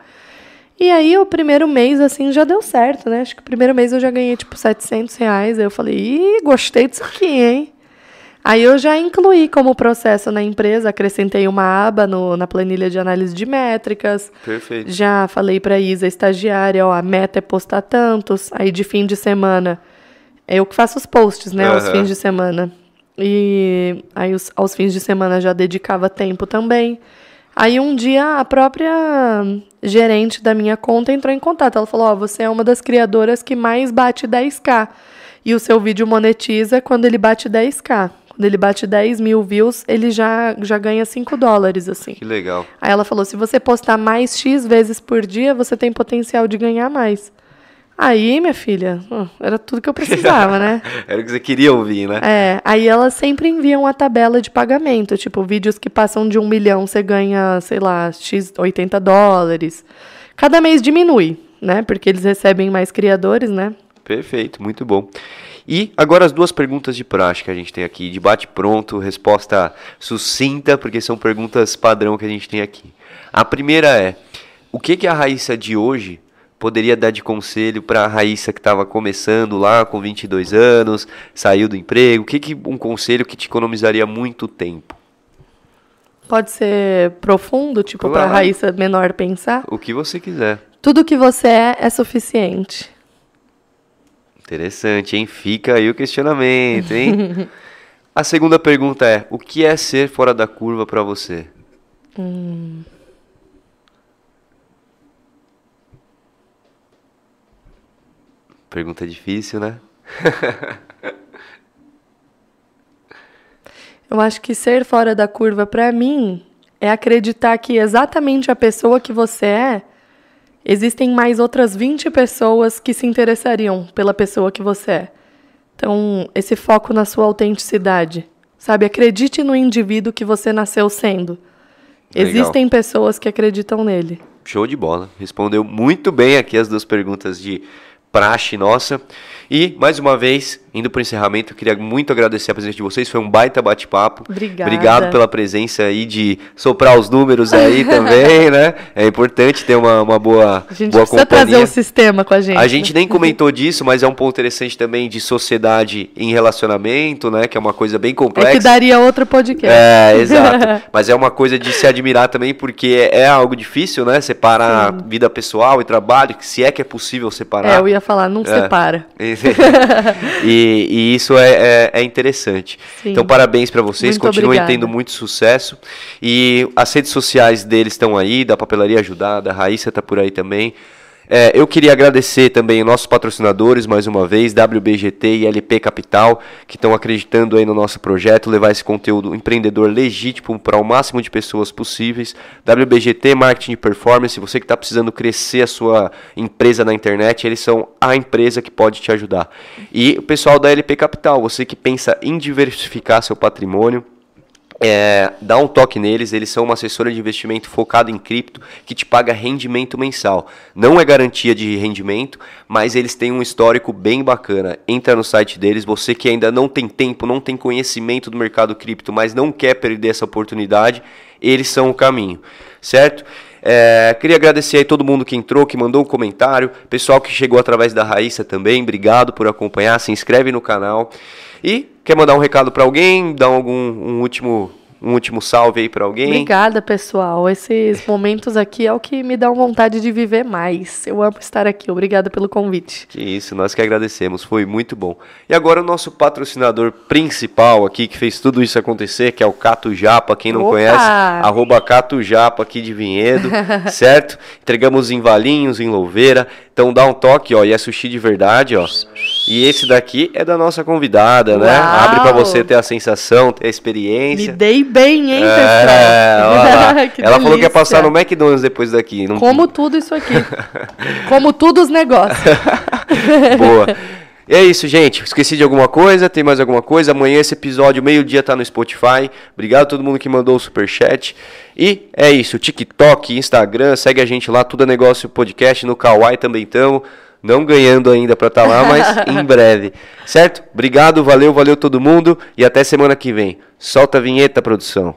E aí, o primeiro mês, assim, já deu certo, né? Acho que o primeiro mês eu já ganhei, tipo, 700 reais. Aí eu falei, ih, gostei disso aqui, hein? Aí eu já incluí como processo na empresa, acrescentei uma aba no, na planilha de análise de métricas. Perfeito. Já falei para Isa, estagiária, ó, a meta é postar tantos. Aí de fim de semana, é eu que faço os posts, né, uhum. aos fins de semana. E aí os, aos fins de semana já dedicava tempo também. Aí um dia a própria gerente da minha conta entrou em contato. Ela falou: Ó, oh, você é uma das criadoras que mais bate 10k. E o seu vídeo monetiza quando ele bate 10k. Quando ele bate 10 mil views, ele já, já ganha 5 dólares, assim. Que legal. Aí ela falou: se você postar mais X vezes por dia, você tem potencial de ganhar mais. Aí, minha filha, era tudo que eu precisava, né? *laughs* era o que você queria ouvir, né? É, aí elas sempre enviam a tabela de pagamento. Tipo, vídeos que passam de um milhão, você ganha, sei lá, X 80 dólares. Cada mês diminui, né? Porque eles recebem mais criadores, né? Perfeito, muito bom. E agora as duas perguntas de prática que a gente tem aqui, de bate pronto, resposta sucinta, porque são perguntas padrão que a gente tem aqui. A primeira é: o que, que a Raíssa de hoje poderia dar de conselho para a Raíssa que estava começando lá com 22 anos, saiu do emprego? O que, que um conselho que te economizaria muito tempo? Pode ser profundo, tipo para a Raíssa menor pensar? O que você quiser. Tudo que você é é suficiente. Interessante, hein? Fica aí o questionamento, hein? *laughs* a segunda pergunta é: o que é ser fora da curva para você? Hum. Pergunta difícil, né? *laughs* Eu acho que ser fora da curva para mim é acreditar que exatamente a pessoa que você é, existem mais outras 20 pessoas que se interessariam pela pessoa que você é. Então, esse foco na sua autenticidade. Sabe, acredite no indivíduo que você nasceu sendo. Legal. Existem pessoas que acreditam nele. Show de bola. Respondeu muito bem aqui as duas perguntas de praxe nossa. E, mais uma vez, indo para o encerramento, eu queria muito agradecer a presença de vocês. Foi um baita bate-papo. Obrigada. Obrigado pela presença aí de soprar os números aí *laughs* também, né? É importante ter uma, uma boa, a gente boa precisa companhia. trazer o um sistema com a gente. A gente nem comentou disso, mas é um ponto interessante também de sociedade em relacionamento, né? Que é uma coisa bem complexa. É que daria outro podcast. É, *laughs* exato. mas é uma coisa de se admirar também, porque é, é algo difícil, né? Separar Sim. vida pessoal e trabalho, se é que é possível separar. É, eu ia falar, não é. separa. *laughs* e, e, isso é, é, é interessante. Sim. Então, parabéns para vocês, muito continuem obrigada. tendo muito sucesso. E as redes sociais deles estão aí, da Papelaria Ajudada, a Raíssa está por aí também. É, eu queria agradecer também nossos patrocinadores, mais uma vez, WBGT e LP Capital, que estão acreditando aí no nosso projeto, levar esse conteúdo empreendedor legítimo para o máximo de pessoas possíveis. WBGT Marketing e Performance, você que está precisando crescer a sua empresa na internet, eles são a empresa que pode te ajudar. E o pessoal da LP Capital, você que pensa em diversificar seu patrimônio, é, dá um toque neles, eles são uma assessora de investimento focada em cripto que te paga rendimento mensal. Não é garantia de rendimento, mas eles têm um histórico bem bacana. Entra no site deles, você que ainda não tem tempo, não tem conhecimento do mercado cripto, mas não quer perder essa oportunidade, eles são o caminho, certo? É, queria agradecer aí todo mundo que entrou, que mandou um comentário, pessoal que chegou através da Raíssa também, obrigado por acompanhar, se inscreve no canal. E quer mandar um recado para alguém, dar algum um último um último salve aí para alguém. Obrigada, pessoal. Esses *laughs* momentos aqui é o que me dão vontade de viver mais. Eu amo estar aqui. Obrigada pelo convite. Que isso, nós que agradecemos. Foi muito bom. E agora o nosso patrocinador principal aqui, que fez tudo isso acontecer, que é o Cato Japa. Quem não Opa! conhece, arroba Cato Japa aqui de Vinhedo, *laughs* certo? Entregamos em Valinhos, em Louveira. Então dá um toque, ó, e é sushi de verdade, ó. E esse daqui é da nossa convidada, né? Uau. né? Abre para você ter a sensação, ter a experiência. Me dei bem, hein, é, pessoal? *laughs* Ela falou que ia passar no McDonald's depois daqui. Não... Como tudo isso aqui. *laughs* Como tudo os negócios. *laughs* Boa. E é isso, gente. Esqueci de alguma coisa? Tem mais alguma coisa? Amanhã esse episódio, meio-dia, tá no Spotify. Obrigado a todo mundo que mandou o superchat. E é isso. TikTok, Instagram, segue a gente lá, tudo é negócio podcast. No Kawaii também estamos. Não ganhando ainda para estar tá lá, mas *laughs* em breve. Certo? Obrigado, valeu, valeu todo mundo. E até semana que vem. Solta a vinheta, produção.